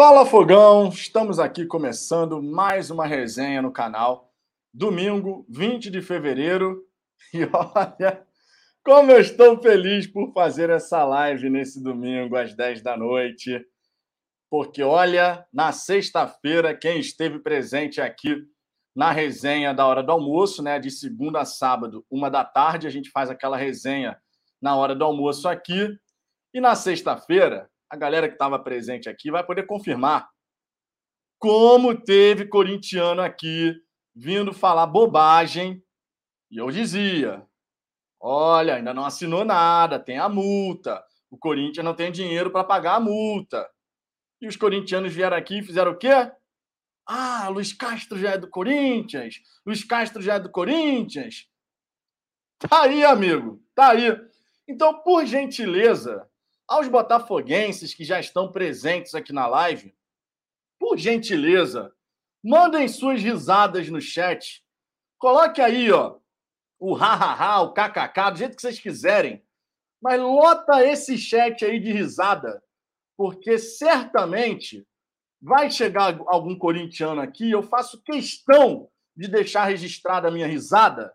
Fala Fogão, estamos aqui começando mais uma resenha no canal. Domingo, 20 de fevereiro. E olha como eu estou feliz por fazer essa live nesse domingo às 10 da noite. Porque olha, na sexta-feira, quem esteve presente aqui na resenha da hora do almoço, né, de segunda a sábado, uma da tarde, a gente faz aquela resenha na hora do almoço aqui. E na sexta-feira, a galera que estava presente aqui vai poder confirmar como teve corintiano aqui vindo falar bobagem. E eu dizia: olha, ainda não assinou nada, tem a multa. O Corinthians não tem dinheiro para pagar a multa. E os corintianos vieram aqui e fizeram o quê? Ah, Luiz Castro já é do Corinthians. Luiz Castro já é do Corinthians. Tá aí, amigo. Tá aí. Então, por gentileza, aos botafoguenses que já estão presentes aqui na live, por gentileza, mandem suas risadas no chat. Coloque aí, ó, o hahaha, o kkk, do jeito que vocês quiserem. Mas lota esse chat aí de risada, porque certamente vai chegar algum corintiano aqui, eu faço questão de deixar registrada a minha risada,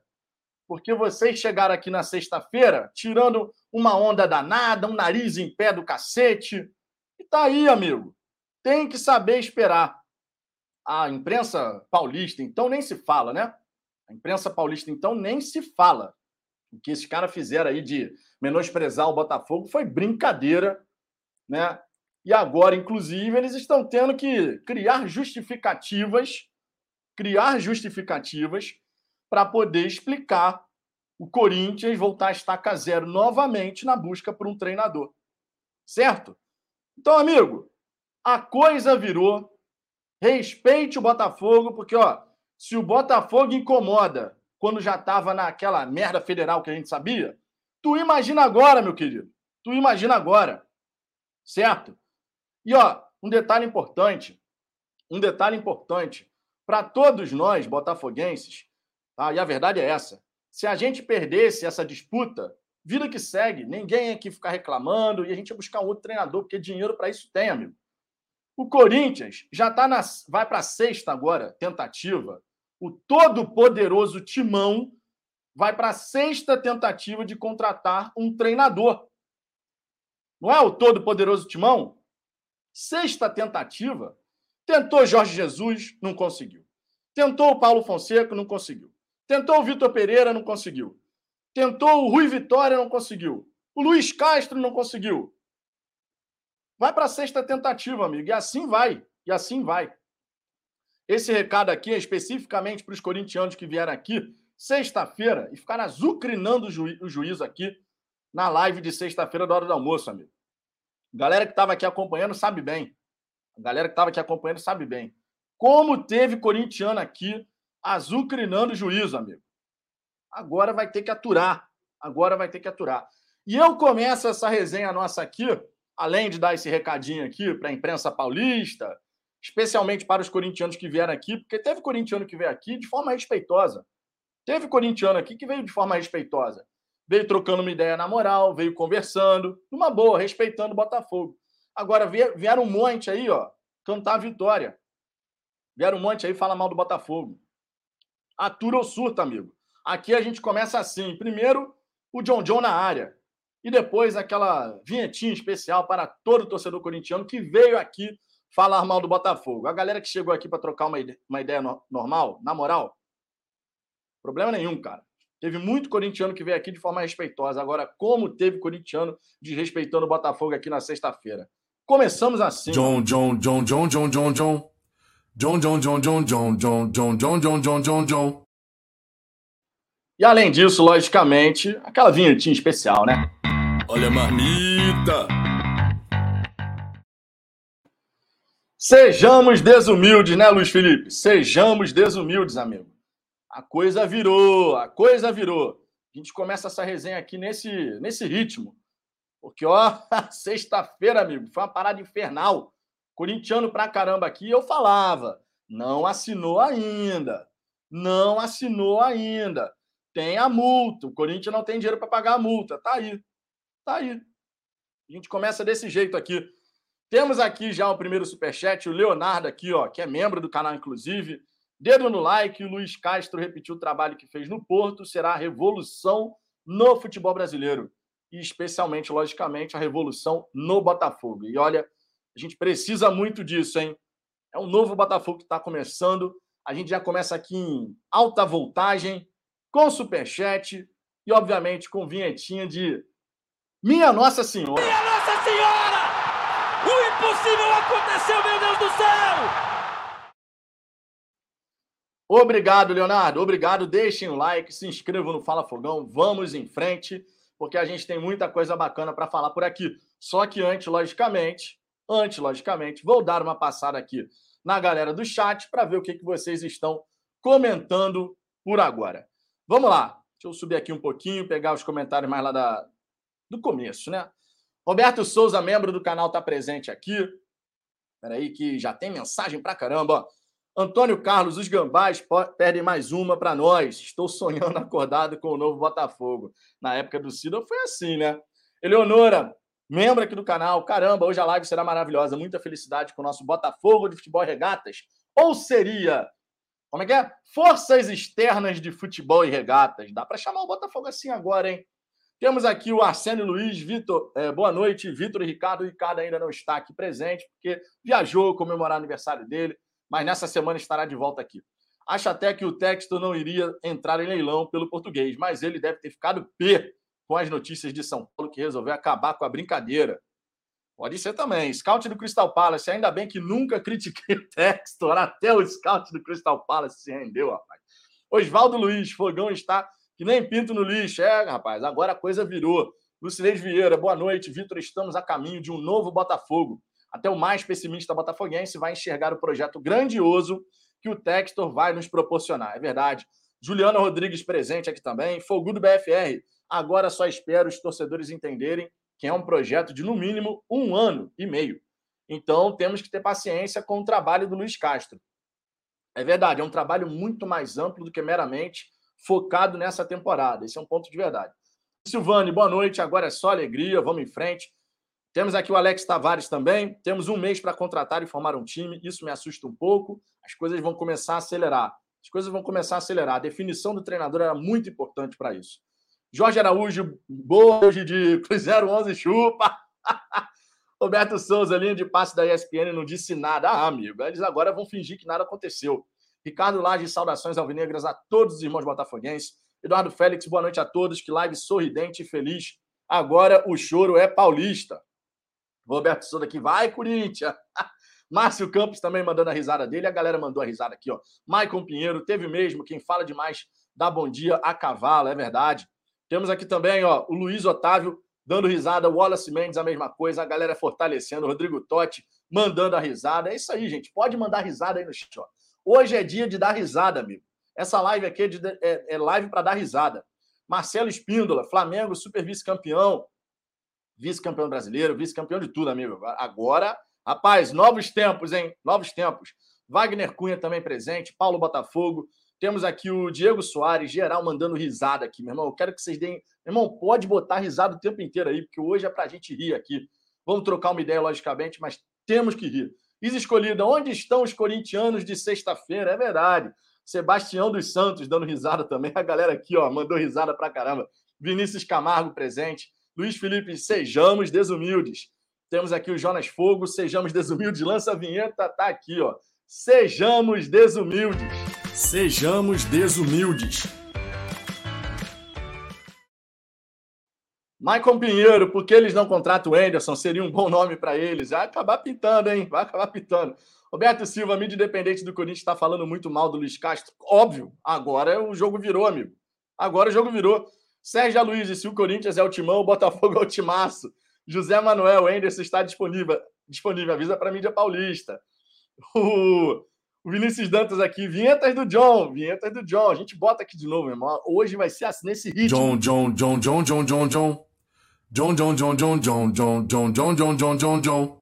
porque vocês chegaram aqui na sexta-feira tirando uma onda danada, um nariz em pé do cacete. E tá aí, amigo. Tem que saber esperar. A imprensa paulista, então, nem se fala, né? A imprensa paulista, então, nem se fala. O que esses caras fizeram aí de menosprezar o Botafogo foi brincadeira, né? E agora, inclusive, eles estão tendo que criar justificativas, criar justificativas para poder explicar o Corinthians voltar a estaca zero novamente na busca por um treinador. Certo? Então, amigo, a coisa virou. Respeite o Botafogo, porque, ó, se o Botafogo incomoda quando já estava naquela merda federal que a gente sabia, tu imagina agora, meu querido. Tu imagina agora. Certo? E, ó, um detalhe importante. Um detalhe importante. Para todos nós, botafoguenses, Tá? E a verdade é essa. Se a gente perdesse essa disputa, vida que segue, ninguém aqui ficar reclamando e a gente ia buscar um outro treinador, porque dinheiro para isso tem, amigo. O Corinthians já tá na, vai para a sexta agora, tentativa. O todo-poderoso Timão vai para a sexta tentativa de contratar um treinador. Não é o todo-poderoso Timão? Sexta tentativa. Tentou Jorge Jesus, não conseguiu. Tentou o Paulo Fonseca, não conseguiu. Tentou o Vitor Pereira, não conseguiu. Tentou o Rui Vitória, não conseguiu. O Luiz Castro não conseguiu. Vai para a sexta tentativa, amigo. E assim vai. E assim vai. Esse recado aqui é especificamente para os corintianos que vieram aqui sexta-feira e ficaram azucrinando o, juiz, o juízo aqui na live de sexta-feira da hora do almoço, amigo. Galera que estava aqui acompanhando sabe bem. A galera que estava aqui acompanhando sabe bem. Como teve corintiano aqui azucrinando o juízo, amigo. Agora vai ter que aturar. Agora vai ter que aturar. E eu começo essa resenha nossa aqui, além de dar esse recadinho aqui para a imprensa paulista, especialmente para os corintianos que vieram aqui, porque teve corintiano que veio aqui de forma respeitosa. Teve corintiano aqui que veio de forma respeitosa. Veio trocando uma ideia na moral, veio conversando, numa boa, respeitando o Botafogo. Agora vieram um monte aí, ó, cantar a vitória. Vieram um monte aí falar mal do Botafogo atura ou surta, amigo. Aqui a gente começa assim. Primeiro, o John John na área. E depois aquela vinhetinha especial para todo torcedor corintiano que veio aqui falar mal do Botafogo. A galera que chegou aqui para trocar uma ideia, uma ideia no, normal, na moral, problema nenhum, cara. Teve muito corintiano que veio aqui de forma respeitosa. Agora, como teve corintiano desrespeitando o Botafogo aqui na sexta-feira? Começamos assim. John, John, John, John, John, John, John. John, John, John, John, John, John, John, John, John, John, John, John. E além disso, logicamente, aquela vinhetinha especial, né? Olha a marmita! Sejamos desumildes, né, Luiz Felipe? Sejamos desumildes, amigo. A coisa virou, a coisa virou. A gente começa essa resenha aqui nesse, nesse ritmo. Porque, ó, sexta-feira, amigo, foi uma parada infernal corintiano pra caramba aqui, eu falava, não assinou ainda. Não assinou ainda. Tem a multa. O Corinthians não tem dinheiro para pagar a multa. Tá aí. Tá aí. A gente começa desse jeito aqui. Temos aqui já o primeiro superchat, o Leonardo aqui, ó, que é membro do canal, inclusive. Dedo no like, o Luiz Castro repetiu o trabalho que fez no Porto, será a revolução no futebol brasileiro. E especialmente, logicamente, a revolução no Botafogo. E olha, a gente precisa muito disso, hein? É um novo Botafogo que está começando. A gente já começa aqui em alta voltagem, com superchat e, obviamente, com vinhetinha de Minha Nossa Senhora. Minha Nossa Senhora! O impossível aconteceu, meu Deus do céu! Obrigado, Leonardo. Obrigado. Deixem o like, se inscrevam no Fala Fogão. Vamos em frente, porque a gente tem muita coisa bacana para falar por aqui. Só que antes, logicamente, antes, logicamente, vou dar uma passada aqui na galera do chat para ver o que, que vocês estão comentando por agora. Vamos lá. Deixa eu subir aqui um pouquinho, pegar os comentários mais lá da, do começo, né? Roberto Souza, membro do canal, está presente aqui. Espera aí que já tem mensagem pra caramba. Antônio Carlos, os gambás perdem mais uma para nós. Estou sonhando acordado com o novo Botafogo. Na época do Cida foi assim, né? Eleonora, membro aqui do canal. Caramba, hoje a live será maravilhosa. Muita felicidade com o nosso Botafogo de Futebol Regatas. Ou seria, como é que é? Forças externas de futebol e regatas. Dá para chamar o Botafogo assim agora, hein? Temos aqui o Arsênio Luiz, Vitor, é, boa noite, Vitor e Ricardo. O Ricardo ainda não está aqui presente, porque viajou comemorar o aniversário dele, mas nessa semana estará de volta aqui. Acho até que o texto não iria entrar em leilão pelo português, mas ele deve ter ficado P com as notícias de São Paulo que resolveu acabar com a brincadeira. Pode ser também. Scout do Crystal Palace. Ainda bem que nunca critiquei o Textor. Até o Scout do Crystal Palace se rendeu, rapaz. Oswaldo Luiz, Fogão está que nem pinto no lixo. É, rapaz, agora a coisa virou. Lucidez Vieira, boa noite. Vitor, estamos a caminho de um novo Botafogo. Até o mais pessimista botafoguense vai enxergar o projeto grandioso que o Textor vai nos proporcionar. É verdade. Juliana Rodrigues presente aqui também. Fogudo BFR. Agora só espero os torcedores entenderem que é um projeto de, no mínimo, um ano e meio. Então, temos que ter paciência com o trabalho do Luiz Castro. É verdade, é um trabalho muito mais amplo do que meramente focado nessa temporada. Esse é um ponto de verdade. Silvane, boa noite. Agora é só alegria, vamos em frente. Temos aqui o Alex Tavares também. Temos um mês para contratar e formar um time. Isso me assusta um pouco. As coisas vão começar a acelerar. As coisas vão começar a acelerar. A definição do treinador era muito importante para isso. Jorge Araújo, boa de 011 chupa. Roberto Souza, linha de passe da ESPN, não disse nada. Ah, amigo, eles agora vão fingir que nada aconteceu. Ricardo Laje, saudações alvinegras a todos os irmãos botafoguenses. Eduardo Félix, boa noite a todos. Que live sorridente e feliz. Agora o choro é paulista. Roberto Souza aqui, vai, Corinthians! Márcio Campos também mandando a risada dele. A galera mandou a risada aqui, ó. Maicon Pinheiro, teve mesmo. Quem fala demais dá bom dia a cavalo, é verdade. Temos aqui também, ó, o Luiz Otávio dando risada, o Wallace Mendes a mesma coisa, a galera fortalecendo, o Rodrigo Totti mandando a risada. É isso aí, gente. Pode mandar risada aí no chat. Hoje é dia de dar risada, amigo. Essa live aqui é, de, é, é live para dar risada. Marcelo Espíndola, Flamengo, super vice-campeão. Vice-campeão brasileiro, vice-campeão de tudo, amigo. Agora, rapaz, novos tempos, hein? Novos tempos. Wagner Cunha também presente, Paulo Botafogo. Temos aqui o Diego Soares, geral, mandando risada aqui, meu irmão. Eu quero que vocês deem. Meu irmão, pode botar risada o tempo inteiro aí, porque hoje é para a gente rir aqui. Vamos trocar uma ideia, logicamente, mas temos que rir. Isa Escolhida, onde estão os corintianos de sexta-feira? É verdade. Sebastião dos Santos dando risada também. A galera aqui, ó, mandou risada pra caramba. Vinícius Camargo presente. Luiz Felipe, sejamos desumildes. Temos aqui o Jonas Fogo, sejamos desumildes. Lança a vinheta, tá aqui, ó. Sejamos desumildes. Sejamos desumildes. Michael Pinheiro, por que eles não contratam o Anderson? Seria um bom nome para eles. Vai acabar pintando, hein? Vai acabar pintando. Roberto Silva, mídia independente do Corinthians, está falando muito mal do Luiz Castro. Óbvio, agora o jogo virou, amigo. Agora o jogo virou. Sérgio Aloysio, se o Corinthians é o timão, o Botafogo é o timaço. José Manuel, Anderson está disponível. Disponível, avisa para a mídia paulista. O, o Vinícius Dantas aqui, vinhetas do John, vinhetas do John. A gente bota aqui de novo, meu irmão. Hoje vai ser assim, nesse ritmo. John, John, John, John, John, John, John. John, John, John, John, John, John, John, John, John, John, John, John.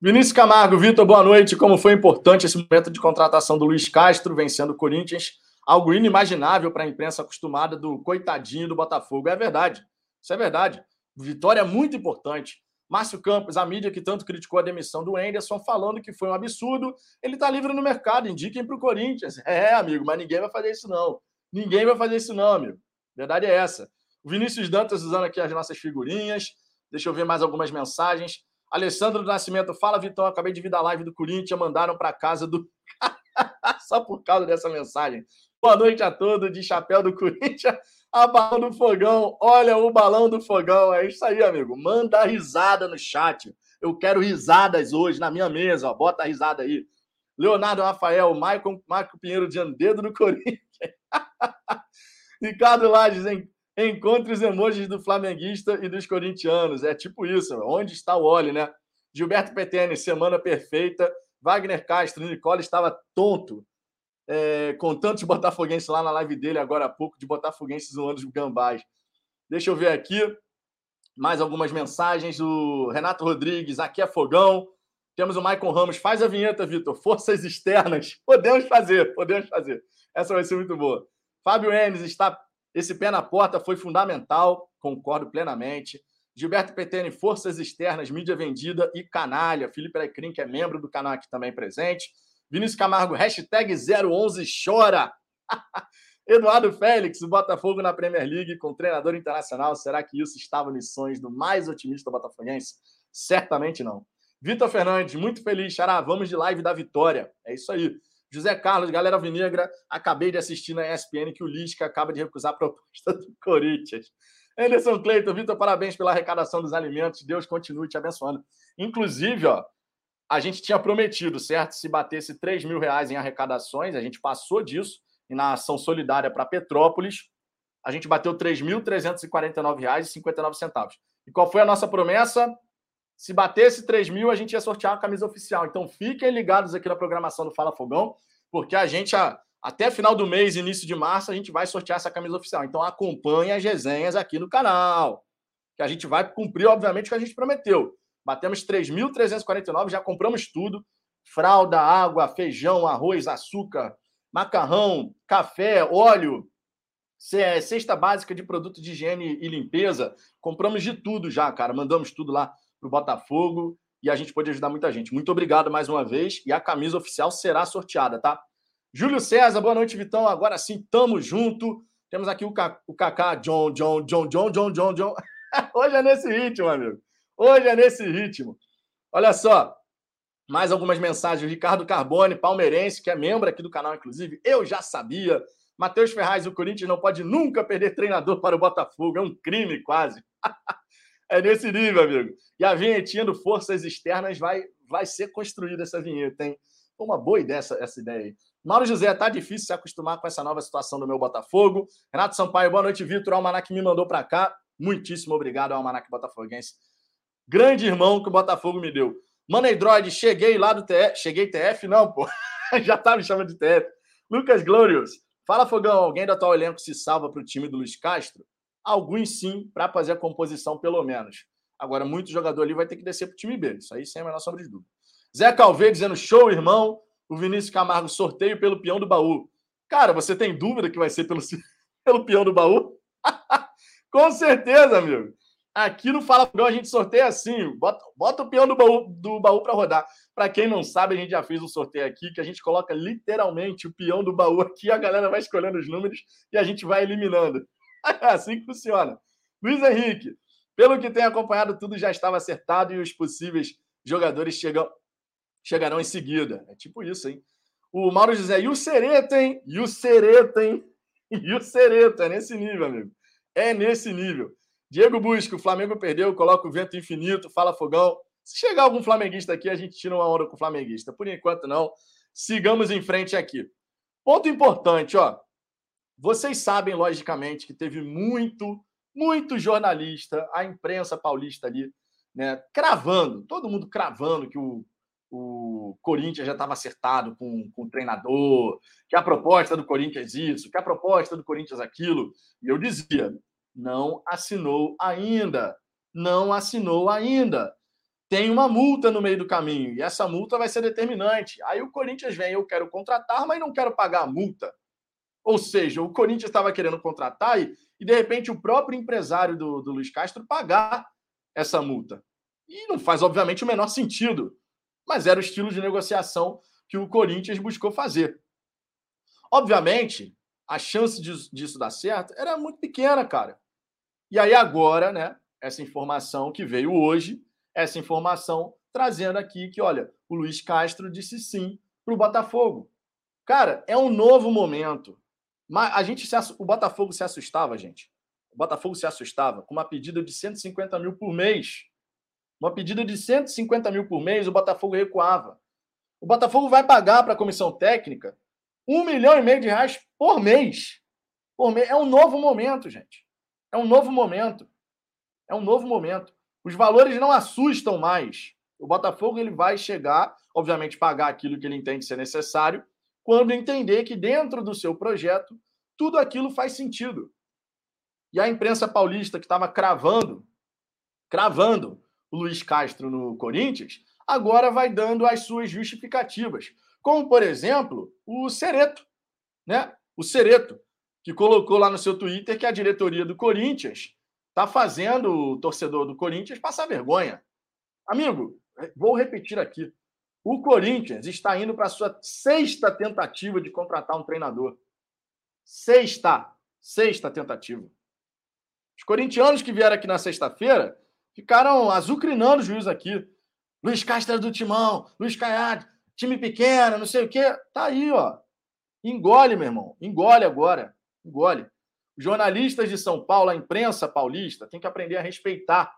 Vinícius Camargo, Vitor, boa noite. Como foi importante esse momento de contratação do Luiz Castro, vencendo o Corinthians? Algo inimaginável para a imprensa acostumada do coitadinho do Botafogo. É verdade. Isso é verdade. Vitória muito importante. Márcio Campos, a mídia que tanto criticou a demissão do Anderson, falando que foi um absurdo. Ele está livre no mercado, indiquem para o Corinthians. É, amigo, mas ninguém vai fazer isso, não. Ninguém vai fazer isso, não, amigo. Verdade é essa. O Vinícius Dantas usando aqui as nossas figurinhas. Deixa eu ver mais algumas mensagens. Alessandro do Nascimento, fala, Vitão. Acabei de vir da live do Corinthians, mandaram para casa do. Só por causa dessa mensagem. Boa noite a todos, de chapéu do Corinthians a balão do fogão. Olha o balão do fogão. É isso aí, amigo. Manda risada no chat. Eu quero risadas hoje na minha mesa. Ó. Bota a risada aí. Leonardo Rafael, Michael, Marco Pinheiro de dedo no Corinthians. Ricardo Lages, em, encontre os emojis do flamenguista e dos corintianos. É tipo isso. Onde está o Oli, né? Gilberto Petene, semana perfeita. Wagner Castro, Nicole estava tonto é, com tantos botafoguenses lá na live dele agora há pouco, de botafoguenses zoando os gambás. Deixa eu ver aqui mais algumas mensagens. O Renato Rodrigues, aqui é fogão. Temos o Maicon Ramos. Faz a vinheta, Vitor. Forças externas. Podemos fazer, podemos fazer. Essa vai ser muito boa. Fábio Enes está. Esse pé na porta foi fundamental, concordo plenamente. Gilberto Petene, forças externas, mídia vendida e canalha. Felipe Alecrim, que é membro do canal aqui também presente. Vinícius Camargo, hashtag 011 chora. Eduardo Félix, o Botafogo na Premier League com treinador internacional. Será que isso estava nos sonhos do mais otimista botafoguense? Certamente não. Vitor Fernandes, muito feliz, Xará. Vamos de live da vitória. É isso aí. José Carlos, galera Vinegra, acabei de assistir na ESPN que o Lisca acaba de recusar a proposta do Corinthians. Anderson Cleiton, Vitor, parabéns pela arrecadação dos alimentos. Deus continue te abençoando. Inclusive, ó, a gente tinha prometido, certo? Se batesse 3 mil reais em arrecadações, a gente passou disso, e na ação solidária para Petrópolis, a gente bateu R$ 3.349,59. E qual foi a nossa promessa? Se batesse 3 mil, a gente ia sortear a camisa oficial. Então fiquem ligados aqui na programação do Fala Fogão, porque a gente, até final do mês, início de março, a gente vai sortear essa camisa oficial. Então acompanhe as resenhas aqui no canal, que a gente vai cumprir, obviamente, o que a gente prometeu. Batemos 3.349, já compramos tudo: fralda, água, feijão, arroz, açúcar, macarrão, café, óleo, cesta básica de produto de higiene e limpeza. Compramos de tudo já, cara. Mandamos tudo lá pro Botafogo e a gente pode ajudar muita gente. Muito obrigado mais uma vez e a camisa oficial será sorteada, tá? Júlio César, boa noite, Vitão. Agora sim, tamo junto. Temos aqui o, Kaká, John, John, John, John, John, John, John. Hoje é nesse ritmo, amigo. Hoje é nesse ritmo. Olha só, mais algumas mensagens. Ricardo Carbone, palmeirense, que é membro aqui do canal, inclusive. Eu já sabia. Matheus Ferraz, o Corinthians não pode nunca perder treinador para o Botafogo. É um crime, quase. é nesse nível, amigo. E a vinhetinha do Forças Externas vai, vai ser construída, essa vinheta, hein? Foi uma boa ideia essa, essa ideia aí. Mauro José, tá difícil se acostumar com essa nova situação do meu Botafogo. Renato Sampaio, boa noite, Vitor. O Almanac me mandou para cá. Muitíssimo obrigado Almanac Botafoguense Grande irmão que o Botafogo me deu. Money Droid, cheguei lá do TF. Cheguei TF? Não, pô. Já tá me chamando de TF. Lucas Glorious. Fala, Fogão. Alguém do atual elenco se salva para o time do Luiz Castro? Alguns sim, para fazer a composição, pelo menos. Agora, muito jogador ali vai ter que descer para o time B. Isso aí sem a menor sombra de dúvida. Zé Calvê dizendo show, irmão. O Vinícius Camargo, sorteio pelo peão do baú. Cara, você tem dúvida que vai ser pelo, pelo peão do baú? Com certeza, amigo. Aqui no Fala Fogão a gente sorteia assim, bota, bota o peão do baú, do baú para rodar. Para quem não sabe, a gente já fez um sorteio aqui que a gente coloca literalmente o peão do baú aqui, a galera vai escolhendo os números e a gente vai eliminando. É assim que funciona. Luiz Henrique, pelo que tem acompanhado, tudo já estava acertado e os possíveis jogadores chegam, chegarão em seguida. É tipo isso, hein? O Mauro José, e o Sereta, hein? E o Sereta, hein? E o Sereta, é nesse nível, amigo. É nesse nível. Diego Busca, o Flamengo perdeu, coloca o vento infinito, fala fogão. Se chegar algum flamenguista aqui, a gente tira uma onda com o flamenguista. Por enquanto, não. Sigamos em frente aqui. Ponto importante, ó. Vocês sabem, logicamente, que teve muito, muito jornalista, a imprensa paulista ali, né, cravando, todo mundo cravando que o, o Corinthians já estava acertado com, com o treinador, que a proposta do Corinthians isso, que a proposta do Corinthians aquilo. E eu dizia, não assinou ainda. Não assinou ainda. Tem uma multa no meio do caminho e essa multa vai ser determinante. Aí o Corinthians vem, eu quero contratar, mas não quero pagar a multa. Ou seja, o Corinthians estava querendo contratar e, e, de repente, o próprio empresário do, do Luiz Castro pagar essa multa. E não faz, obviamente, o menor sentido. Mas era o estilo de negociação que o Corinthians buscou fazer. Obviamente, a chance disso dar certo era muito pequena, cara. E aí agora, né, essa informação que veio hoje, essa informação trazendo aqui que, olha, o Luiz Castro disse sim para o Botafogo. Cara, é um novo momento. A gente se, o Botafogo se assustava, gente. O Botafogo se assustava com uma pedida de 150 mil por mês. Uma pedida de 150 mil por mês, o Botafogo recuava. O Botafogo vai pagar para a comissão técnica um milhão e meio de reais por mês. Por mês. É um novo momento, gente. É um novo momento. É um novo momento. Os valores não assustam mais. O Botafogo ele vai chegar, obviamente, pagar aquilo que ele entende ser necessário, quando entender que dentro do seu projeto tudo aquilo faz sentido. E a imprensa paulista que estava cravando, cravando o Luiz Castro no Corinthians, agora vai dando as suas justificativas. Como, por exemplo, o Cereto, né? O Cereto, que colocou lá no seu Twitter que a diretoria do Corinthians está fazendo o torcedor do Corinthians passar vergonha. Amigo, vou repetir aqui. O Corinthians está indo para a sua sexta tentativa de contratar um treinador. Sexta. Sexta tentativa. Os corintianos que vieram aqui na sexta-feira ficaram azucrinando o juiz aqui. Luiz Castro do Timão, Luiz Caiado, time pequeno, não sei o quê. Tá aí, ó. Engole, meu irmão. Engole agora. Engole. Jornalistas de São Paulo, a imprensa paulista, tem que aprender a respeitar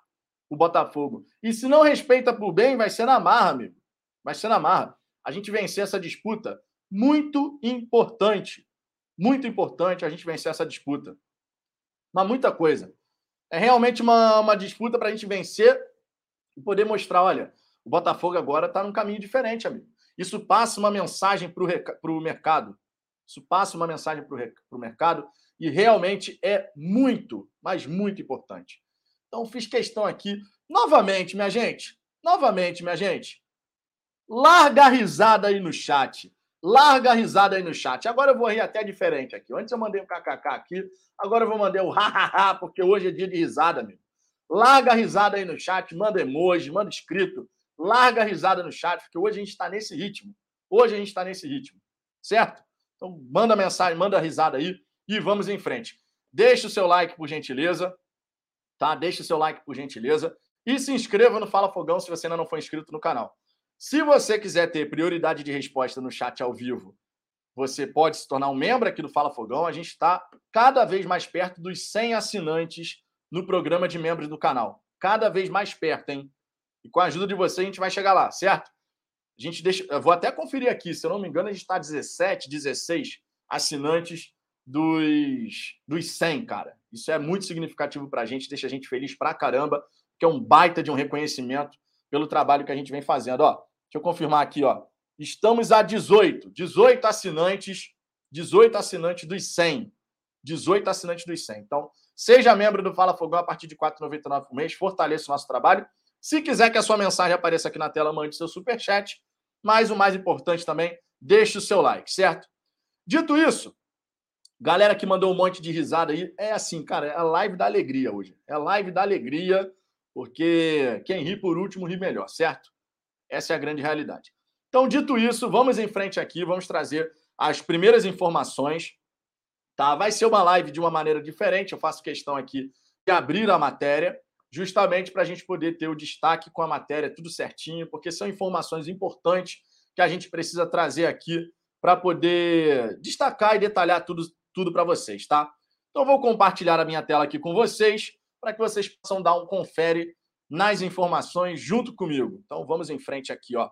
o Botafogo. E se não respeita por bem, vai ser na marra, amigo. Vai ser na marra. A gente vencer essa disputa. Muito importante. Muito importante a gente vencer essa disputa. Mas muita coisa. É realmente uma, uma disputa para a gente vencer e poder mostrar: olha, o Botafogo agora está num caminho diferente, amigo. Isso passa uma mensagem para o mercado. Isso passa uma mensagem para o mercado e realmente é muito, mas muito importante. Então, fiz questão aqui, novamente, minha gente, novamente, minha gente, larga a risada aí no chat. Larga a risada aí no chat. Agora eu vou rir até diferente aqui. Antes eu mandei o kkk aqui, agora eu vou mandar o hahaha, porque hoje é dia de risada, amigo. Larga a risada aí no chat, manda emoji, manda escrito. Larga a risada no chat, porque hoje a gente está nesse ritmo. Hoje a gente está nesse ritmo, certo? Então manda mensagem, manda risada aí e vamos em frente. Deixe o seu like, por gentileza tá? Deixe o seu like, por gentileza. E se inscreva no Fala Fogão se você ainda não for inscrito no canal. Se você quiser ter prioridade de resposta no chat ao vivo, você pode se tornar um membro aqui do Fala Fogão. A gente está cada vez mais perto dos 100 assinantes no programa de membros do canal. Cada vez mais perto, hein? E com a ajuda de você, a gente vai chegar lá, certo? A gente deixa. Vou até conferir aqui, se eu não me engano, a gente está 17, 16 assinantes dos, dos 100, cara. Isso é muito significativo para a gente, deixa a gente feliz pra caramba, que é um baita de um reconhecimento pelo trabalho que a gente vem fazendo. Ó, deixa eu confirmar aqui, ó. Estamos a 18, 18 assinantes, 18 assinantes dos 100. 18 assinantes dos 100. Então, seja membro do Fala Fogão a partir de R$ 4,99 por mês, fortaleça o nosso trabalho. Se quiser que a sua mensagem apareça aqui na tela, mande seu super chat. Mas o mais importante também, deixe o seu like, certo? Dito isso, Galera que mandou um monte de risada aí, é assim, cara, é live da alegria hoje. É live da alegria, porque quem ri por último ri melhor, certo? Essa é a grande realidade. Então, dito isso, vamos em frente aqui, vamos trazer as primeiras informações. Tá? Vai ser uma live de uma maneira diferente. Eu faço questão aqui de abrir a matéria, justamente para a gente poder ter o destaque com a matéria tudo certinho, porque são informações importantes que a gente precisa trazer aqui para poder destacar e detalhar tudo tudo para vocês, tá? Então vou compartilhar a minha tela aqui com vocês para que vocês possam dar um confere nas informações junto comigo. Então vamos em frente aqui, ó.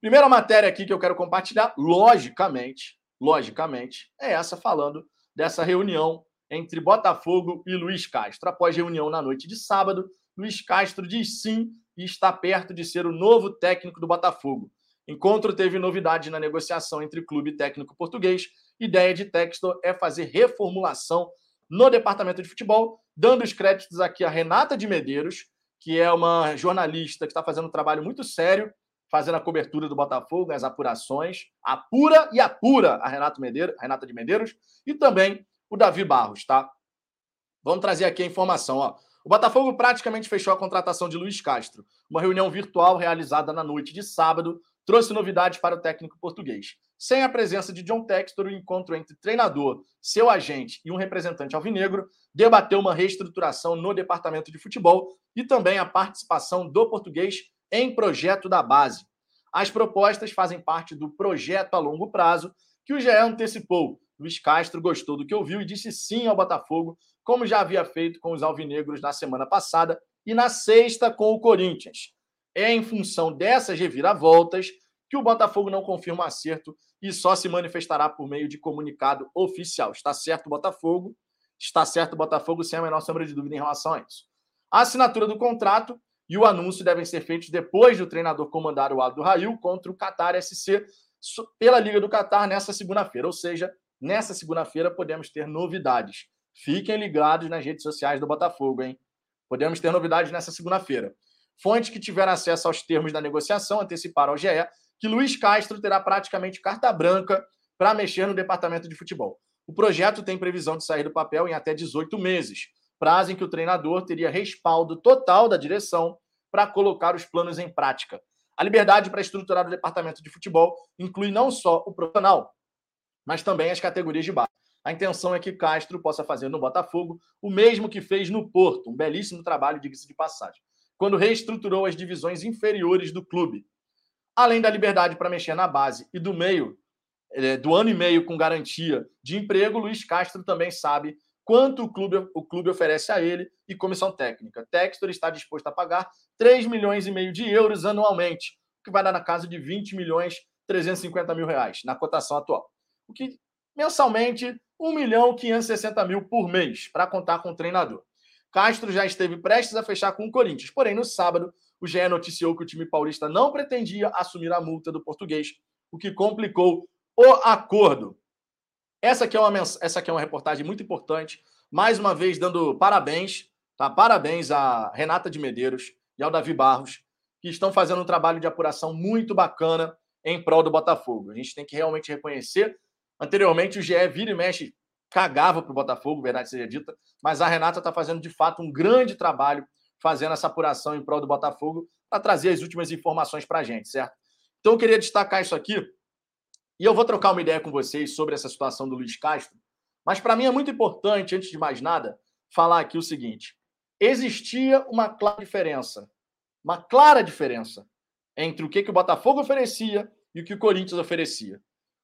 Primeira matéria aqui que eu quero compartilhar, logicamente, logicamente, é essa falando dessa reunião entre Botafogo e Luiz Castro. Após reunião na noite de sábado, Luiz Castro diz sim e está perto de ser o novo técnico do Botafogo. Encontro teve novidade na negociação entre clube e técnico português Ideia de Textor é fazer reformulação no departamento de futebol, dando os créditos aqui a Renata de Medeiros, que é uma jornalista que está fazendo um trabalho muito sério, fazendo a cobertura do Botafogo, as apurações, apura e apura a Renata, Medeiros, Renata de Medeiros, e também o Davi Barros, tá? Vamos trazer aqui a informação. Ó. O Botafogo praticamente fechou a contratação de Luiz Castro. Uma reunião virtual realizada na noite de sábado trouxe novidades para o técnico português. Sem a presença de John Textor, o encontro entre treinador, seu agente e um representante alvinegro debateu uma reestruturação no departamento de futebol e também a participação do português em projeto da base. As propostas fazem parte do projeto a longo prazo que o GE antecipou. Luiz Castro gostou do que ouviu e disse sim ao Botafogo, como já havia feito com os alvinegros na semana passada e na sexta com o Corinthians. É em função dessas reviravoltas que o Botafogo não confirma acerto e só se manifestará por meio de comunicado oficial. Está certo o Botafogo, está certo o Botafogo, sem a menor sombra de dúvida em relação a isso. A assinatura do contrato e o anúncio devem ser feitos depois do treinador comandar o do Rail contra o Qatar SC pela Liga do Qatar nessa segunda-feira. Ou seja, nessa segunda-feira podemos ter novidades. Fiquem ligados nas redes sociais do Botafogo, hein? Podemos ter novidades nessa segunda-feira. Fontes que tiveram acesso aos termos da negociação anteciparam ao GE que Luiz Castro terá praticamente carta branca para mexer no departamento de futebol. O projeto tem previsão de sair do papel em até 18 meses, prazo em que o treinador teria respaldo total da direção para colocar os planos em prática. A liberdade para estruturar o departamento de futebol inclui não só o profissional, mas também as categorias de base. A intenção é que Castro possa fazer no Botafogo o mesmo que fez no Porto, um belíssimo trabalho, diga-se de passagem, quando reestruturou as divisões inferiores do clube, além da liberdade para mexer na base e do meio, é, do ano e meio com garantia de emprego, Luiz Castro também sabe quanto o clube, o clube oferece a ele e comissão técnica. Textor está disposto a pagar 3 milhões e meio de euros anualmente, o que vai dar na casa de 20 milhões 350 mil reais, na cotação atual. O que mensalmente 1 milhão 560 mil por mês, para contar com o treinador. Castro já esteve prestes a fechar com o Corinthians, porém no sábado o GE noticiou que o time paulista não pretendia assumir a multa do português, o que complicou o acordo. Essa aqui é uma, essa aqui é uma reportagem muito importante, mais uma vez dando parabéns, tá? Parabéns a Renata de Medeiros e ao Davi Barros, que estão fazendo um trabalho de apuração muito bacana em prol do Botafogo. A gente tem que realmente reconhecer. Anteriormente, o GE vira e mexe, cagava para o Botafogo, verdade seja dita, mas a Renata está fazendo de fato um grande trabalho fazendo essa apuração em prol do Botafogo para trazer as últimas informações para a gente, certo? Então eu queria destacar isso aqui e eu vou trocar uma ideia com vocês sobre essa situação do Luiz Castro, mas para mim é muito importante, antes de mais nada, falar aqui o seguinte: existia uma clara diferença, uma clara diferença entre o que, que o Botafogo oferecia e o que o Corinthians oferecia.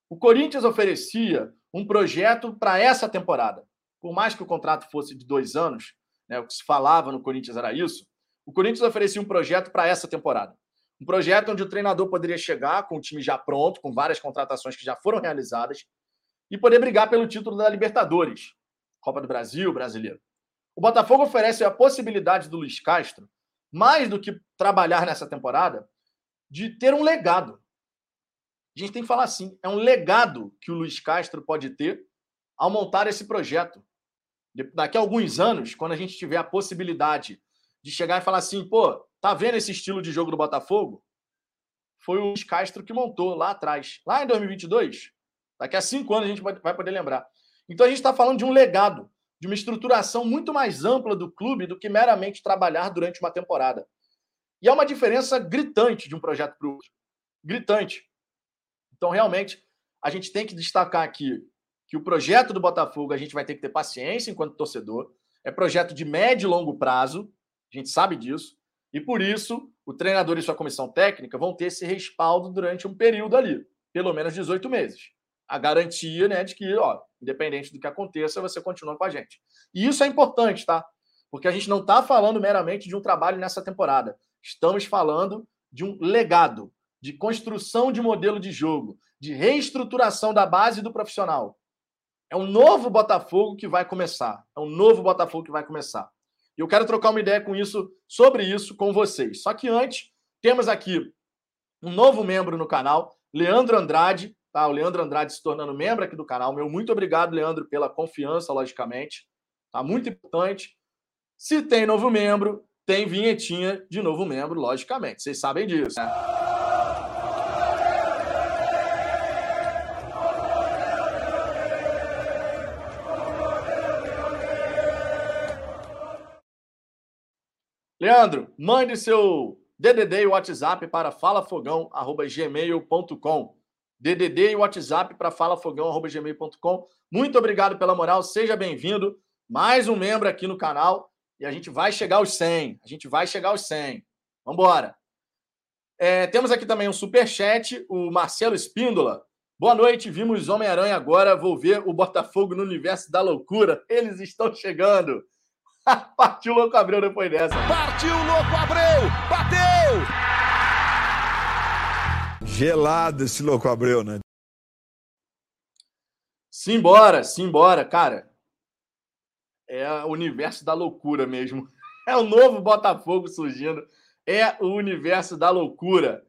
O Corinthians oferecia um projeto para essa temporada. Por mais que o contrato fosse de dois anos, né, o que se falava no Corinthians era isso, o Corinthians oferecia um projeto para essa temporada. Um projeto onde o treinador poderia chegar com o time já pronto, com várias contratações que já foram realizadas, e poder brigar pelo título da Libertadores, Copa do Brasil, brasileiro. O Botafogo oferece a possibilidade do Luiz Castro, mais do que trabalhar nessa temporada, de ter um legado. A gente tem que falar assim: é um legado que o Luiz Castro pode ter ao montar esse projeto daqui a alguns anos, quando a gente tiver a possibilidade de chegar e falar assim, pô, tá vendo esse estilo de jogo do Botafogo? Foi o Luiz Castro que montou lá atrás, lá em 2022. Daqui a cinco anos a gente vai poder lembrar. Então a gente está falando de um legado, de uma estruturação muito mais ampla do clube do que meramente trabalhar durante uma temporada. E é uma diferença gritante de um projeto para o outro. Gritante. Então, realmente, a gente tem que destacar aqui que o projeto do Botafogo a gente vai ter que ter paciência enquanto torcedor. É projeto de médio e longo prazo, a gente sabe disso. E por isso, o treinador e sua comissão técnica vão ter esse respaldo durante um período ali, pelo menos 18 meses. A garantia né, de que, ó, independente do que aconteça, você continua com a gente. E isso é importante, tá? Porque a gente não está falando meramente de um trabalho nessa temporada. Estamos falando de um legado, de construção de modelo de jogo, de reestruturação da base do profissional. É um novo Botafogo que vai começar. É um novo Botafogo que vai começar. E eu quero trocar uma ideia com isso, sobre isso com vocês. Só que antes, temos aqui um novo membro no canal, Leandro Andrade. Tá? O Leandro Andrade se tornando membro aqui do canal. Meu muito obrigado, Leandro, pela confiança, logicamente. Tá muito importante. Se tem novo membro, tem vinhetinha de novo membro, logicamente. Vocês sabem disso, né? Leandro, mande seu DDD e WhatsApp para falafogão@gmail.com. DDD e WhatsApp para falafogão@gmail.com. Muito obrigado pela moral, seja bem-vindo. Mais um membro aqui no canal e a gente vai chegar aos 100. A gente vai chegar aos 100. Vamos embora. É, temos aqui também um super chat, o Marcelo Espíndola. Boa noite, vimos Homem-Aranha agora, vou ver o Botafogo no universo da loucura. Eles estão chegando. Partiu o Louco Abreu depois dessa. Partiu o Louco Abreu! Bateu! Gelado esse Louco Abreu, né? Simbora, simbora, cara. É o universo da loucura mesmo. É o novo Botafogo surgindo. É o universo da loucura.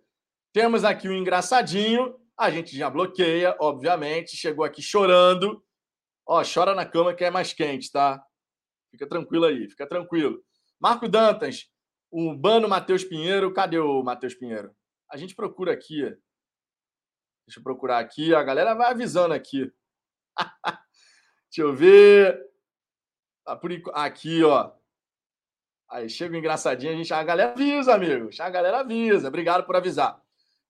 Temos aqui o um engraçadinho, a gente já bloqueia, obviamente. Chegou aqui chorando. Ó, chora na cama que é mais quente, tá? Fica tranquilo aí, fica tranquilo. Marco Dantas, o Bano Matheus Pinheiro. Cadê o Matheus Pinheiro? A gente procura aqui. Deixa eu procurar aqui. A galera vai avisando aqui. Deixa eu ver. Tá aqui, ó. Aí chega o engraçadinho, a gente a galera avisa, amigo. A galera avisa. Obrigado por avisar.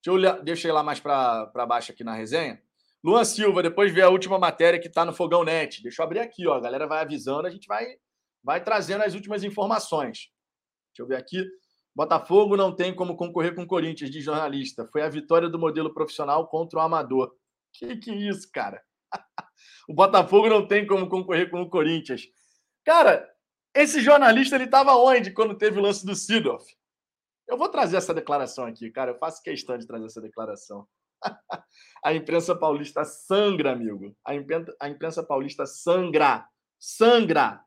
Deixa eu, deixa eu ir lá mais para baixo aqui na resenha. Luan Silva, depois ver a última matéria que está no Fogão Net. Deixa eu abrir aqui, ó. A galera vai avisando, a gente vai, vai trazendo as últimas informações. Deixa eu ver aqui. Botafogo não tem como concorrer com o Corinthians, de jornalista. Foi a vitória do modelo profissional contra o amador. Que que é isso, cara? o Botafogo não tem como concorrer com o Corinthians. Cara, esse jornalista ele estava onde quando teve o lance do Sidorf? Eu vou trazer essa declaração aqui, cara. Eu faço questão de trazer essa declaração. a imprensa paulista sangra, amigo. A imprensa, a imprensa paulista sangra. Sangra.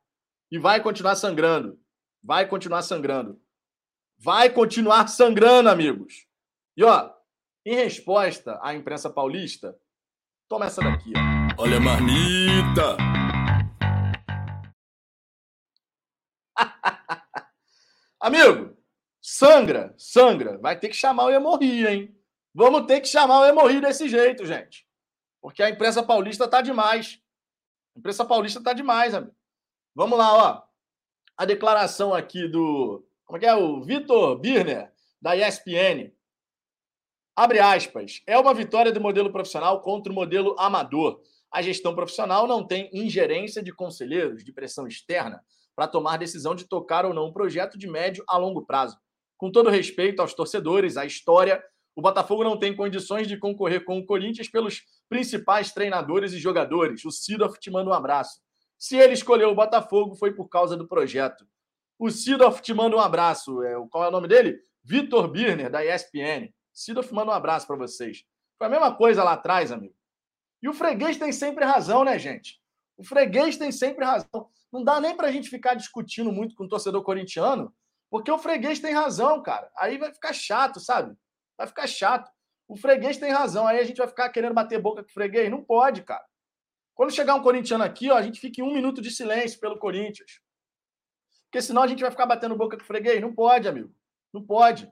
E vai continuar sangrando. Vai continuar sangrando. Vai continuar sangrando, amigos. E, ó, em resposta à imprensa paulista, toma essa daqui, ó. Olha a marmita! Amigo, Sangra, sangra. Vai ter que chamar o Hemorri, hein? Vamos ter que chamar o Hemorri desse jeito, gente. Porque a imprensa paulista tá demais. A imprensa paulista tá demais, amigo. Vamos lá, ó. A declaração aqui do. Como é que é? O Vitor Birner, da ESPN. Abre aspas. É uma vitória do modelo profissional contra o modelo amador. A gestão profissional não tem ingerência de conselheiros de pressão externa para tomar decisão de tocar ou não um projeto de médio a longo prazo com todo respeito aos torcedores, à história, o Botafogo não tem condições de concorrer com o Corinthians pelos principais treinadores e jogadores. O Sidoff te manda um abraço. Se ele escolheu o Botafogo, foi por causa do projeto. O Sidoff te manda um abraço. É, qual é o nome dele? Vitor Birner, da ESPN. Sidoff manda um abraço para vocês. Foi a mesma coisa lá atrás, amigo. E o freguês tem sempre razão, né, gente? O freguês tem sempre razão. Não dá nem para a gente ficar discutindo muito com o torcedor corintiano, porque o freguês tem razão, cara. Aí vai ficar chato, sabe? Vai ficar chato. O freguês tem razão. Aí a gente vai ficar querendo bater boca com o freguês? Não pode, cara. Quando chegar um corintiano aqui, ó, a gente fica em um minuto de silêncio pelo Corinthians. Porque senão a gente vai ficar batendo boca com o freguês. Não pode, amigo. Não pode.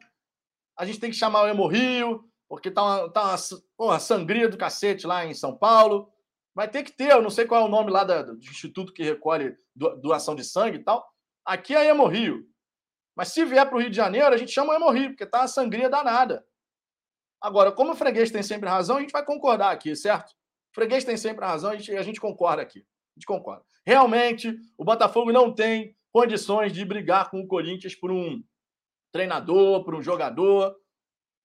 A gente tem que chamar o Emo Rio, porque tá uma, tá uma, sangria do cacete lá em São Paulo. Vai ter que ter, eu não sei qual é o nome lá do instituto que recolhe doação de sangue e tal. Aqui é Emo Rio. Mas se vier para o Rio de Janeiro, a gente chama o Hemorri, porque tá uma sangria danada. Agora, como o freguês tem sempre razão, a gente vai concordar aqui, certo? Freguês tem sempre razão, a gente, a gente concorda aqui. A gente concorda. Realmente, o Botafogo não tem condições de brigar com o Corinthians por um treinador, por um jogador.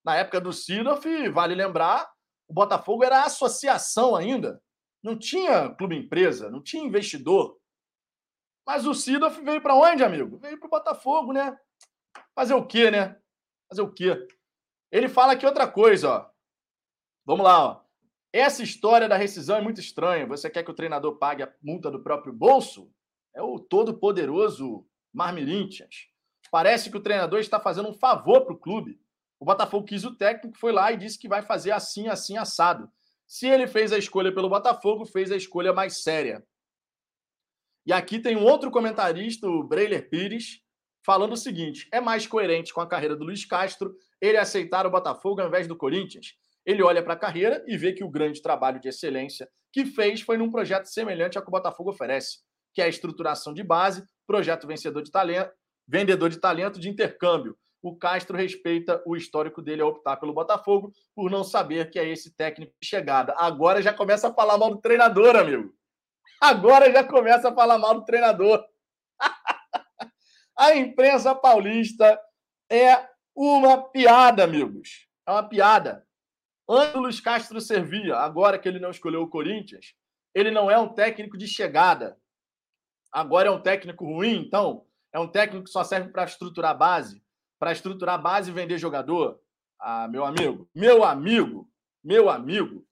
Na época do Sidoff, vale lembrar, o Botafogo era associação ainda. Não tinha clube empresa, não tinha investidor. Mas o Sidoff veio para onde, amigo? Veio para o Botafogo, né? Fazer o quê, né? Fazer o quê? Ele fala aqui outra coisa, ó. Vamos lá, ó. Essa história da rescisão é muito estranha. Você quer que o treinador pague a multa do próprio bolso? É o todo-poderoso Marmirintias. Parece que o treinador está fazendo um favor para o clube. O Botafogo quis o técnico, foi lá e disse que vai fazer assim, assim, assado. Se ele fez a escolha pelo Botafogo, fez a escolha mais séria. E aqui tem um outro comentarista, o Breiler Pires, falando o seguinte: é mais coerente com a carreira do Luiz Castro ele aceitar o Botafogo ao invés do Corinthians. Ele olha para a carreira e vê que o grande trabalho de excelência que fez foi num projeto semelhante ao que o Botafogo oferece, que é a estruturação de base, projeto vencedor de talento, vendedor de talento de intercâmbio. O Castro respeita o histórico dele a optar pelo Botafogo por não saber que é esse técnico de chegada. Agora já começa a falar mal do treinador, amigo. Agora já começa a falar mal do treinador. a imprensa paulista é uma piada, amigos. É uma piada. Antes o Luiz Castro servia, agora que ele não escolheu o Corinthians, ele não é um técnico de chegada. Agora é um técnico ruim, então? É um técnico que só serve para estruturar a base? Para estruturar a base e vender jogador? Ah, meu amigo, meu amigo, meu amigo.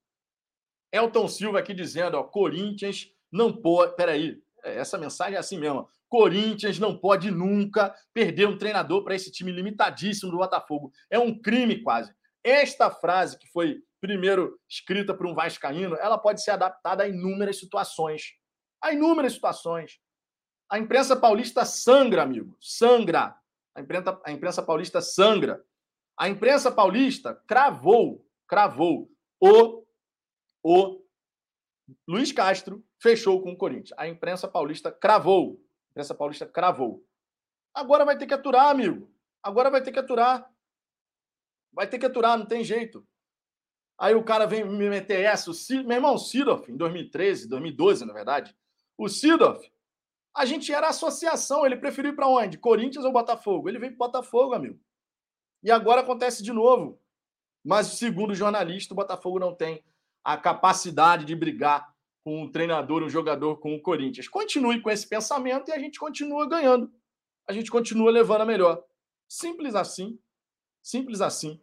Elton Silva aqui dizendo, ó, Corinthians não pode. Peraí, é, essa mensagem é assim mesmo. Corinthians não pode nunca perder um treinador para esse time limitadíssimo do Botafogo. É um crime quase. Esta frase, que foi primeiro escrita por um Vascaíno, ela pode ser adaptada a inúmeras situações. A inúmeras situações. A imprensa paulista sangra, amigo. Sangra. A imprensa, a imprensa paulista sangra. A imprensa paulista cravou, cravou o, o Luiz Castro fechou com o Corinthians. A imprensa paulista cravou. A imprensa paulista cravou. Agora vai ter que aturar, amigo. Agora vai ter que aturar. Vai ter que aturar, não tem jeito. Aí o cara vem me meter essa. O Cid... Meu irmão, o Sidoff, em 2013, 2012, na verdade. O Sidoff, a gente era associação. Ele preferiu ir para onde? Corinthians ou Botafogo? Ele veio para Botafogo, amigo. E agora acontece de novo. Mas, segundo o jornalista, o Botafogo não tem a capacidade de brigar com um treinador, um jogador com o Corinthians. Continue com esse pensamento e a gente continua ganhando. A gente continua levando a melhor. Simples assim. Simples assim.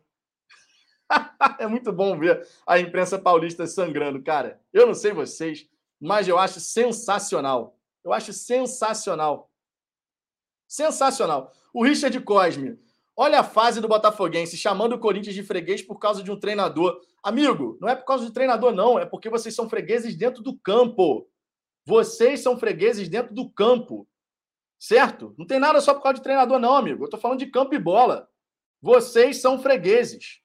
é muito bom ver a imprensa paulista sangrando, cara. Eu não sei vocês, mas eu acho sensacional. Eu acho sensacional. Sensacional. O Richard Cosme. Olha a fase do Botafoguense chamando o Corinthians de freguês por causa de um treinador. Amigo, não é por causa de treinador, não. É porque vocês são fregueses dentro do campo. Vocês são fregueses dentro do campo. Certo? Não tem nada só por causa de treinador, não, amigo. Eu tô falando de campo e bola. Vocês são fregueses.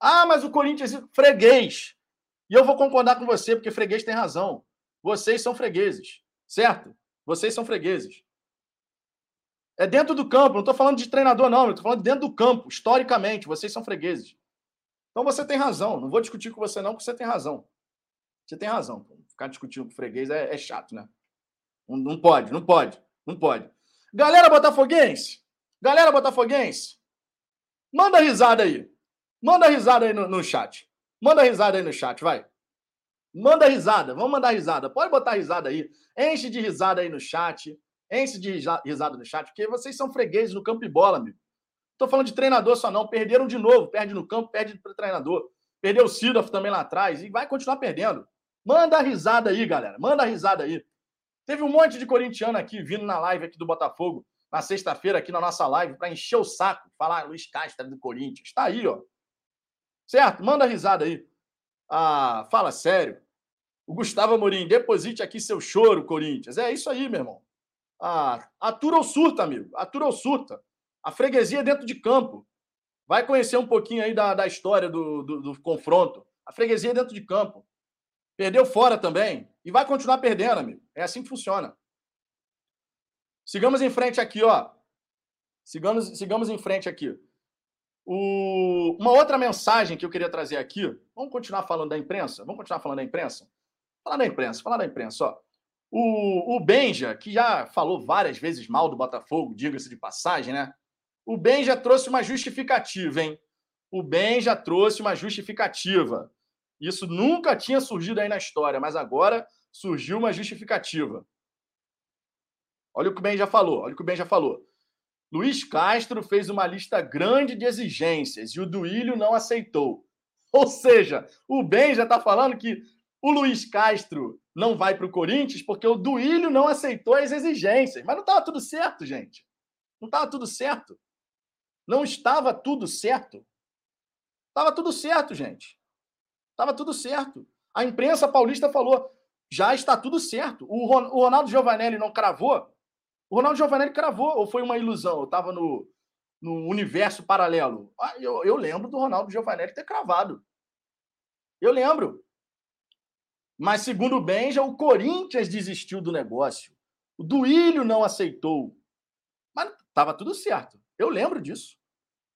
Ah, mas o Corinthians é freguês. E eu vou concordar com você, porque freguês tem razão. Vocês são fregueses. Certo? Vocês são fregueses. É dentro do campo, não estou falando de treinador, não, estou falando de dentro do campo, historicamente, vocês são fregueses. Então você tem razão, não vou discutir com você, não, porque você tem razão. Você tem razão. Ficar discutindo com freguês é, é chato, né? Não, não pode, não pode, não pode. Galera botafoguense, galera botafoguense, manda risada aí. Manda risada aí no, no chat. Manda risada aí no chat, vai. Manda risada, vamos mandar risada. Pode botar risada aí. Enche de risada aí no chat. Enche de risada no chat, porque vocês são fregueses no campo e bola, amigo. Tô falando de treinador só não. Perderam de novo. Perde no campo, perde para treinador. Perdeu o Sidoff também lá atrás e vai continuar perdendo. Manda risada aí, galera. Manda risada aí. Teve um monte de corintiano aqui vindo na live aqui do Botafogo, na sexta-feira, aqui na nossa live, para encher o saco, falar Luiz Castro do Corinthians. Está aí, ó. Certo? Manda risada aí. Ah, fala sério. O Gustavo Amorim, deposite aqui seu choro, Corinthians. É isso aí, meu irmão. Ah, atura ou surta, amigo. Atura ou surta. A freguesia é dentro de campo. Vai conhecer um pouquinho aí da, da história do, do, do confronto. A freguesia é dentro de campo. Perdeu fora também. E vai continuar perdendo, amigo. É assim que funciona. Sigamos em frente aqui, ó. Sigamos, sigamos em frente aqui. O... Uma outra mensagem que eu queria trazer aqui. Vamos continuar falando da imprensa? Vamos continuar falando da imprensa? Falar da imprensa, falar da imprensa, ó. O, o Benja, que já falou várias vezes mal do Botafogo, diga-se de passagem, né? O Benja trouxe uma justificativa, hein? O Benja trouxe uma justificativa. Isso nunca tinha surgido aí na história, mas agora surgiu uma justificativa. Olha o que o Ben já falou, olha o que o Ben já falou. Luiz Castro fez uma lista grande de exigências e o Duílio não aceitou. Ou seja, o Ben já está falando que o Luiz Castro não vai para o Corinthians porque o Duílio não aceitou as exigências. Mas não estava tudo certo, gente. Não estava tudo certo. Não estava tudo certo. Estava tudo certo, gente. Estava tudo certo. A imprensa paulista falou: já está tudo certo. O Ronaldo Giovanelli não cravou. O Ronaldo Giovanelli cravou, ou foi uma ilusão? Eu estava no, no universo paralelo. Ah, eu, eu lembro do Ronaldo Giovanelli ter cravado. Eu lembro. Mas, segundo o Benja, o Corinthians desistiu do negócio. O Duílio não aceitou. Mas Tava tudo certo. Eu lembro disso.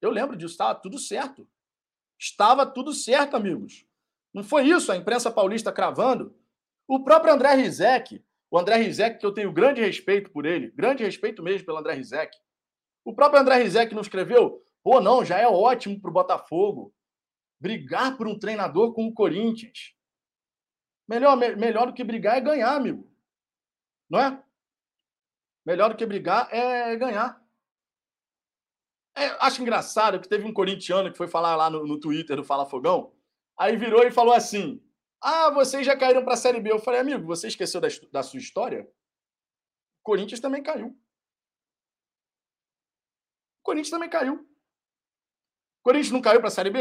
Eu lembro disso. Estava tudo certo. Estava tudo certo, amigos. Não foi isso a imprensa paulista cravando? O próprio André Rizek, o André Rizek, que eu tenho grande respeito por ele, grande respeito mesmo pelo André Rizek. O próprio André Rizek não escreveu, pô, não, já é ótimo para o Botafogo brigar por um treinador com o Corinthians. Melhor, me, melhor do que brigar é ganhar, amigo. Não é? Melhor do que brigar é ganhar. É, acho engraçado que teve um corintiano que foi falar lá no, no Twitter do Fala Fogão, aí virou e falou assim: Ah, vocês já caíram para a Série B. Eu falei, amigo, você esqueceu da, da sua história? O Corinthians também caiu. O Corinthians também caiu. O Corinthians não caiu para a Série B?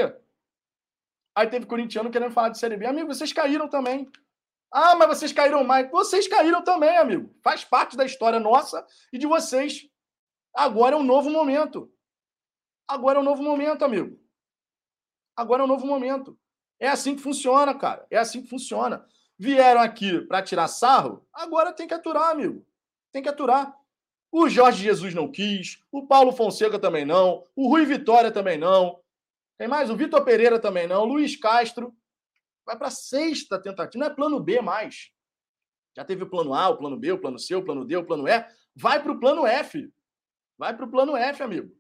Aí teve corintiano querendo falar de Série B. Amigo, vocês caíram também. Ah, mas vocês caíram mais. Vocês caíram também, amigo. Faz parte da história nossa e de vocês. Agora é um novo momento. Agora é um novo momento, amigo. Agora é um novo momento. É assim que funciona, cara. É assim que funciona. Vieram aqui para tirar sarro, agora tem que aturar, amigo. Tem que aturar. O Jorge Jesus não quis, o Paulo Fonseca também não, o Rui Vitória também não. Tem mais? O Vitor Pereira também não, o Luiz Castro. Vai para sexta tentativa, não é plano B mais. Já teve o plano A, o plano B, o plano C, o plano D, o plano E. Vai para o plano F. Vai para o plano F, amigo.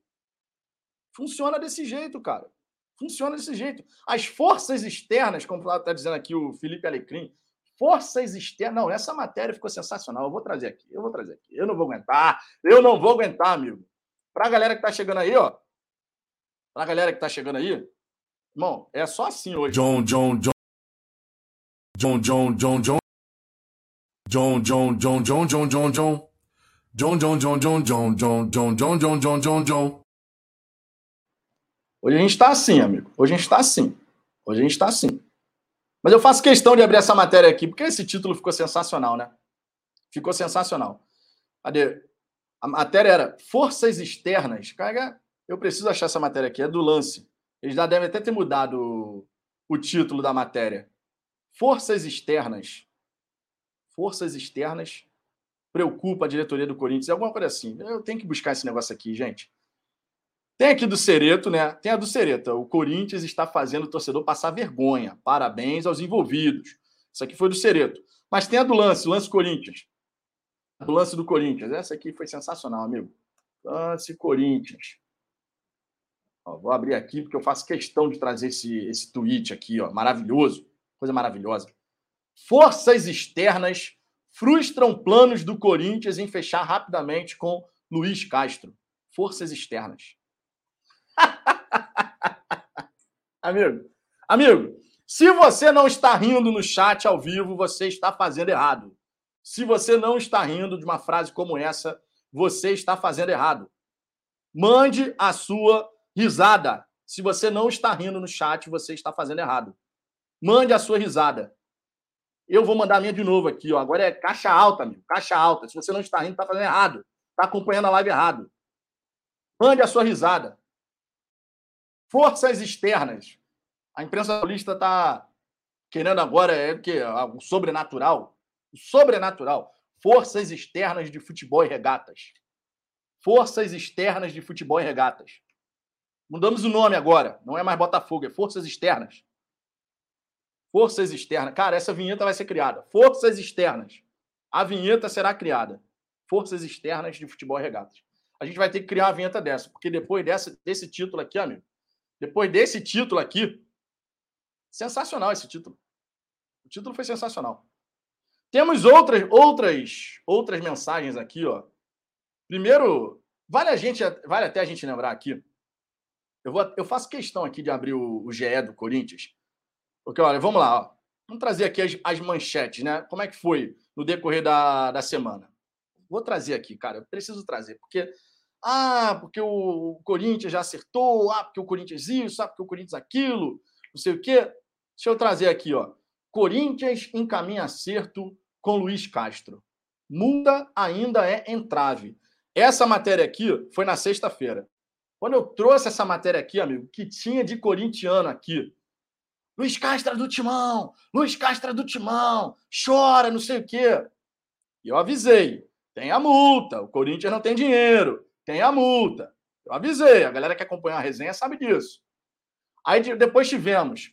Funciona desse jeito, cara. Funciona desse jeito. As forças externas, como está dizendo aqui o Felipe Alecrim, forças externas. Não, essa matéria ficou sensacional. Eu vou trazer aqui, eu vou trazer aqui. Eu não vou aguentar, eu não vou aguentar, amigo. Para a galera que está chegando aí, ó. Para a galera que está chegando aí, irmão, é só assim hoje. John, John, John. John, John, John, John. John, John, John, John, John, John, John. John, John, John, John, John, John, John, John, John, John, John, John. Hoje a gente está assim, amigo. Hoje a gente está assim. Hoje a gente está assim. Mas eu faço questão de abrir essa matéria aqui, porque esse título ficou sensacional, né? Ficou sensacional. Cadê? A matéria era Forças Externas. Cara, eu preciso achar essa matéria aqui. É do lance. Eles já devem até ter mudado o título da matéria. Forças Externas. Forças Externas preocupa a diretoria do Corinthians. É alguma coisa assim. Eu tenho que buscar esse negócio aqui, gente. Tem aqui do Cereto, né? Tem a do Cereto. O Corinthians está fazendo o torcedor passar vergonha. Parabéns aos envolvidos. Isso aqui foi do Cereto. Mas tem a do lance, lance Corinthians. Do lance do Corinthians. Essa aqui foi sensacional, amigo. Lance Corinthians. Ó, vou abrir aqui porque eu faço questão de trazer esse, esse tweet aqui, ó. Maravilhoso. Coisa maravilhosa. Forças externas frustram planos do Corinthians em fechar rapidamente com Luiz Castro. Forças externas. amigo, amigo, se você não está rindo no chat ao vivo, você está fazendo errado. Se você não está rindo de uma frase como essa, você está fazendo errado. Mande a sua risada. Se você não está rindo no chat, você está fazendo errado. Mande a sua risada. Eu vou mandar a minha de novo aqui, ó. Agora é caixa alta, amigo. Caixa alta. Se você não está rindo, está fazendo errado. Está acompanhando a live errado. Mande a sua risada. Forças externas. A imprensa paulista está querendo agora é o que algo sobrenatural, o sobrenatural. Forças externas de futebol e regatas. Forças externas de futebol e regatas. Mudamos o nome agora. Não é mais Botafogo, é Forças Externas. Forças Externas. Cara, essa vinheta vai ser criada. Forças Externas. A vinheta será criada. Forças Externas de Futebol e Regatas. A gente vai ter que criar uma vinheta dessa, porque depois dessa, desse título aqui, amigo, depois desse título aqui, sensacional esse título. O título foi sensacional. Temos outras outras outras mensagens aqui, ó. Primeiro, vale a gente vale até a gente lembrar aqui. Eu vou eu faço questão aqui de abrir o, o GE do Corinthians. Porque olha, vamos lá, ó. Vamos trazer aqui as, as manchetes, né? Como é que foi no decorrer da, da semana? Vou trazer aqui, cara. Eu preciso trazer, porque ah, porque o Corinthians já acertou, ah, porque o Corinthians isso, ah, porque o Corinthians aquilo, não sei o quê. Deixa eu trazer aqui, ó. Corinthians encaminha acerto com Luiz Castro. Multa ainda é entrave. Essa matéria aqui foi na sexta-feira. Quando eu trouxe essa matéria aqui, amigo, que tinha de corintiano aqui. Luiz Castro é do Timão, Luiz Castro é do Timão, chora, não sei o quê. E eu avisei, tem a multa, o Corinthians não tem dinheiro, tem a multa. Eu avisei, a galera que acompanha a resenha sabe disso. Aí depois tivemos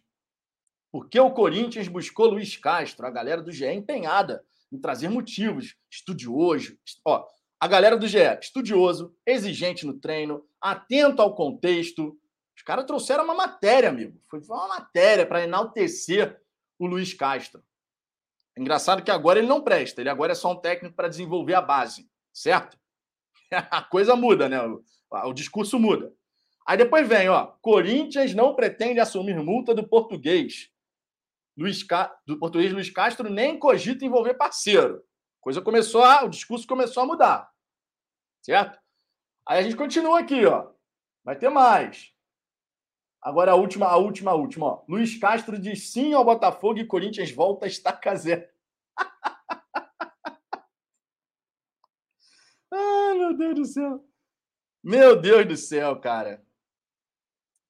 porque o Corinthians buscou Luiz Castro, a galera do GE empenhada em trazer motivos, estudioso, ó, a galera do GE, estudioso, exigente no treino, atento ao contexto. Os caras trouxeram uma matéria, amigo. Foi uma matéria para enaltecer o Luiz Castro. Engraçado que agora ele não presta, ele agora é só um técnico para desenvolver a base, certo? A coisa muda, né? O, o discurso muda. Aí depois vem, ó, Corinthians não pretende assumir multa do português. Luiz Ca... do português Luiz Castro nem cogita envolver parceiro. Coisa começou a, o discurso começou a mudar. Certo? Aí a gente continua aqui, ó. Vai ter mais. Agora a última, a última, a última, ó. Luiz Castro diz sim ao Botafogo e Corinthians volta a estaca zero. Meu Deus do céu. Meu Deus do céu, cara.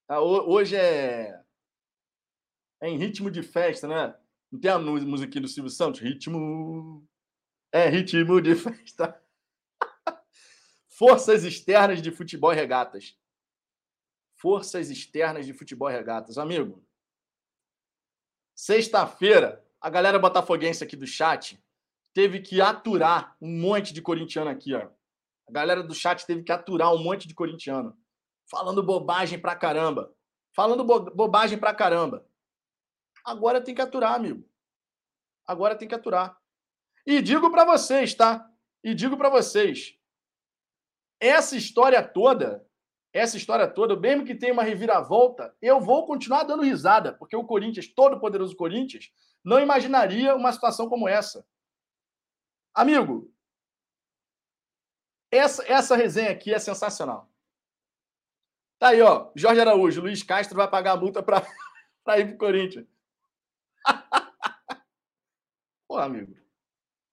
Ah, hoje é é em ritmo de festa, né? Não tem a música do Silvio Santos? Ritmo. É ritmo de festa. Forças externas de futebol e regatas. Forças externas de futebol e regatas. Amigo, sexta-feira, a galera botafoguense aqui do chat teve que aturar um monte de corintiano aqui, ó. A galera do chat teve que aturar um monte de corintiano. Falando bobagem pra caramba. Falando bo bobagem pra caramba. Agora tem que aturar, amigo. Agora tem que aturar. E digo para vocês, tá? E digo para vocês, essa história toda, essa história toda, mesmo que tenha uma reviravolta, eu vou continuar dando risada, porque o Corinthians, todo poderoso Corinthians, não imaginaria uma situação como essa. Amigo, essa, essa resenha aqui é sensacional. Tá aí, ó. Jorge Araújo, Luiz Castro vai pagar a multa para ir pro Corinthians. Pô, amigo.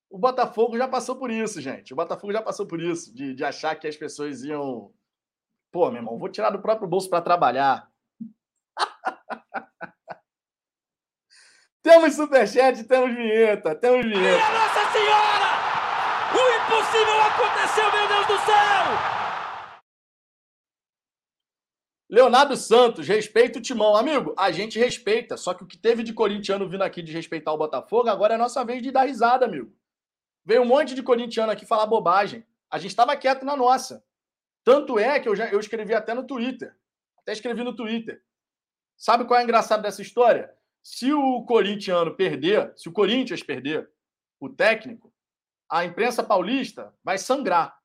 O Botafogo já passou por isso, gente. O Botafogo já passou por isso, de, de achar que as pessoas iam. Pô, meu irmão, vou tirar do próprio bolso para trabalhar. temos superchat, temos vinheta, temos vinheta. Nossa Senhora! Impossível aconteceu, meu Deus do céu! Leonardo Santos, respeita o timão. Amigo, a gente respeita. Só que o que teve de corintiano vindo aqui de respeitar o Botafogo, agora é nossa vez de dar risada, amigo. Veio um monte de corintiano aqui falar bobagem. A gente estava quieto na nossa. Tanto é que eu, já, eu escrevi até no Twitter. Até escrevi no Twitter. Sabe qual é o engraçado dessa história? Se o corintiano perder, se o Corinthians perder o técnico, a imprensa paulista vai sangrar.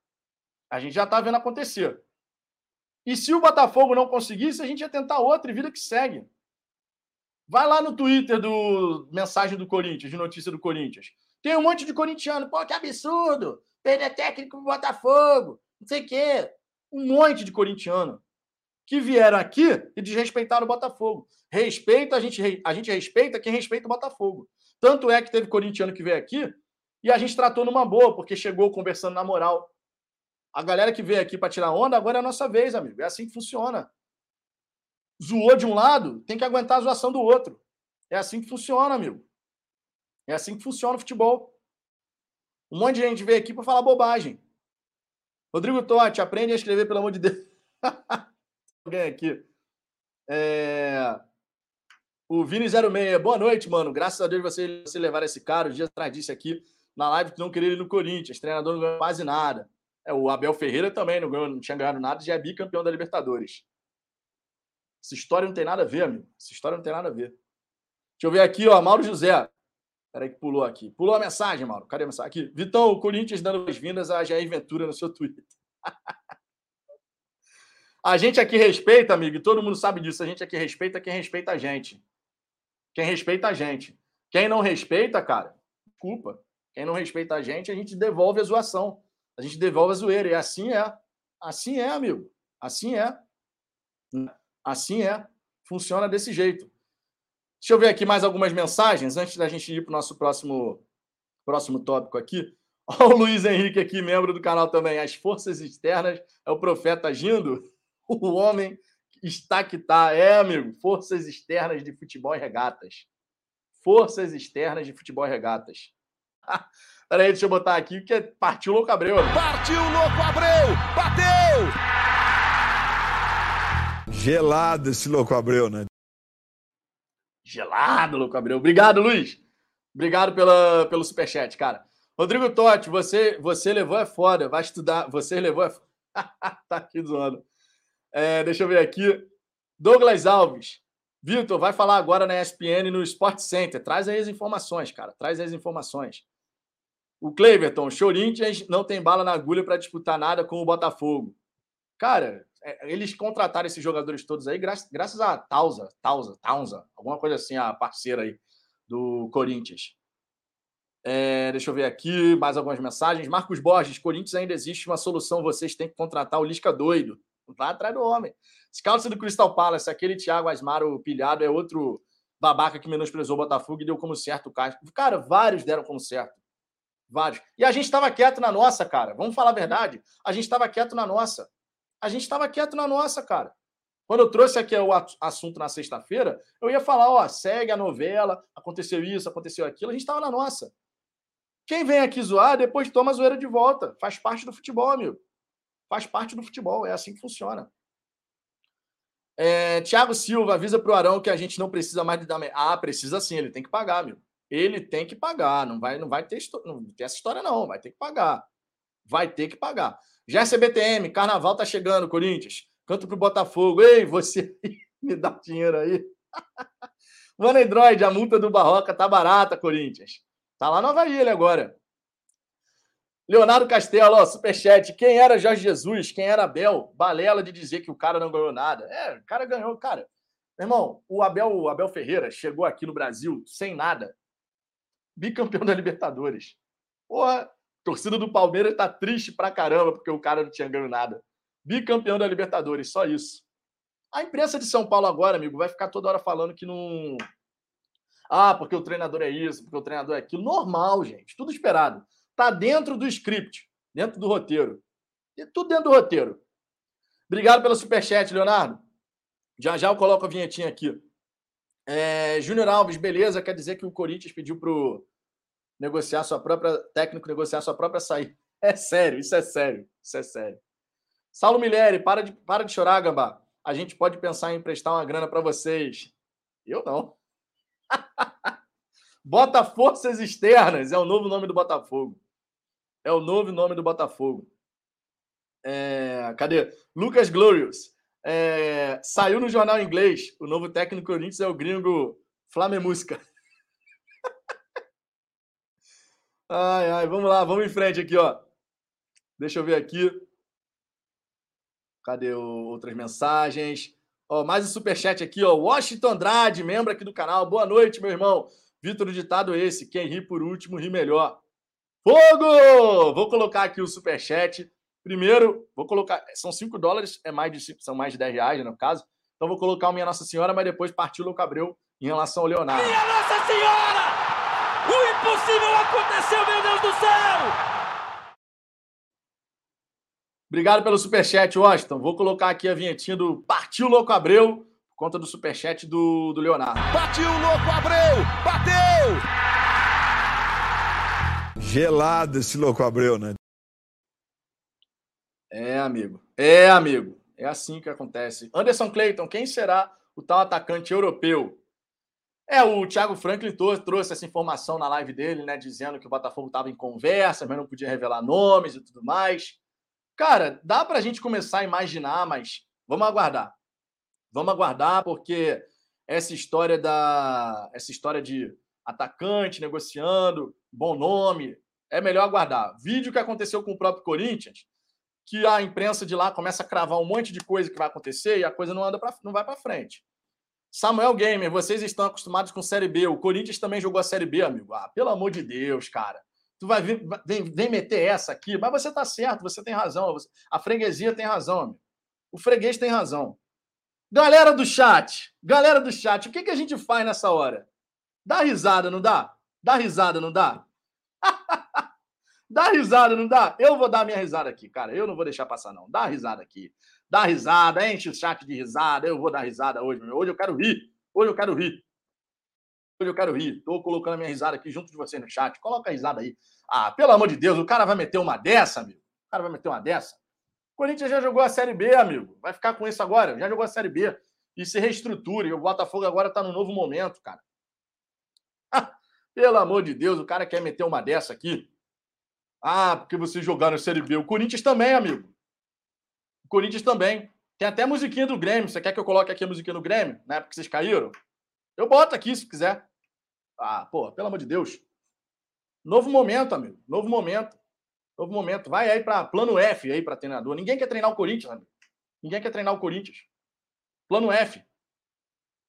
A gente já está vendo acontecer. E se o Botafogo não conseguisse, a gente ia tentar outra e vida que segue. Vai lá no Twitter do mensagem do Corinthians, de notícia do Corinthians. Tem um monte de corintiano. Pô, que absurdo! Perder técnico pro Botafogo. Não sei o quê. Um monte de corintiano que vieram aqui e desrespeitaram o Botafogo. Respeita, a gente, a gente respeita quem respeita o Botafogo. Tanto é que teve corintiano que veio aqui e a gente tratou numa boa, porque chegou conversando na moral. A galera que veio aqui para tirar onda, agora é a nossa vez, amigo. É assim que funciona. Zoou de um lado, tem que aguentar a zoação do outro. É assim que funciona, amigo. É assim que funciona o futebol. Um monte de gente veio aqui para falar bobagem. Rodrigo Totti, aprende a escrever, pelo amor de Deus. Alguém aqui. É... O Vini06, boa noite, mano. Graças a Deus você, você levar esse cara. O dia atrás disse aqui na live que não queria ir no Corinthians. Treinador não ganhou quase nada. É, o Abel Ferreira também não, ganhou, não tinha ganhado nada, já é bicampeão da Libertadores. Essa história não tem nada a ver, amigo. Essa história não tem nada a ver. Deixa eu ver aqui, ó, Mauro José. Peraí que pulou aqui. Pulou a mensagem, Mauro. Cadê a mensagem? Aqui. Vitão, o Corinthians dando boas-vindas a Jair Ventura no seu Twitter. a gente aqui respeita, amigo, e todo mundo sabe disso. A gente aqui respeita quem respeita a gente. Quem respeita a gente. Quem não respeita, cara, desculpa. Quem não respeita a gente, a gente devolve a zoação a gente devolve a zoeira. E assim é. Assim é, amigo. Assim é. Assim é. Funciona desse jeito. Deixa eu ver aqui mais algumas mensagens antes da gente ir para o nosso próximo, próximo tópico aqui. Olha o Luiz Henrique aqui, membro do canal também. As forças externas é o profeta agindo. O homem está que está. É, amigo. Forças externas de futebol e regatas. Forças externas de futebol e regatas. Peraí, deixa eu botar aqui, que partiu o Louco Abreu. Partiu o Louco Abreu! Bateu! Gelado esse Louco Abreu, né? Gelado, Louco Abreu. Obrigado, Luiz. Obrigado pela, pelo superchat, cara. Rodrigo Totti, você, você levou é foda. Vai estudar. Você levou é foda. tá aqui zoando. É, deixa eu ver aqui. Douglas Alves. Vitor, vai falar agora na ESPN no Sport Center. Traz aí as informações, cara. Traz aí as informações. O Cleverton, Corinthians não tem bala na agulha para disputar nada com o Botafogo. Cara, é, eles contrataram esses jogadores todos aí graças, graças a Tausa, Tausa, Tausa, alguma coisa assim, a parceira aí do Corinthians. É, deixa eu ver aqui mais algumas mensagens. Marcos Borges, Corinthians ainda existe uma solução, vocês têm que contratar o Lisca doido. Lá atrás do homem. Scout do Crystal Palace, aquele Thiago Asmaro pilhado é outro babaca que menosprezou o Botafogo e deu como certo o Castro. Cara, vários deram como certo. Vários. E a gente estava quieto na nossa, cara. Vamos falar a verdade. A gente estava quieto na nossa. A gente estava quieto na nossa, cara. Quando eu trouxe aqui o assunto na sexta-feira, eu ia falar, ó, segue a novela, aconteceu isso, aconteceu aquilo, a gente estava na nossa. Quem vem aqui zoar, depois toma a zoeira de volta. Faz parte do futebol, amigo. Faz parte do futebol, é assim que funciona. É, Tiago Silva, avisa para o Arão que a gente não precisa mais de dar. Ah, precisa sim, ele tem que pagar, amigo. Ele tem que pagar, não vai, não vai ter, não tem essa história, não. Vai ter que pagar. Vai ter que pagar. Já CBTM, carnaval tá chegando, Corinthians. Canto pro Botafogo. Ei, você me dá dinheiro aí. Mano Android, a multa do Barroca tá barata, Corinthians. Tá lá no Havaí agora. Leonardo Castelo, ó, superchat. Quem era Jorge Jesus? Quem era Abel? Balela de dizer que o cara não ganhou nada. É, o cara ganhou, cara. Meu irmão, o Abel, o Abel Ferreira chegou aqui no Brasil sem nada. Bicampeão da Libertadores. Porra, torcida do Palmeiras tá triste pra caramba porque o cara não tinha ganho nada. Bicampeão da Libertadores, só isso. A imprensa de São Paulo agora, amigo, vai ficar toda hora falando que não. Ah, porque o treinador é isso, porque o treinador é aquilo. Normal, gente. Tudo esperado. Tá dentro do script, dentro do roteiro. E tudo dentro do roteiro. Obrigado pelo superchat, Leonardo. Já já eu coloco a vinhetinha aqui. É, Júnior Alves, beleza? Quer dizer que o Corinthians pediu pro negociar sua própria técnico negociar sua própria saída. É sério, isso é sério, isso é sério. Saulo Mileri, para de, para de chorar, Gambá. A gente pode pensar em emprestar uma grana para vocês. Eu não. Bota Forças Externas é o novo nome do Botafogo. É o novo nome do Botafogo. É, cadê? Lucas Glorious. É, saiu no jornal inglês. O novo técnico Corinthians é o gringo Flamemusca. Ai, ai, vamos lá, vamos em frente aqui, ó. Deixa eu ver aqui. Cadê outras mensagens? Ó, mais um superchat aqui, ó. Washington Andrade, membro aqui do canal. Boa noite, meu irmão. Vitor, o ditado esse: quem ri por último, ri melhor. Fogo! Vou colocar aqui o superchat. Primeiro, vou colocar. São 5 dólares, é mais de, são mais de 10 reais, no caso. Então vou colocar o Minha Nossa Senhora, mas depois partiu o em relação ao Leonardo. Minha Nossa Senhora! Impossível aconteceu, meu Deus do céu! Obrigado pelo superchat, Washington. Vou colocar aqui a vinhetinha do Partiu Louco Abreu, por conta do superchat do, do Leonardo. Partiu Louco Abreu! Bateu! Gelado esse Louco Abreu, né? É, amigo. É, amigo. É assim que acontece. Anderson Clayton, quem será o tal atacante europeu? É, o Thiago Franklin trouxe essa informação na live dele, né? Dizendo que o Botafogo estava em conversa, mas não podia revelar nomes e tudo mais. Cara, dá para a gente começar a imaginar, mas vamos aguardar. Vamos aguardar, porque essa história da. Essa história de atacante negociando, bom nome, é melhor aguardar. Vídeo que aconteceu com o próprio Corinthians, que a imprensa de lá começa a cravar um monte de coisa que vai acontecer e a coisa não anda pra, não vai para frente. Samuel Gamer, vocês estão acostumados com Série B. O Corinthians também jogou a Série B, amigo. Ah, pelo amor de Deus, cara. Tu vai vir, vem, vem meter essa aqui, mas você tá certo, você tem razão. A freguesia tem razão, amigo. O freguês tem razão. Galera do chat, galera do chat, o que, que a gente faz nessa hora? Dá risada, não dá? Dá risada, não dá? dá risada, não dá? Eu vou dar minha risada aqui, cara. Eu não vou deixar passar, não. Dá risada aqui. Dá risada, enche o chat de risada. Eu vou dar risada hoje. Hoje eu quero rir. Hoje eu quero rir. eu quero rir. Tô colocando a minha risada aqui junto de você no chat. Coloca a risada aí. Ah, pelo amor de Deus, o cara vai meter uma dessa, amigo? O cara vai meter uma dessa? O Corinthians já jogou a Série B, amigo. Vai ficar com isso agora? Já jogou a Série B. E se reestruture. O Botafogo agora tá no novo momento, cara. pelo amor de Deus, o cara quer meter uma dessa aqui. Ah, porque vocês jogaram a Série B. O Corinthians também, amigo. O Corinthians também. Tem até musiquinha do Grêmio. Você quer que eu coloque aqui a musiquinha do Grêmio? Na época que vocês caíram? Eu boto aqui, se quiser. Ah, pô, pelo amor de Deus. Novo momento, amigo. Novo momento. Novo momento. Vai aí para plano F aí para treinador. Ninguém quer treinar o Corinthians, amigo. Ninguém quer treinar o Corinthians. Plano F.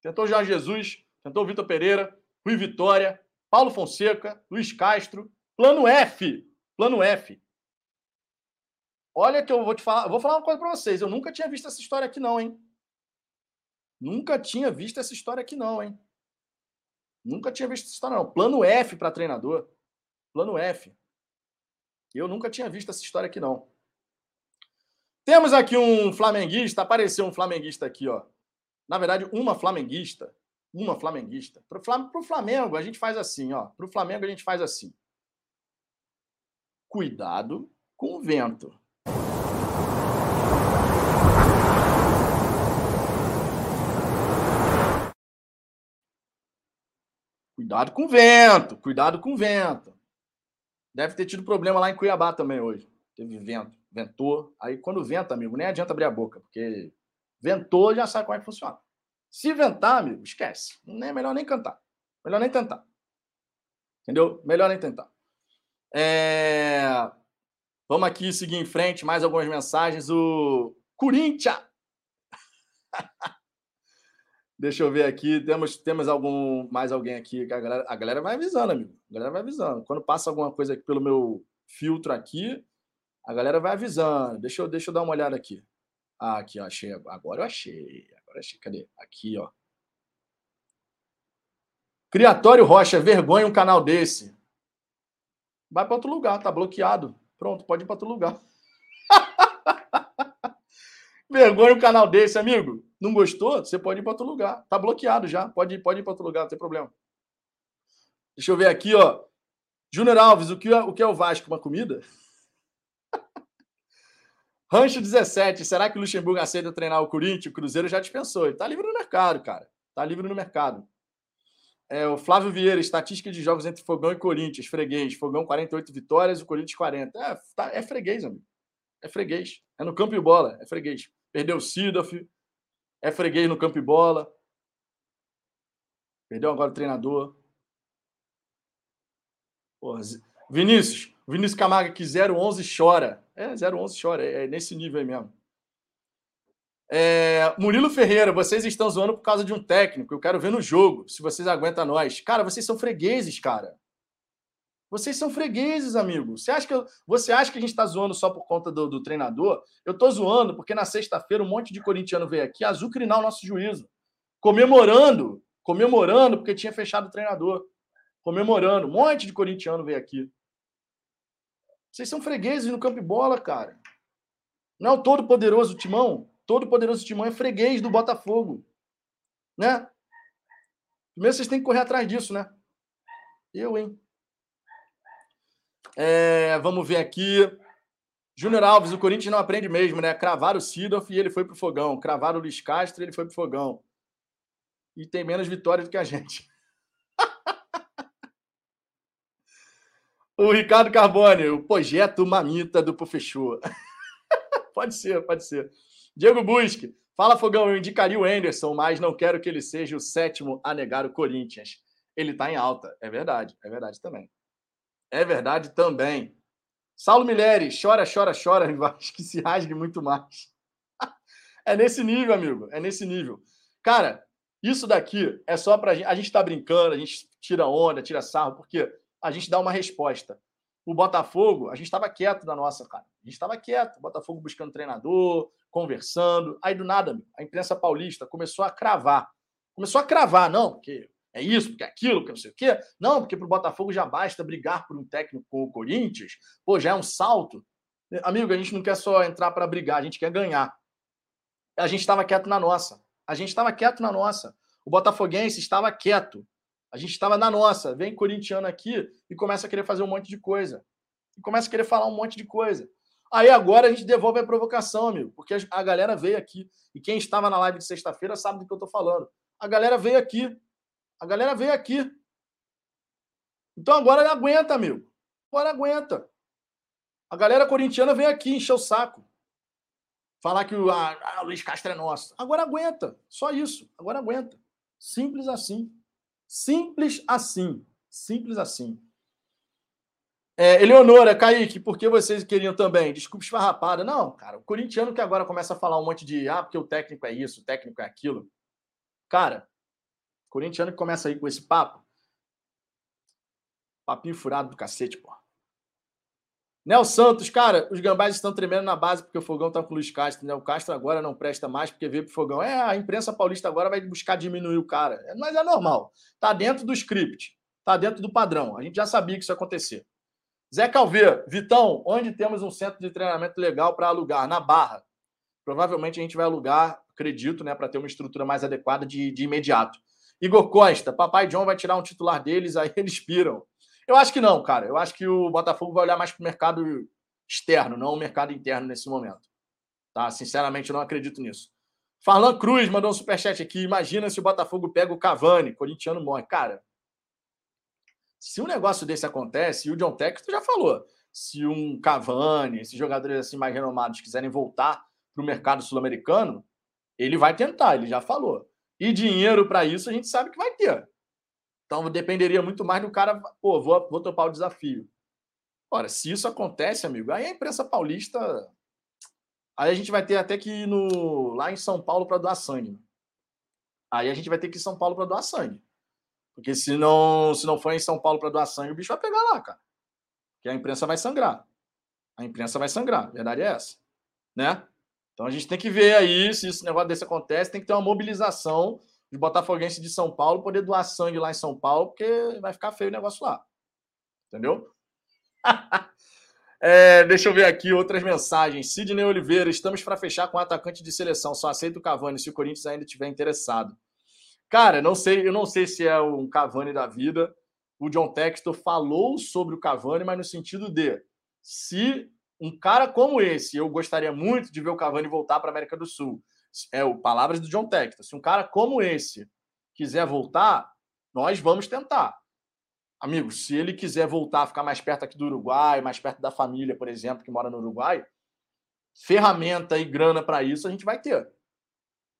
Tentou Jorge Jesus, tentou Vitor Pereira, Rui Vitória, Paulo Fonseca, Luiz Castro. Plano F. Plano F. Olha que eu vou te falar, vou falar uma coisa para vocês. Eu nunca tinha visto essa história aqui não, hein? Nunca tinha visto essa história aqui não, hein? Nunca tinha visto essa história não. Plano F para treinador. Plano F. Eu nunca tinha visto essa história aqui não. Temos aqui um flamenguista, apareceu um flamenguista aqui, ó. Na verdade, uma flamenguista, uma flamenguista. Para o Flamengo, a gente faz assim, ó. Para o Flamengo, a gente faz assim. Cuidado com o vento. Cuidado com o vento, cuidado com o vento. Deve ter tido problema lá em Cuiabá também hoje. Teve vento, ventou. Aí quando venta, amigo, nem adianta abrir a boca, porque ventou já sabe como é que funciona. Se ventar, amigo, esquece. Não é melhor nem cantar. Melhor nem tentar. Entendeu? Melhor nem tentar. É... Vamos aqui seguir em frente, mais algumas mensagens. O Corinthians Deixa eu ver aqui. Temos, temos algum mais alguém aqui. A galera, a galera vai avisando, amigo. A galera vai avisando. Quando passa alguma coisa aqui pelo meu filtro aqui, a galera vai avisando. Deixa eu, deixa eu dar uma olhada aqui. Ah, aqui, ó, achei. Agora eu achei. Agora eu achei. Cadê? Aqui, ó. Criatório Rocha, vergonha um canal desse. Vai para outro lugar, tá bloqueado. Pronto, pode ir para outro lugar. Vergonha um canal desse, amigo. Não gostou? Você pode ir para outro lugar. Tá bloqueado já. Pode ir, pode ir para outro lugar, não tem problema. Deixa eu ver aqui, ó. Júnior Alves, o que, é, o que é o Vasco? Uma comida? Rancho 17. Será que o Luxemburgo aceita treinar o Corinthians? O Cruzeiro já dispensou. Ele tá livre no mercado, cara. Tá livre no mercado. É, o Flávio Vieira, estatística de jogos entre Fogão e Corinthians, freguês. Fogão 48 vitórias, o Corinthians 40. É, tá, é freguês, amigo. É freguês. É no campo e bola, é freguês. Perdeu o Sidoff, é freguês no campo e bola. Perdeu agora o treinador. Porra, Vinícius, Vinícius Camargo que 011 chora. É, 011 chora, é, é nesse nível aí mesmo. É, Murilo Ferreira, vocês estão zoando por causa de um técnico. Eu quero ver no jogo, se vocês aguentam nós. Cara, vocês são fregueses, cara. Vocês são fregueses, amigo. Você acha que, eu, você acha que a gente está zoando só por conta do, do treinador? Eu estou zoando porque na sexta-feira um monte de corintiano veio aqui azucrinar o nosso juízo. Comemorando, comemorando porque tinha fechado o treinador. Comemorando. Um monte de corintiano veio aqui. Vocês são fregueses no campo e bola, cara. Não é o todo-poderoso Timão? Todo-poderoso Timão é freguês do Botafogo. Né? Primeiro vocês têm que correr atrás disso, né? Eu, hein? É, vamos ver aqui. Júnior Alves, o Corinthians não aprende mesmo, né? Cravaram o Sidoff e ele foi pro fogão. Cravaram o Luiz Castro e ele foi pro fogão. E tem menos vitórias do que a gente. o Ricardo Carbone, o projeto Mamita do Pofechô. pode ser, pode ser. Diego Busque, fala Fogão, eu indicaria o Anderson, mas não quero que ele seja o sétimo a negar o Corinthians. Ele tá em alta, é verdade, é verdade também. É verdade também. Saulo Mileri, chora, chora, chora, acho que se rasgue muito mais. é nesse nível, amigo, é nesse nível. Cara, isso daqui é só pra gente. A gente tá brincando, a gente tira onda, tira sarro, porque a gente dá uma resposta. O Botafogo, a gente estava quieto na nossa, cara. A gente estava quieto. O Botafogo buscando treinador, conversando. Aí do nada, a imprensa paulista começou a cravar. Começou a cravar, não, porque é isso, porque é aquilo, porque não sei o quê. Não, porque para o Botafogo já basta brigar por um técnico com o Corinthians. Pô, já é um salto. Amigo, a gente não quer só entrar para brigar, a gente quer ganhar. A gente estava quieto na nossa. A gente estava quieto na nossa. O Botafoguense estava quieto. A gente estava na nossa. Vem corintiano aqui e começa a querer fazer um monte de coisa. E começa a querer falar um monte de coisa. Aí agora a gente devolve a provocação, amigo, porque a galera veio aqui. E quem estava na live de sexta-feira sabe do que eu estou falando. A galera veio aqui. A galera veio aqui. Então agora aguenta, amigo. Agora aguenta. A galera corintiana veio aqui encher o saco. Falar que o, a, Luiz Castro é nosso. Agora aguenta. Só isso. Agora aguenta. Simples assim. Simples assim. Simples assim. É, Eleonora, Kaique, por que vocês queriam também? Desculpa esfarrapada. Não, cara, o corintiano que agora começa a falar um monte de ah, porque o técnico é isso, o técnico é aquilo. Cara, corintiano que começa aí com esse papo. Papinho furado do cacete, pô. Nel Santos, cara, os gambás estão tremendo na base porque o Fogão tá com o Luiz Castro, né? O Castro agora não presta mais porque veio pro Fogão. É, a imprensa paulista agora vai buscar diminuir o cara. Mas é normal. Tá dentro do script. Tá dentro do padrão. A gente já sabia que isso ia acontecer. Zé Calvê, Vitão, onde temos um centro de treinamento legal para alugar? Na Barra. Provavelmente a gente vai alugar, acredito, né, para ter uma estrutura mais adequada de, de imediato. Igor Costa, Papai John vai tirar um titular deles, aí eles piram. Eu acho que não, cara. Eu acho que o Botafogo vai olhar mais para o mercado externo, não o mercado interno nesse momento. Tá? Sinceramente, eu não acredito nisso. Farlan Cruz mandou um superchat aqui. Imagina se o Botafogo pega o Cavani, corintiano morre. Cara, se um negócio desse acontece, e o John Textor já falou, se um Cavani, esses jogadores assim mais renomados quiserem voltar para o mercado sul-americano, ele vai tentar, ele já falou. E dinheiro para isso a gente sabe que vai ter. Então dependeria muito mais do cara, pô, vou, vou topar o desafio. Ora, se isso acontece, amigo, aí a imprensa paulista. Aí a gente vai ter até que ir no, lá em São Paulo para doar sangue. Aí a gente vai ter que ir em São Paulo para doar sangue. Porque se não, se não for em São Paulo para doar sangue, o bicho vai pegar lá, cara. Porque a imprensa vai sangrar. A imprensa vai sangrar. A verdade é essa. Né? Então a gente tem que ver aí se esse negócio desse acontece, tem que ter uma mobilização de botafoguense de São Paulo poder doar sangue lá em São Paulo, porque vai ficar feio o negócio lá. Entendeu? é, deixa eu ver aqui outras mensagens. Sidney Oliveira, estamos para fechar com atacante de seleção. Só aceita o Cavani se o Corinthians ainda estiver interessado. Cara, não sei, eu não sei se é um Cavani da vida. O John Textor falou sobre o Cavani, mas no sentido de se um cara como esse, eu gostaria muito de ver o Cavani voltar para a América do Sul. É o palavras do John Textor. Se um cara como esse quiser voltar, nós vamos tentar. Amigo, se ele quiser voltar, ficar mais perto aqui do Uruguai, mais perto da família, por exemplo, que mora no Uruguai, ferramenta e grana para isso a gente vai ter,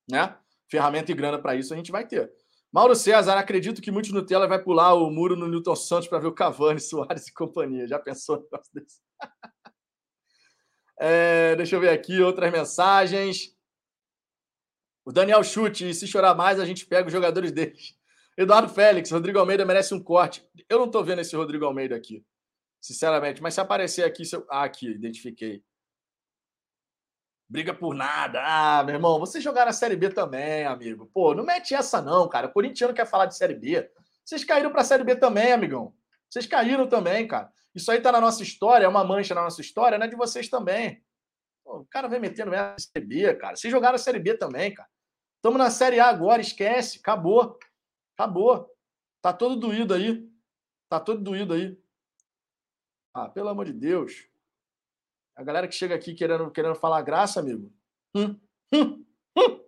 né? ferramenta e grana para isso a gente vai ter. Mauro César, acredito que muitos Nutella vai pular o muro no Newton Santos para ver o Cavani, Soares e companhia. Já pensou no negócio desse? é, deixa eu ver aqui outras mensagens. O Daniel Chute, se chorar mais, a gente pega os jogadores deles. Eduardo Félix, Rodrigo Almeida merece um corte. Eu não estou vendo esse Rodrigo Almeida aqui, sinceramente, mas se aparecer aqui, se eu... ah, aqui, identifiquei briga por nada. Ah, meu irmão, você jogar na Série B também, amigo. Pô, não mete essa não, cara. O corintiano quer falar de Série B. Vocês caíram para a Série B também, amigão. Vocês caíram também, cara. Isso aí tá na nossa história, é uma mancha na nossa história, não é de vocês também. Pô, o cara vem metendo na Série B, cara. Vocês jogaram a Série B também, cara. Estamos na Série A agora, esquece. Acabou. Acabou. Tá todo doído aí. Tá todo doído aí. Ah, pelo amor de Deus. A galera que chega aqui querendo, querendo falar graça, amigo. Hum, hum, hum.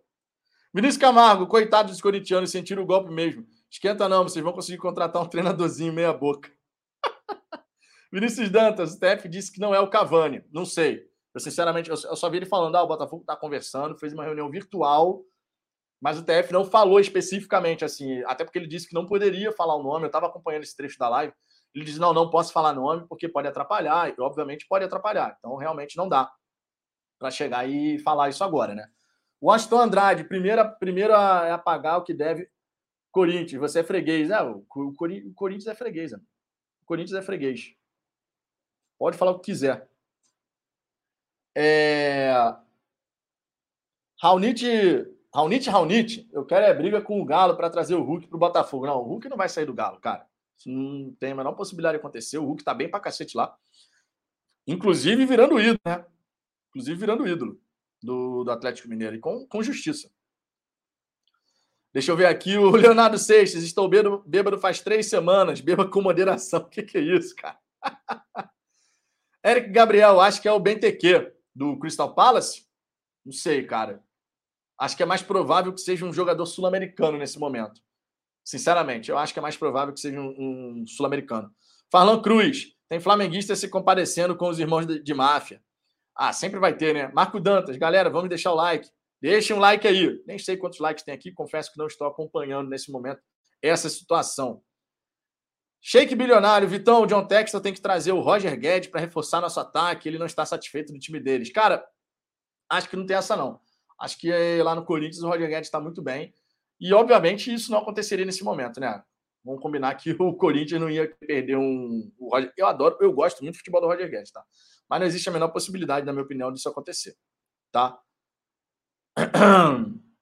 Vinícius Camargo, coitado dos corintianos, sentiram o golpe mesmo. Esquenta não, vocês vão conseguir contratar um treinadorzinho meia boca. Vinícius Dantas, o TF disse que não é o Cavani. Não sei. Eu, sinceramente, eu só vi ele falando, ah, o Botafogo está conversando, fez uma reunião virtual, mas o TF não falou especificamente, assim, até porque ele disse que não poderia falar o nome. Eu estava acompanhando esse trecho da live. Ele diz: não, não posso falar nome porque pode atrapalhar, e obviamente pode atrapalhar. Então, realmente não dá para chegar e falar isso agora, né? Washington Andrade, primeira, primeiro é apagar o que deve. Corinthians, você é freguês. É, o, o, o Corinthians é freguês. Né? O Corinthians é freguês. Pode falar o que quiser. É... Raunite, Raunite, Raunite, eu quero é briga com o Galo para trazer o Hulk para o Botafogo. Não, o Hulk não vai sair do Galo, cara. Isso não tem a menor possibilidade de acontecer. O Hulk tá bem pra cacete lá. Inclusive virando ídolo, né? Inclusive virando ídolo do, do Atlético Mineiro. E com, com justiça. Deixa eu ver aqui o Leonardo Seixas. Estou bêbado, bêbado faz três semanas. Beba com moderação. O que, que é isso, cara? Eric Gabriel, acho que é o BTQ do Crystal Palace. Não sei, cara. Acho que é mais provável que seja um jogador sul-americano nesse momento. Sinceramente, eu acho que é mais provável que seja um, um sul-americano. Farlan Cruz, tem flamenguista se comparecendo com os irmãos de, de máfia. Ah, sempre vai ter, né? Marco Dantas, galera, vamos deixar o like. Deixem um like aí. Nem sei quantos likes tem aqui, confesso que não estou acompanhando nesse momento essa situação. Shake bilionário, Vitão, o John Textor tem que trazer o Roger Guedes para reforçar nosso ataque. Ele não está satisfeito do time deles. Cara, acho que não tem essa, não. Acho que lá no Corinthians o Roger Guedes está muito bem. E, obviamente, isso não aconteceria nesse momento, né? Vamos combinar que o Corinthians não ia perder um. Eu adoro, eu gosto muito do futebol do Roger Guedes, tá? Mas não existe a menor possibilidade, na minha opinião, disso acontecer. Tá?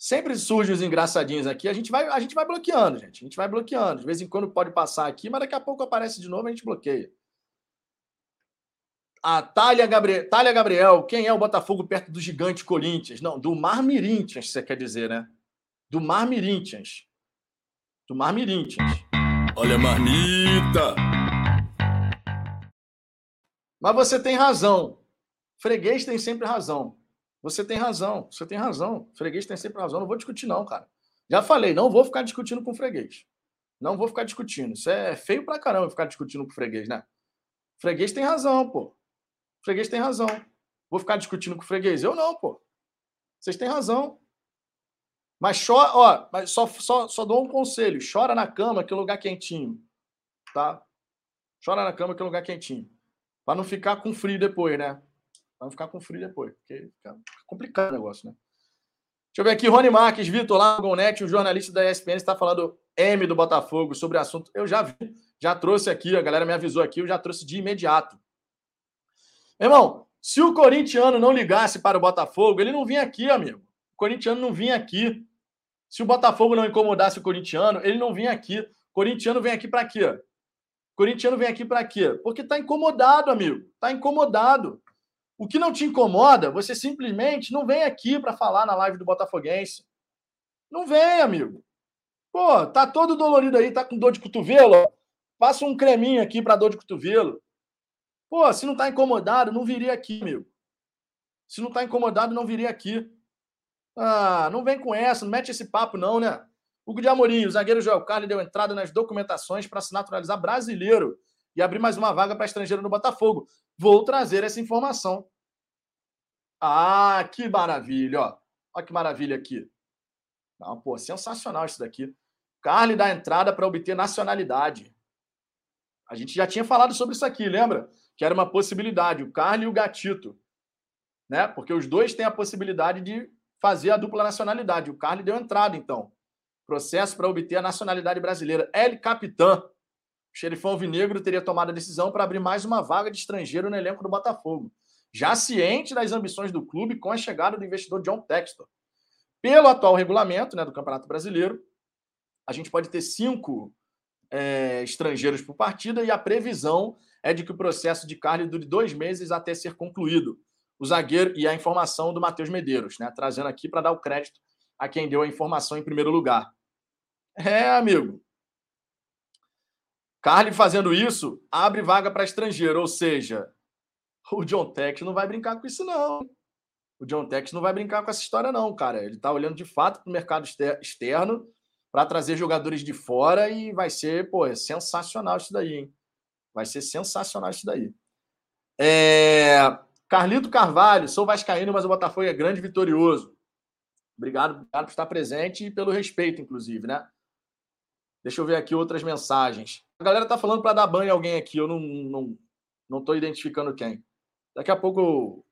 Sempre surgem os engraçadinhos aqui. A gente vai, a gente vai bloqueando, gente. A gente vai bloqueando. De vez em quando pode passar aqui, mas daqui a pouco aparece de novo e a gente bloqueia. A Thalia Gabriel, Thalia Gabriel, quem é o Botafogo perto do gigante Corinthians? Não, do Mar Mirinthians, você quer dizer, né? Do Mar Mirinthians. Do Mar Mirinthians. Olha a marmita! Mas você tem razão. Freguês tem sempre razão. Você tem razão, você tem razão. Freguês tem sempre razão. Não vou discutir, não, cara. Já falei, não vou ficar discutindo com freguês. Não vou ficar discutindo. Isso é feio pra caramba ficar discutindo com freguês, né? Freguês tem razão, pô. Freguês tem razão. Vou ficar discutindo com freguês? Eu não, pô. Vocês têm razão. Mas chora, ó, mas só, só, só dou um conselho: chora na cama, que é lugar quentinho. Tá? Chora na cama, que é lugar quentinho. Para não ficar com frio depois, né? Vai ficar com frio depois, porque fica complicado o negócio, né? Deixa eu ver aqui, Rony Marques, Vitor, lá o jornalista da ESPN está falando M do Botafogo sobre o assunto. Eu já vi, já trouxe aqui, a galera me avisou aqui, eu já trouxe de imediato. Irmão, se o corintiano não ligasse para o Botafogo, ele não vinha aqui, amigo. O corintiano não vinha aqui. Se o Botafogo não incomodasse o corintiano, ele não vinha aqui. O corintiano vem aqui para quê? O corintiano vem aqui para quê? Porque está incomodado, amigo. Está incomodado. O que não te incomoda, você simplesmente não vem aqui para falar na live do Botafoguense. Não vem, amigo. Pô, tá todo dolorido aí, tá com dor de cotovelo? Passa um creminho aqui para dor de cotovelo. Pô, se não tá incomodado, não viria aqui, amigo. Se não tá incomodado, não viria aqui. Ah, não vem com essa, não mete esse papo, não, né? Hugo de Amorim, o zagueiro Joel Carli deu entrada nas documentações para se naturalizar brasileiro e abrir mais uma vaga para estrangeiro no Botafogo. Vou trazer essa informação. Ah, que maravilha, ó. Olha que maravilha aqui. Não, pô, sensacional isso daqui. Carly dá entrada para obter nacionalidade. A gente já tinha falado sobre isso aqui, lembra? Que era uma possibilidade, o Carly e o Gatito. Né? Porque os dois têm a possibilidade de fazer a dupla nacionalidade. O Carly deu entrada, então. Processo para obter a nacionalidade brasileira. El Capitã. O xerifão Vinegro teria tomado a decisão para abrir mais uma vaga de estrangeiro no elenco do Botafogo, já ciente das ambições do clube com a chegada do investidor John Textor. Pelo atual regulamento né, do Campeonato Brasileiro, a gente pode ter cinco é, estrangeiros por partida e a previsão é de que o processo de carne dure dois meses até ser concluído. O zagueiro e a informação do Matheus Medeiros, né, trazendo aqui para dar o crédito a quem deu a informação em primeiro lugar. É, amigo, Carly fazendo isso, abre vaga para estrangeiro, ou seja, o John Tex não vai brincar com isso, não. O John Tex não vai brincar com essa história, não, cara. Ele está olhando de fato para o mercado externo para trazer jogadores de fora e vai ser, pô, é sensacional isso daí, hein? Vai ser sensacional isso daí. É... Carlito Carvalho, sou vascaíno, mas o Botafogo é grande e vitorioso. Obrigado, obrigado por estar presente e pelo respeito, inclusive, né? Deixa eu ver aqui outras mensagens. A galera tá falando para dar banho em alguém aqui, eu não, não, não tô identificando quem. Daqui a pouco eu,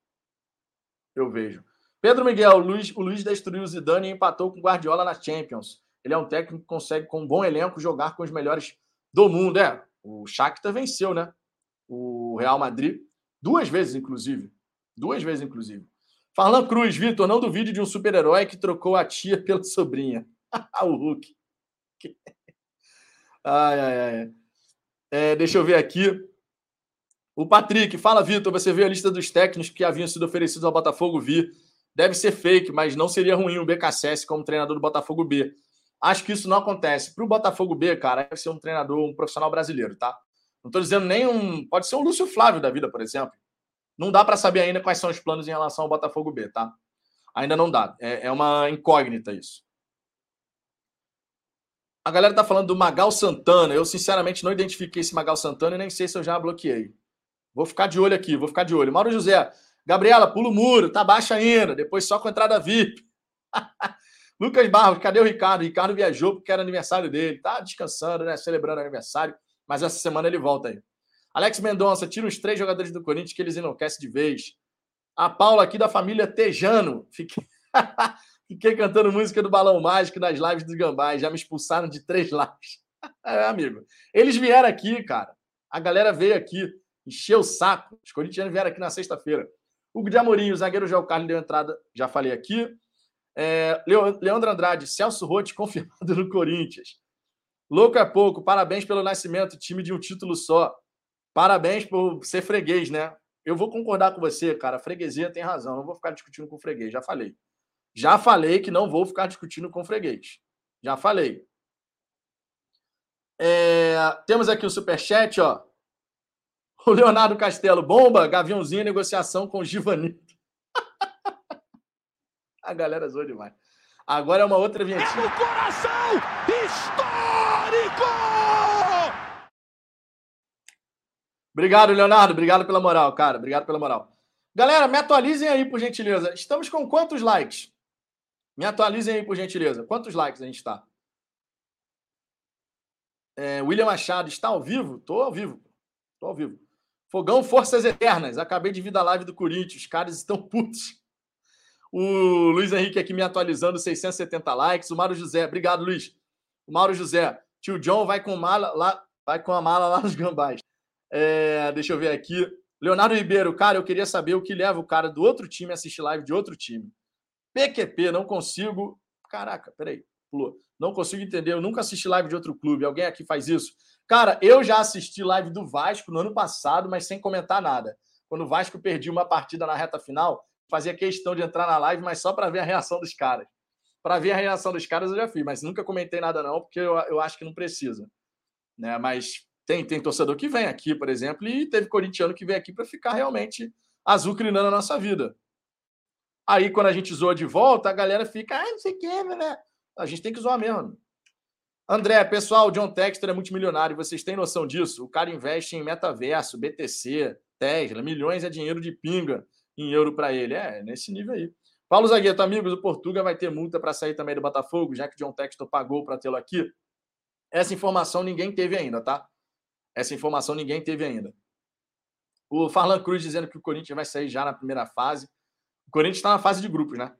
eu vejo. Pedro Miguel, o Luiz, o Luiz destruiu o Zidane e empatou com o Guardiola na Champions. Ele é um técnico que consegue, com um bom elenco, jogar com os melhores do mundo. É, o Shakhtar venceu, né? O Real Madrid. Duas vezes, inclusive. Duas vezes, inclusive. Farlan Cruz, Vitor, não duvide de um super-herói que trocou a tia pela sobrinha. o Hulk. Ai, ai, ai. É, deixa eu ver aqui. O Patrick, fala, Vitor, você viu a lista dos técnicos que haviam sido oferecidos ao Botafogo? Vi. deve ser fake, mas não seria ruim o BKSS como treinador do Botafogo B. Acho que isso não acontece. Para o Botafogo B, cara, deve ser um treinador, um profissional brasileiro, tá? Não estou dizendo nem um. Pode ser um Lúcio Flávio da vida, por exemplo. Não dá para saber ainda quais são os planos em relação ao Botafogo B, tá? Ainda não dá. É, é uma incógnita isso. A galera tá falando do Magal Santana. Eu, sinceramente, não identifiquei esse Magal Santana e nem sei se eu já bloqueei. Vou ficar de olho aqui, vou ficar de olho. Mauro José, Gabriela, pula o muro, tá baixo ainda. Depois só com entrada VIP. Lucas Barros, cadê o Ricardo? O Ricardo viajou porque era aniversário dele. Tá descansando, né? Celebrando aniversário. Mas essa semana ele volta aí. Alex Mendonça, tira os três jogadores do Corinthians que eles enlouquecem de vez. A Paula aqui da família Tejano. Fiquei, Fiquei cantando música do Balão Mágico nas lives dos Gambás. Já me expulsaram de três lives. é, amigo. Eles vieram aqui, cara. A galera veio aqui, encheu o saco. Os corintianos vieram aqui na sexta-feira. Hugo de Amorim, o zagueiro João Carlos deu entrada, já falei aqui. É, Leandro Andrade, Celso Rotti confirmado no Corinthians. Louco é pouco, parabéns pelo nascimento, time de um título só. Parabéns por ser freguês, né? Eu vou concordar com você, cara. freguesia tem razão. Não vou ficar discutindo com freguês, já falei. Já falei que não vou ficar discutindo com freguês. Já falei. É, temos aqui o superchat, ó. O Leonardo Castelo, bomba, Gaviãozinho, negociação com o Givanito. A galera zoou demais. Agora é uma outra vinhetinha. É o coração histórico! Obrigado, Leonardo. Obrigado pela moral, cara. Obrigado pela moral. Galera, me atualizem aí, por gentileza. Estamos com quantos likes? Me atualizem aí, por gentileza. Quantos likes a gente está? É, William Machado, está ao vivo? Estou ao vivo. Estou ao vivo. Fogão Forças Eternas. Acabei de vir da live do Corinthians. Os caras estão putos. O Luiz Henrique aqui me atualizando, 670 likes. O Mauro José, obrigado, Luiz. O Mauro José, tio John vai com mala lá, vai com a mala lá nos gambás. É, deixa eu ver aqui. Leonardo Ribeiro, cara, eu queria saber o que leva o cara do outro time a assistir live de outro time. PQP, não consigo. Caraca, peraí, pulou. Não consigo entender. Eu nunca assisti live de outro clube. Alguém aqui faz isso? Cara, eu já assisti live do Vasco no ano passado, mas sem comentar nada. Quando o Vasco perdia uma partida na reta final, fazia questão de entrar na live, mas só para ver a reação dos caras. Para ver a reação dos caras eu já fiz, mas nunca comentei nada não, porque eu, eu acho que não precisa. Né? Mas tem, tem torcedor que vem aqui, por exemplo, e teve corintiano que vem aqui para ficar realmente azucrinando a nossa vida. Aí, quando a gente zoa de volta, a galera fica, ah, não sei o que, né? A gente tem que zoar mesmo. André, pessoal, o John Texter é multimilionário, vocês têm noção disso? O cara investe em metaverso, BTC, Tesla, milhões é dinheiro de pinga em euro para ele. É, nesse nível aí. Paulo Zagueto, amigos, o Portuga vai ter multa para sair também do Botafogo, já que John Textor pagou para tê-lo aqui. Essa informação ninguém teve ainda, tá? Essa informação ninguém teve ainda. O Farlan Cruz dizendo que o Corinthians vai sair já na primeira fase. O Corinthians está na fase de grupos, né?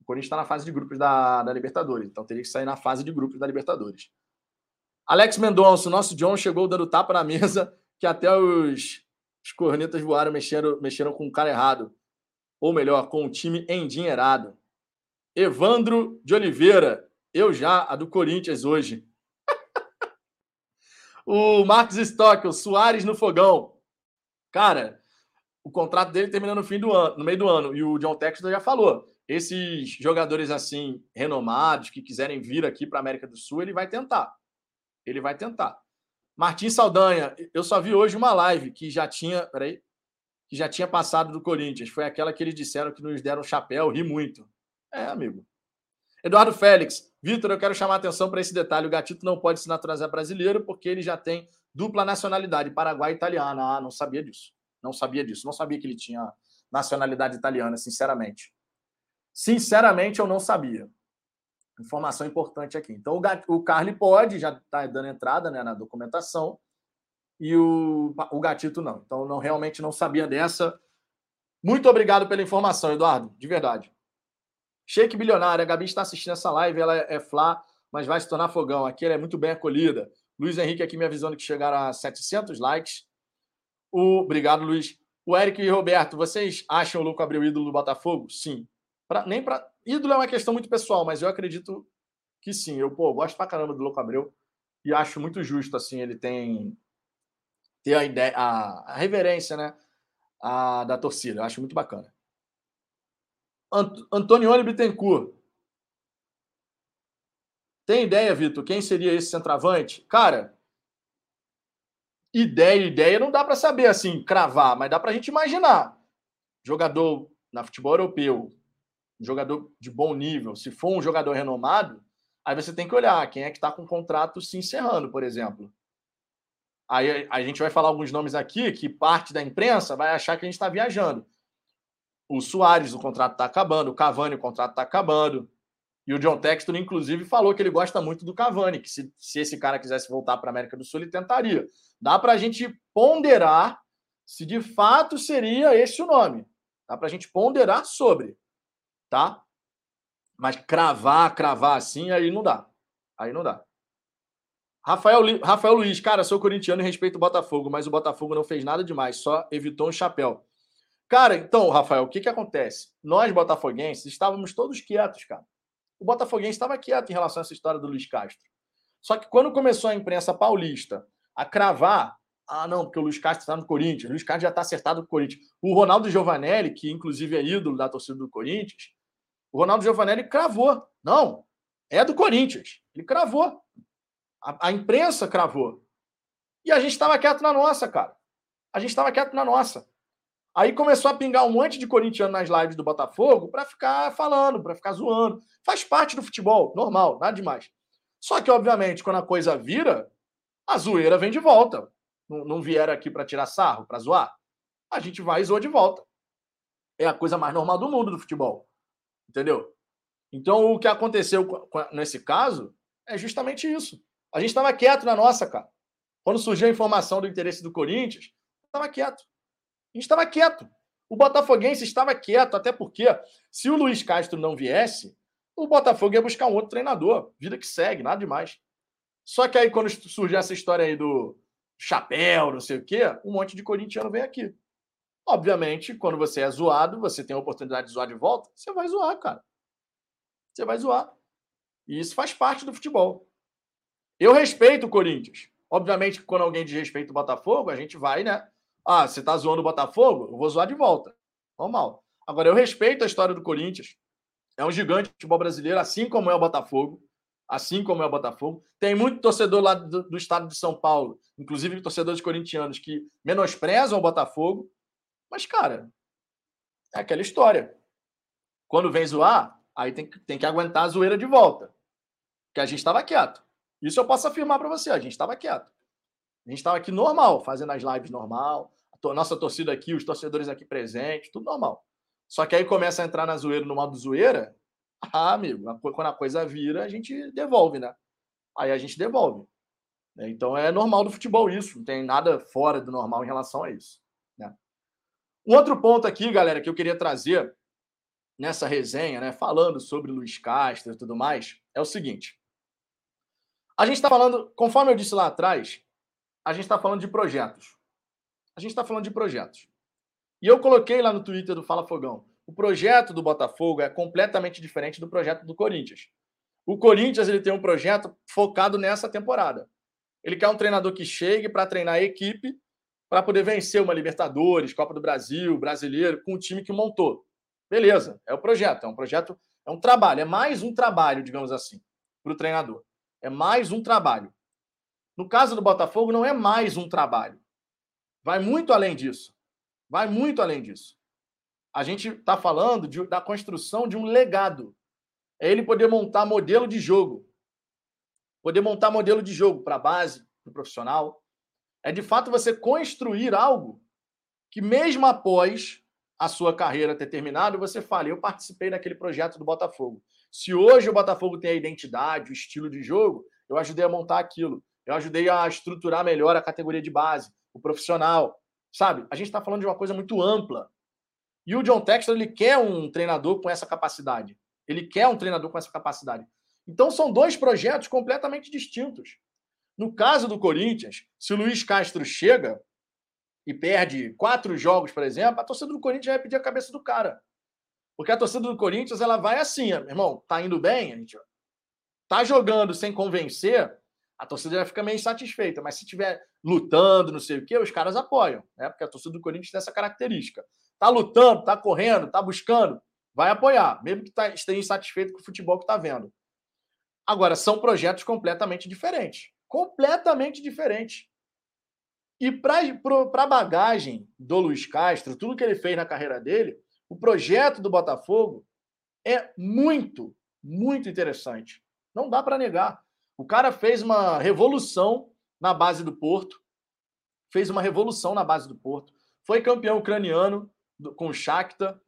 O Corinthians está na fase de grupos da, da Libertadores. Então teria que sair na fase de grupos da Libertadores. Alex Mendonça, nosso John chegou dando tapa na mesa que até os, os cornetas voaram, mexeram, mexeram com o cara errado. Ou melhor, com o time endinheirado. Evandro de Oliveira, eu já, a do Corinthians hoje. o Marcos Stock, o Soares no fogão. Cara, o contrato dele termina no fim do ano, no meio do ano. E o John Textor já falou: esses jogadores assim renomados que quiserem vir aqui para a América do Sul, ele vai tentar. Ele vai tentar. Martins Saldanha, eu só vi hoje uma live que já tinha, peraí, que já tinha passado do Corinthians. Foi aquela que eles disseram que nos deram chapéu, ri muito. É, amigo. Eduardo Félix, Vitor, eu quero chamar a atenção para esse detalhe. O Gatito não pode se naturalizar brasileiro porque ele já tem dupla nacionalidade, Paraguai e italiana. Ah, não sabia disso. Não sabia disso. Não sabia que ele tinha nacionalidade italiana, sinceramente. Sinceramente, eu não sabia. Informação importante aqui. Então, o, Carly pode, já está dando entrada né, na documentação, e o, o Gatito não. Então, não realmente não sabia dessa. Muito obrigado pela informação, Eduardo, de verdade. Shake Bilionário, a Gabi está assistindo essa live, ela é Flá, mas vai se tornar fogão. Aqui ela é muito bem acolhida. Luiz Henrique aqui me avisando que chegaram a 700 likes. O, obrigado, Luiz. O Eric e Roberto, vocês acham o Louco Abreu ídolo do Botafogo? Sim. Pra, nem para ídolo é uma questão muito pessoal, mas eu acredito que sim. Eu pô, gosto pra caramba do Louco Abreu e acho muito justo assim ele tem ter a ideia, a, a reverência, né, a, da torcida. Eu acho muito bacana. Ant Antonioni Bittencourt. Tem ideia, Vitor? Quem seria esse centroavante? Cara, ideia, ideia não dá para saber assim, cravar, mas dá para a gente imaginar. Jogador na futebol europeu, jogador de bom nível, se for um jogador renomado, aí você tem que olhar quem é que está com o contrato se encerrando, por exemplo. Aí a gente vai falar alguns nomes aqui que parte da imprensa vai achar que a gente está viajando. O Soares, o contrato está acabando, o Cavani, o contrato está acabando. E o John Textor, inclusive, falou que ele gosta muito do Cavani, que se, se esse cara quisesse voltar para a América do Sul, ele tentaria. Dá para a gente ponderar se de fato seria esse o nome. Dá para a gente ponderar sobre, tá? Mas cravar, cravar assim, aí não dá. Aí não dá. Rafael, Rafael Luiz, cara, sou corintiano e respeito o Botafogo, mas o Botafogo não fez nada demais, só evitou um chapéu. Cara, então, Rafael, o que que acontece? Nós, botafoguenses, estávamos todos quietos, cara o Botafoguense estava quieto em relação a essa história do Luiz Castro. Só que quando começou a imprensa paulista a cravar, ah, não, porque o Luiz Castro está no Corinthians, o Luiz Castro já está acertado com o Corinthians. O Ronaldo Giovanelli, que inclusive é ídolo da torcida do Corinthians, o Ronaldo Giovanelli cravou. Não, é do Corinthians. Ele cravou. A, a imprensa cravou. E a gente estava quieto na nossa, cara. A gente estava quieto na nossa. Aí começou a pingar um monte de corintiano nas lives do Botafogo para ficar falando, para ficar zoando. Faz parte do futebol, normal, nada demais. Só que, obviamente, quando a coisa vira, a zoeira vem de volta. Não, não vieram aqui para tirar sarro, para zoar. A gente vai e zoa de volta. É a coisa mais normal do mundo do futebol. Entendeu? Então, o que aconteceu nesse caso é justamente isso. A gente estava quieto na nossa, cara. Quando surgiu a informação do interesse do Corinthians, estava quieto. A gente estava quieto. O Botafoguense estava quieto, até porque se o Luiz Castro não viesse, o Botafogo ia buscar um outro treinador. Vida que segue, nada demais. Só que aí, quando surgiu essa história aí do chapéu, não sei o quê, um monte de corintiano vem aqui. Obviamente, quando você é zoado, você tem a oportunidade de zoar de volta, você vai zoar, cara. Você vai zoar. E isso faz parte do futebol. Eu respeito o Corinthians. Obviamente, quando alguém desrespeita o Botafogo, a gente vai, né? Ah, você tá zoando o Botafogo? Eu vou zoar de volta. Normal. Agora, eu respeito a história do Corinthians. É um gigante do futebol brasileiro, assim como é o Botafogo. Assim como é o Botafogo. Tem muito torcedor lá do, do estado de São Paulo, inclusive torcedores corintianos, que menosprezam o Botafogo. Mas, cara, é aquela história. Quando vem zoar, aí tem, tem que aguentar a zoeira de volta. Porque a gente estava quieto. Isso eu posso afirmar para você, a gente estava quieto. A gente estava aqui normal, fazendo as lives normal, a nossa torcida aqui, os torcedores aqui presentes, tudo normal. Só que aí começa a entrar na zoeira, no modo zoeira, ah, amigo, quando a coisa vira, a gente devolve, né? Aí a gente devolve. Né? Então é normal do futebol isso, não tem nada fora do normal em relação a isso. Né? Um outro ponto aqui, galera, que eu queria trazer nessa resenha, né, falando sobre Luiz Castro e tudo mais, é o seguinte. A gente está falando, conforme eu disse lá atrás, a gente está falando de projetos. A gente está falando de projetos. E eu coloquei lá no Twitter do Fala Fogão. O projeto do Botafogo é completamente diferente do projeto do Corinthians. O Corinthians ele tem um projeto focado nessa temporada. Ele quer um treinador que chegue para treinar a equipe para poder vencer uma Libertadores, Copa do Brasil, Brasileiro, com o time que montou. Beleza, é o projeto. É um projeto, é um trabalho. É mais um trabalho, digamos assim, para o treinador. É mais um trabalho. No caso do Botafogo, não é mais um trabalho. Vai muito além disso. Vai muito além disso. A gente está falando de, da construção de um legado. É ele poder montar modelo de jogo. Poder montar modelo de jogo para a base, para o profissional. É de fato você construir algo que, mesmo após a sua carreira ter terminado, você fale: eu participei daquele projeto do Botafogo. Se hoje o Botafogo tem a identidade, o estilo de jogo, eu ajudei a montar aquilo. Eu ajudei a estruturar melhor a categoria de base, o profissional. Sabe? A gente está falando de uma coisa muito ampla. E o John Textor, ele quer um treinador com essa capacidade. Ele quer um treinador com essa capacidade. Então, são dois projetos completamente distintos. No caso do Corinthians, se o Luiz Castro chega e perde quatro jogos, por exemplo, a torcida do Corinthians vai pedir a cabeça do cara. Porque a torcida do Corinthians ela vai assim, irmão, tá indo bem, a gente tá jogando sem convencer, a torcida já fica meio insatisfeita. Mas se tiver lutando, não sei o quê, os caras apoiam, né? Porque a torcida do Corinthians tem essa característica. Tá lutando, tá correndo, tá buscando. vai apoiar, mesmo que tá, esteja insatisfeito com o futebol que está vendo. Agora, são projetos completamente diferentes. Completamente diferentes. E para a bagagem do Luiz Castro, tudo que ele fez na carreira dele, o projeto do Botafogo é muito, muito interessante. Não dá para negar. O cara fez uma revolução na base do Porto, fez uma revolução na base do Porto, foi campeão ucraniano com o Shakhtar,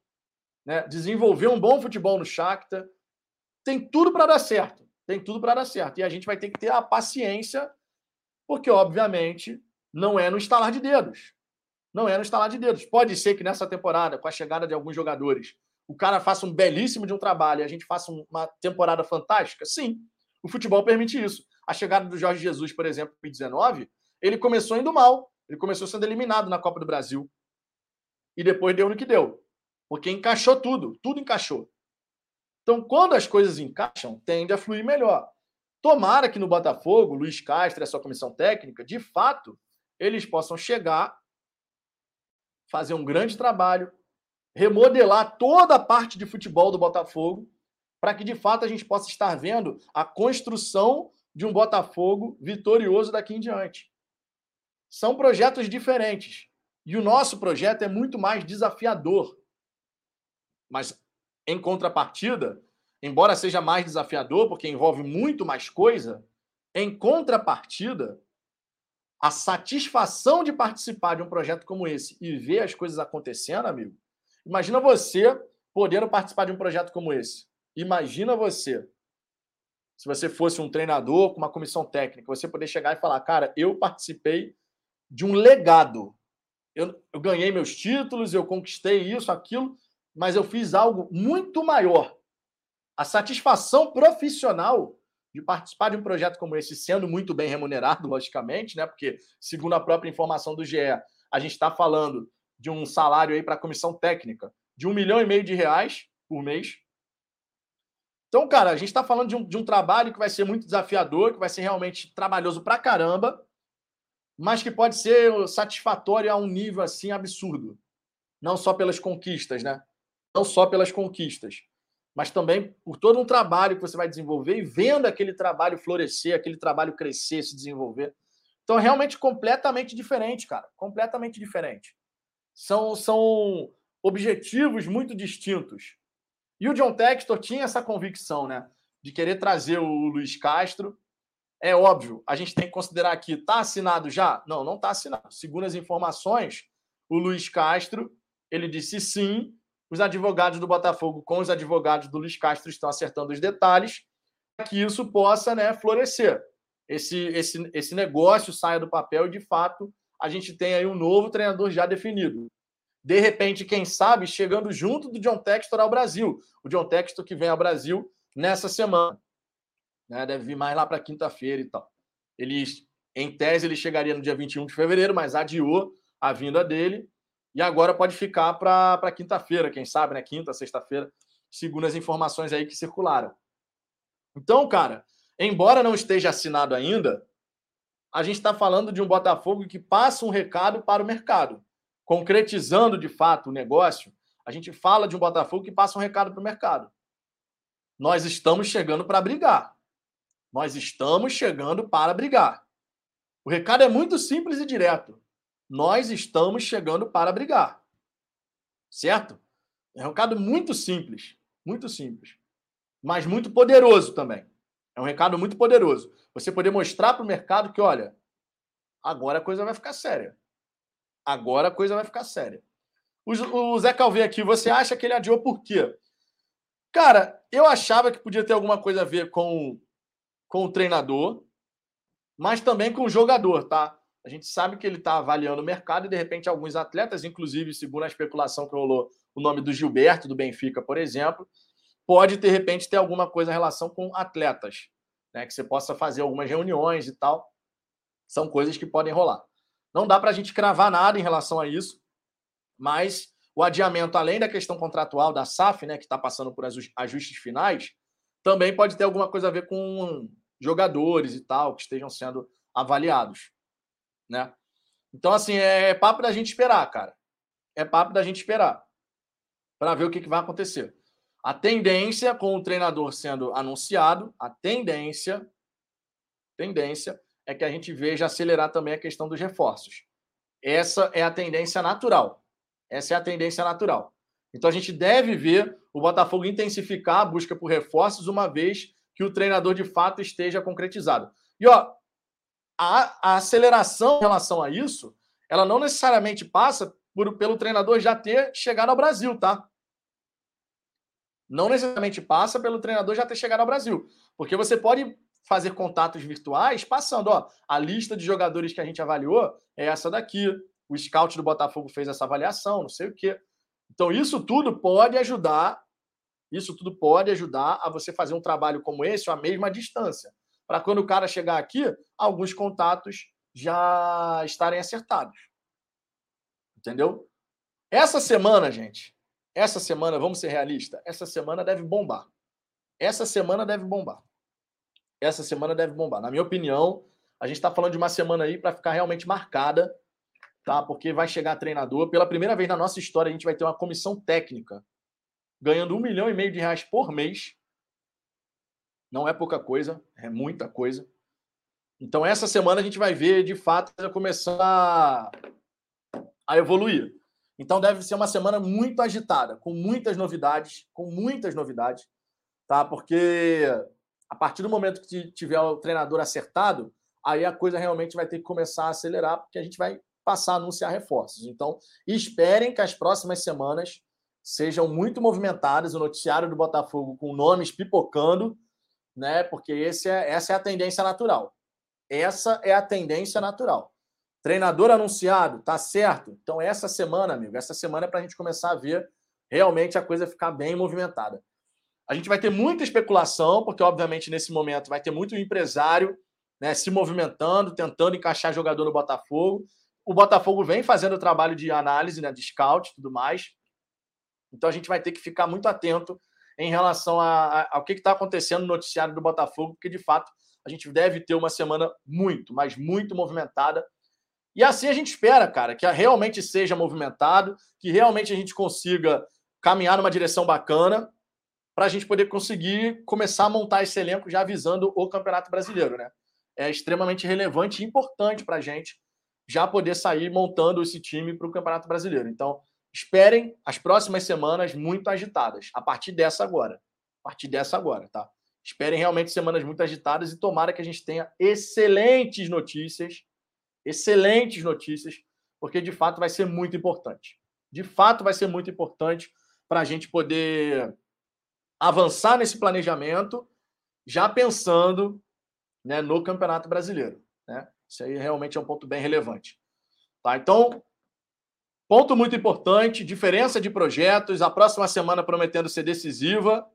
né? desenvolveu um bom futebol no Shakhtar, tem tudo para dar certo, tem tudo para dar certo. E a gente vai ter que ter a paciência, porque obviamente não é no estalar de dedos. Não é no estalar de dedos. Pode ser que nessa temporada, com a chegada de alguns jogadores, o cara faça um belíssimo de um trabalho e a gente faça uma temporada fantástica? Sim, o futebol permite isso. A chegada do Jorge Jesus, por exemplo, em 2019, ele começou indo mal. Ele começou sendo eliminado na Copa do Brasil. E depois deu no que deu. Porque encaixou tudo. Tudo encaixou. Então, quando as coisas encaixam, tende a fluir melhor. Tomara que no Botafogo, Luiz Castro e a sua comissão técnica, de fato, eles possam chegar, fazer um grande trabalho, remodelar toda a parte de futebol do Botafogo, para que de fato a gente possa estar vendo a construção de um Botafogo vitorioso daqui em diante. São projetos diferentes. E o nosso projeto é muito mais desafiador. Mas, em contrapartida, embora seja mais desafiador, porque envolve muito mais coisa, em contrapartida, a satisfação de participar de um projeto como esse e ver as coisas acontecendo, amigo, Imagina você podendo participar de um projeto como esse. Imagina você, se você fosse um treinador com uma comissão técnica, você poder chegar e falar, cara, eu participei de um legado. Eu, eu ganhei meus títulos, eu conquistei isso, aquilo, mas eu fiz algo muito maior. A satisfação profissional de participar de um projeto como esse, sendo muito bem remunerado, logicamente, né? Porque, segundo a própria informação do GE, a gente está falando de um salário aí para a comissão técnica de um milhão e meio de reais por mês. Então, cara, a gente está falando de um, de um trabalho que vai ser muito desafiador, que vai ser realmente trabalhoso pra caramba, mas que pode ser satisfatório a um nível assim absurdo. Não só pelas conquistas, né? Não só pelas conquistas, mas também por todo um trabalho que você vai desenvolver e vendo aquele trabalho florescer, aquele trabalho crescer, se desenvolver. Então, é realmente completamente diferente, cara. Completamente diferente. São, são objetivos muito distintos. E o John Textor tinha essa convicção, né? De querer trazer o Luiz Castro. É óbvio, a gente tem que considerar aqui, está assinado já? Não, não está assinado. Segundo as informações, o Luiz Castro, ele disse sim. Os advogados do Botafogo com os advogados do Luiz Castro estão acertando os detalhes para que isso possa né, florescer. Esse, esse, esse negócio saia do papel e, de fato, a gente tem aí um novo treinador já definido. De repente, quem sabe, chegando junto do John Textor ao Brasil. O John Textor que vem ao Brasil nessa semana. Né? Deve vir mais lá para quinta-feira e tal. Ele, em tese, ele chegaria no dia 21 de fevereiro, mas adiou a vinda dele. E agora pode ficar para quinta-feira, quem sabe, né? Quinta, sexta-feira, segundo as informações aí que circularam. Então, cara, embora não esteja assinado ainda, a gente está falando de um Botafogo que passa um recado para o mercado. Concretizando de fato o negócio, a gente fala de um Botafogo que passa um recado para o mercado. Nós estamos chegando para brigar. Nós estamos chegando para brigar. O recado é muito simples e direto. Nós estamos chegando para brigar. Certo? É um recado muito simples. Muito simples. Mas muito poderoso também. É um recado muito poderoso. Você poder mostrar para o mercado que, olha, agora a coisa vai ficar séria. Agora a coisa vai ficar séria. O, Zé Calvê aqui, você acha que ele adiou por quê? Cara, eu achava que podia ter alguma coisa a ver com, com o treinador, mas também com o jogador, tá? A gente sabe que ele está avaliando o mercado e, de repente, alguns atletas, inclusive, segundo a especulação que rolou, o nome do Gilberto, do Benfica, por exemplo, pode, de repente, ter alguma coisa em relação com atletas, né? Que você possa fazer algumas reuniões e tal. São coisas que podem rolar. Não dá para a gente cravar nada em relação a isso, mas o adiamento, além da questão contratual da SAF, né, que está passando por ajustes finais, também pode ter alguma coisa a ver com jogadores e tal, que estejam sendo avaliados, né? Então, assim, é papo da gente esperar, cara. É papo da gente esperar para ver o que, que vai acontecer. A tendência, com o treinador sendo anunciado, a tendência, tendência é que a gente veja acelerar também a questão dos reforços. Essa é a tendência natural. Essa é a tendência natural. Então a gente deve ver o Botafogo intensificar a busca por reforços uma vez que o treinador de fato esteja concretizado. E ó, a, a aceleração em relação a isso, ela não necessariamente passa por, pelo treinador já ter chegado ao Brasil, tá? Não necessariamente passa pelo treinador já ter chegado ao Brasil. Porque você pode fazer contatos virtuais passando, ó, a lista de jogadores que a gente avaliou é essa daqui. O scout do Botafogo fez essa avaliação, não sei o quê. Então, isso tudo pode ajudar, isso tudo pode ajudar a você fazer um trabalho como esse, a mesma distância. Para quando o cara chegar aqui, alguns contatos já estarem acertados. Entendeu? Essa semana, gente, essa semana, vamos ser realistas, essa semana deve bombar. Essa semana deve bombar. Essa semana deve bombar. Na minha opinião, a gente está falando de uma semana aí para ficar realmente marcada, tá? Porque vai chegar treinador. Pela primeira vez na nossa história, a gente vai ter uma comissão técnica ganhando um milhão e meio de reais por mês. Não é pouca coisa, é muita coisa. Então, essa semana a gente vai ver, de fato, começar a, evoluir. Então, deve ser uma semana muito agitada, com muitas novidades, com muitas novidades, tá? Porque a partir do momento que tiver o treinador acertado, aí a coisa realmente vai ter que começar a acelerar, porque a gente vai passar a anunciar reforços. Então, esperem que as próximas semanas sejam muito movimentadas, o noticiário do Botafogo com nomes pipocando, né? Porque esse é, essa é a tendência natural. Essa é a tendência natural. Treinador anunciado, tá certo? Então, essa semana, amigo, essa semana é para a gente começar a ver realmente a coisa ficar bem movimentada. A gente vai ter muita especulação, porque, obviamente, nesse momento vai ter muito empresário né, se movimentando, tentando encaixar jogador no Botafogo. O Botafogo vem fazendo o trabalho de análise, né, de scout e tudo mais. Então a gente vai ter que ficar muito atento em relação a, a, ao que está acontecendo no noticiário do Botafogo, porque de fato a gente deve ter uma semana muito, mas muito movimentada. E assim a gente espera, cara, que realmente seja movimentado, que realmente a gente consiga caminhar numa direção bacana para a gente poder conseguir começar a montar esse elenco já avisando o Campeonato Brasileiro, né? É extremamente relevante e importante para a gente já poder sair montando esse time para o Campeonato Brasileiro. Então, esperem as próximas semanas muito agitadas, a partir dessa agora. A partir dessa agora, tá? Esperem realmente semanas muito agitadas e tomara que a gente tenha excelentes notícias, excelentes notícias, porque de fato vai ser muito importante. De fato vai ser muito importante para a gente poder avançar nesse planejamento, já pensando né, no Campeonato Brasileiro. Né? Isso aí realmente é um ponto bem relevante. Tá? Então, ponto muito importante: diferença de projetos. A próxima semana prometendo ser decisiva.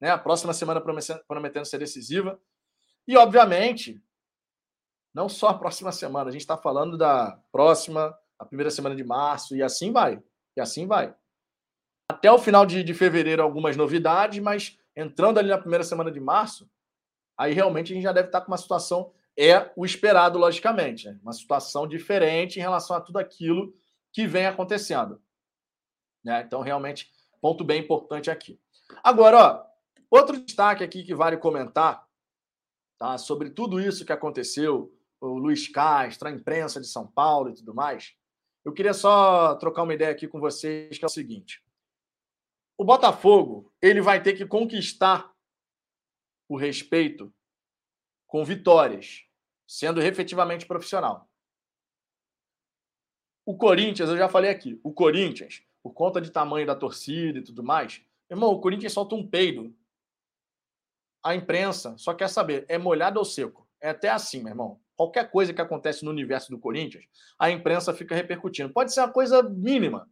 Né? A próxima semana prometendo ser decisiva. E, obviamente, não só a próxima semana, a gente está falando da próxima, a primeira semana de março, e assim vai. E assim vai até o final de, de fevereiro algumas novidades, mas entrando ali na primeira semana de março, aí realmente a gente já deve estar com uma situação, é o esperado, logicamente, né? uma situação diferente em relação a tudo aquilo que vem acontecendo. Né? Então, realmente, ponto bem importante aqui. Agora, ó, outro destaque aqui que vale comentar tá? sobre tudo isso que aconteceu, o Luiz Castro, a imprensa de São Paulo e tudo mais. Eu queria só trocar uma ideia aqui com vocês, que é o seguinte o Botafogo ele vai ter que conquistar o respeito com vitórias, sendo efetivamente profissional. O Corinthians, eu já falei aqui, o Corinthians, por conta de tamanho da torcida e tudo mais, irmão, o Corinthians solta um peido. A imprensa só quer saber, é molhado ou seco? É até assim, meu irmão. Qualquer coisa que acontece no universo do Corinthians, a imprensa fica repercutindo. Pode ser uma coisa mínima,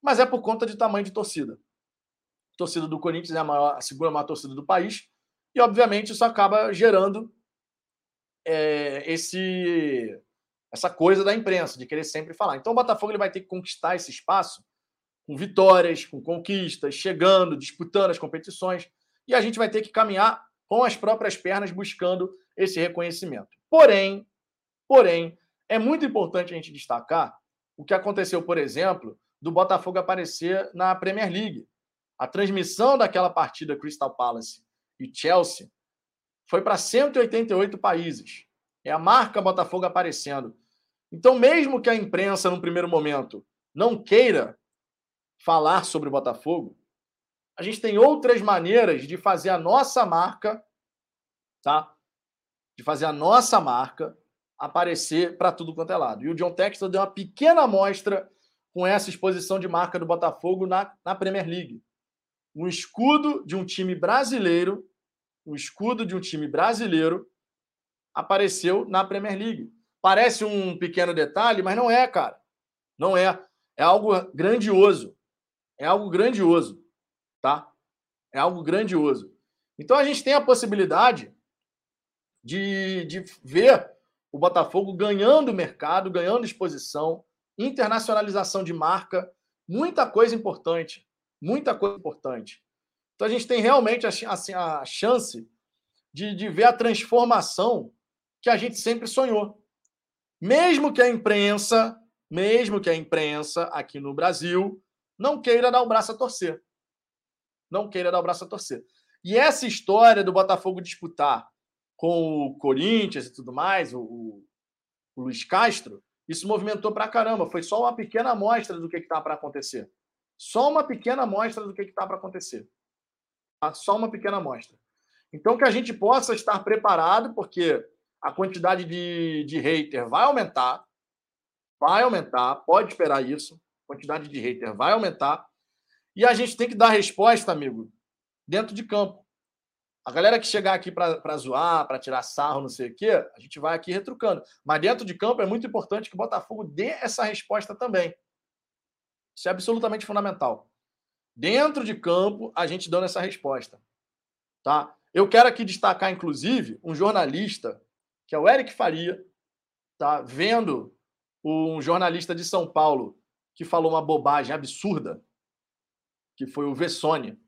mas é por conta de tamanho de torcida torcida do Corinthians é a, maior, a segunda maior torcida do país, e obviamente isso acaba gerando é, esse essa coisa da imprensa, de querer sempre falar. Então o Botafogo ele vai ter que conquistar esse espaço com vitórias, com conquistas, chegando, disputando as competições, e a gente vai ter que caminhar com as próprias pernas buscando esse reconhecimento. Porém, porém, é muito importante a gente destacar o que aconteceu, por exemplo, do Botafogo aparecer na Premier League A transmissão daquela partida Crystal Palace e Chelsea foi para 188 países. É a marca Botafogo aparecendo. Então, mesmo que a imprensa, num primeiro momento, não queira falar sobre o Botafogo, a gente tem outras maneiras de fazer a nossa marca, tá? De fazer a nossa marca aparecer para tudo quanto é lado. E o John Textor deu uma pequena amostra com essa exposição de marca do Botafogo na, na Premier League. Um escudo de um time brasileiro, um escudo de um time brasileiro apareceu na Premier League. Parece um pequeno detalhe, mas não é, cara. Não é. É algo grandioso. É algo grandioso, tá? É algo grandioso. Então a gente tem a possibilidade de, de ver o Botafogo ganhando mercado, ganhando exposição, internacionalização de marca, muita coisa importante, muita coisa importante. Então a gente tem realmente a, a chance de, de ver a transformação que a gente sempre sonhou. Mesmo que a imprensa, mesmo que a imprensa aqui no Brasil não queira dar o braço a torcer. Não queira dar o braço a torcer. E essa história do Botafogo disputar com o Corinthians e tudo mais, o, o, o Luiz Castro, isso movimentou pra caramba. Foi só uma pequena amostra do que está para acontecer. Só uma pequena amostra do que está para acontecer. Tá? Só uma pequena amostra. Então, que a gente possa estar preparado, porque a quantidade de, de hater vai aumentar. Vai aumentar, pode esperar isso. A quantidade de hater vai aumentar. E a gente tem que dar resposta, amigo, dentro de campo. A galera que chegar aqui para zoar, para tirar sarro, não sei o quê, a gente vai aqui retrucando. Mas dentro de campo é muito importante que o Botafogo dê essa resposta também. Isso é absolutamente fundamental. Dentro de campo, a gente dando essa resposta. Tá? Eu quero aqui destacar, inclusive, um jornalista, que é o Eric Faria, tá? vendo um jornalista de São Paulo que falou uma bobagem absurda, que foi o Vessone.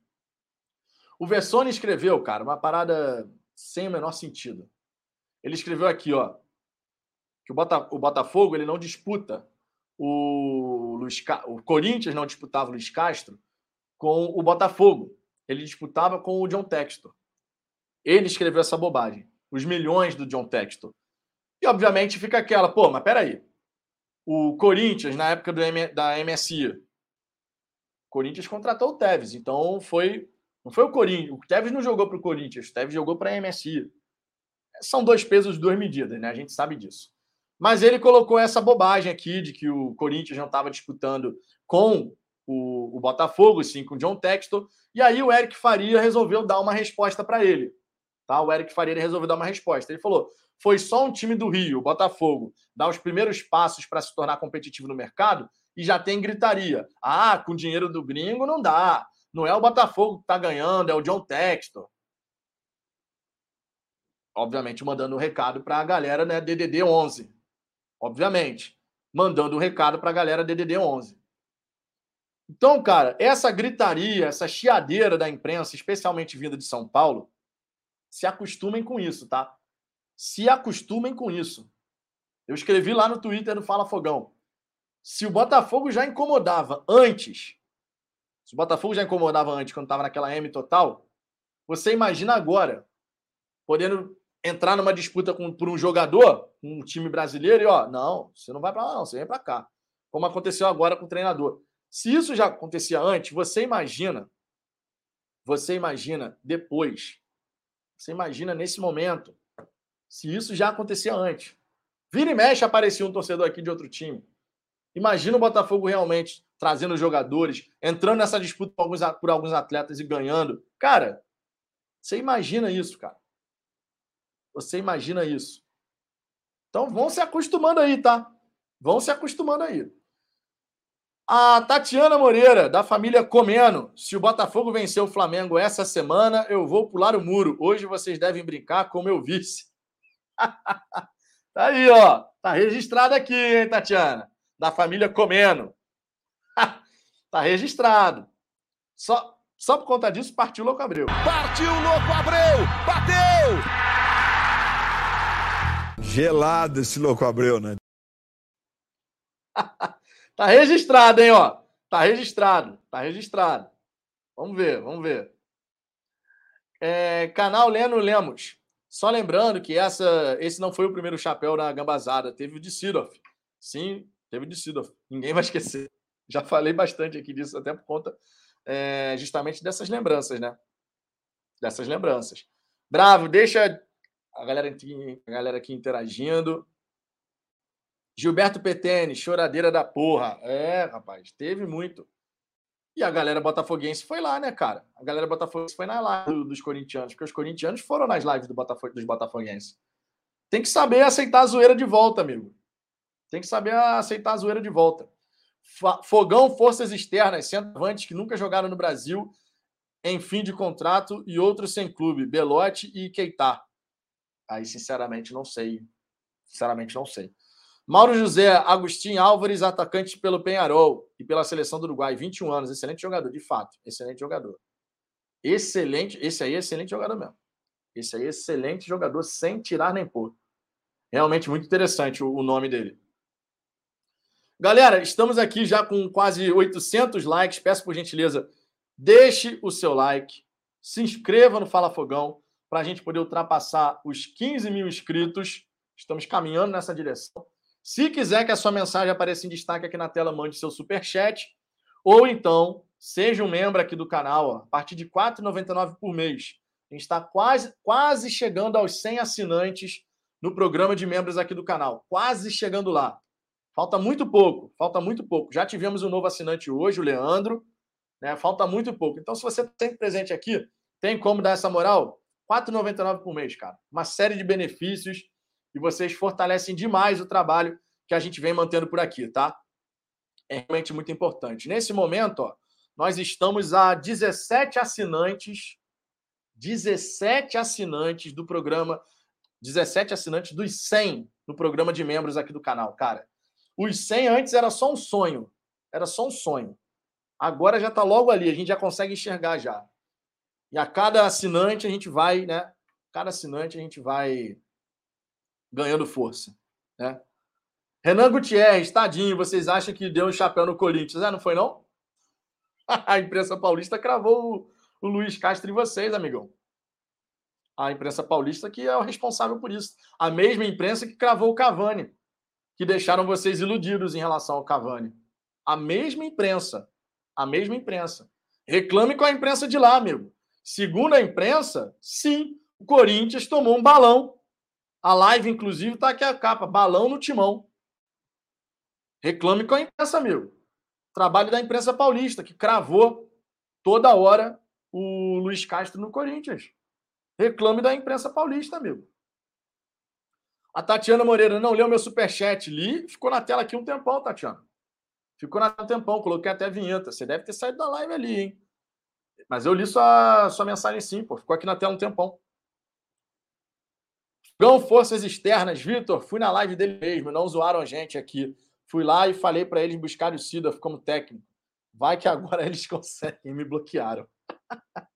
O Vessone escreveu, cara, uma parada sem o menor sentido. Ele escreveu aqui, ó, que o, Bota, o Botafogo ele não disputa o Luiz, o Corinthians não disputava o Luiz Castro com o Botafogo. Ele disputava com o John Textor. Ele escreveu essa bobagem. Os milhões do John Textor. E, obviamente, fica aquela, pô, mas peraí o Corinthians, na época do M, da MSI, o Corinthians contratou o Tevez, então foi. Não foi o Corinthians. O Tevez não jogou para o Corinthians, o Tevez jogou para a MSI. São dois pesos, duas medidas, né? A gente sabe disso. Mas ele colocou essa bobagem aqui de que o Corinthians não estava disputando com o, o, Botafogo, sim, com o John Textor. E aí o Eric Faria resolveu dar uma resposta para ele. Tá? O Eric Faria resolveu dar uma resposta. Ele falou: foi só um time do Rio, o Botafogo, dar os primeiros passos para se tornar competitivo no mercado e já tem gritaria. Ah, com dinheiro do gringo não dá. Não é o Botafogo que está ganhando, é o John Textor. Obviamente, mandando um recado para a galera né, DDD 11. Obviamente. Mandando um recado para a galera DDD 11. Então, cara, essa gritaria, essa chiadeira da imprensa, especialmente vinda de São Paulo, se acostumem com isso, tá? se acostumem com isso. Eu escrevi lá no Twitter do Fala Fogão. Se o Botafogo já incomodava antes, se o Botafogo já incomodava antes, quando estava naquela M total, você imagina agora, podendo entrar numa disputa com, por um jogador, um time brasileiro, e ó, não, você não vai para lá, não, você vem para cá. Como aconteceu agora com o treinador. Se isso já acontecia antes, você imagina, você imagina depois, você imagina nesse momento, se isso já acontecia antes. Vira e mexe aparecia um torcedor aqui de outro time. Imagina o Botafogo realmente trazendo jogadores, entrando nessa disputa por alguns, por alguns atletas e ganhando. Cara, você imagina isso, cara. Você imagina isso. Então vão se acostumando aí, tá? Vão se acostumando aí. A Tatiana Moreira, da família Comeno. Se o Botafogo vencer o Flamengo essa semana, eu vou pular o muro. Hoje vocês devem brincar com meu vice. tá aí, ó. Tá registrado aqui, hein, Tatiana? Da família Comeno. tá registrado. Só, só por conta disso, partiu o Louco Abreu. Partiu o Louco Abreu! Bateu! Gelado esse Louco Abreu, né? tá registrado, hein, ó. Tá registrado. Tá registrado. Vamos ver, vamos ver. É, canal Leno Lemos. Só lembrando que essa, esse não foi o primeiro chapéu na gambazada, teve o de Sidoff. Sim, teve o de Sidoff. Ninguém vai esquecer. Já falei bastante aqui disso, até por conta é, justamente dessas lembranças, né? Dessas lembranças. Bravo, deixa a galera aqui, a galera aqui interagindo. Gilberto Petene, choradeira da porra. É, rapaz, teve muito. E a galera botafoguense foi lá, né, cara? A galera botafoguense foi na live dos corintianos, porque os corintianos foram nas lives do Botafog dos botafoguenses. Tem que saber aceitar a zoeira de volta, amigo. Tem que saber aceitar a zoeira de volta. Fogão, forças externas, centroavantes que nunca jogaram no Brasil, em fim de contrato e outros sem clube, Belote e Keita. Aí, sinceramente, não sei. Sinceramente, não sei. Mauro José, Agostinho Álvares, atacante pelo Penharol e pela seleção do Uruguai, 21 anos, excelente jogador, de fato, excelente jogador. Excelente, esse aí é excelente jogador mesmo. Esse aí é excelente jogador, sem tirar nem pôr. Realmente muito interessante o, o nome dele. Galera, estamos aqui já com quase 800 likes. Peço por gentileza, deixe o seu like, se inscreva no Fala Fogão para a gente poder ultrapassar os 15 mil inscritos. Estamos caminhando nessa direção. Se quiser que a sua mensagem apareça em destaque aqui na tela, mande seu super chat. Ou então, seja um membro aqui do canal, ó, a partir de R$ 4,99 por mês. A gente está quase, quase chegando aos 100 assinantes no programa de membros aqui do canal. Quase chegando lá. Falta muito pouco, falta muito pouco. Já tivemos um novo assinante hoje, o Leandro. Né? Falta muito pouco. Então, se você está sempre presente aqui, tem como dar essa moral? R$ 4,99 por mês, cara. Uma série de benefícios e vocês fortalecem demais o trabalho que a gente vem mantendo por aqui, tá? É realmente muito importante. Nesse momento, ó, nós estamos a 17 assinantes, 17 assinantes do programa, 17 assinantes dos 100 no programa de membros aqui do canal, cara. Os 100 antes era só um sonho, era só um sonho. Agora já está logo ali, a gente já consegue enxergar já. E a cada assinante a gente vai, né? Cada assinante a gente vai ganhando força. Né? Renan Gutierrez, tadinho, vocês acham que deu um chapéu no Corinthians? É, não foi não? A imprensa paulista cravou o, o Luiz Castro em vocês, amigão. A imprensa paulista que é o responsável por isso. A mesma imprensa que cravou o Cavani, que deixaram vocês iludidos em relação ao Cavani. A mesma imprensa. A mesma imprensa. Reclame com a imprensa de lá, amigo. Segundo a imprensa, sim, o Corinthians tomou um balão a live, inclusive, está aqui a capa: balão no timão. Reclame com a imprensa, amigo. Trabalho da imprensa paulista, que cravou toda hora o Luiz Castro no Corinthians. Reclame da imprensa paulista, amigo. A Tatiana Moreira não leu meu superchat. Li, ficou na tela aqui um tempão, Tatiana. Ficou na tela um tempão, coloquei até vinheta. Você deve ter saído da live ali, hein? Mas eu li sua, sua mensagem sim, pô. Ficou aqui na tela um tempão. Gão Forças Externas, Vitor, fui na live dele mesmo, não zoaram a gente aqui. Fui lá e falei para eles buscarem o Sidorf como técnico. Vai que agora eles conseguem, me bloquearam.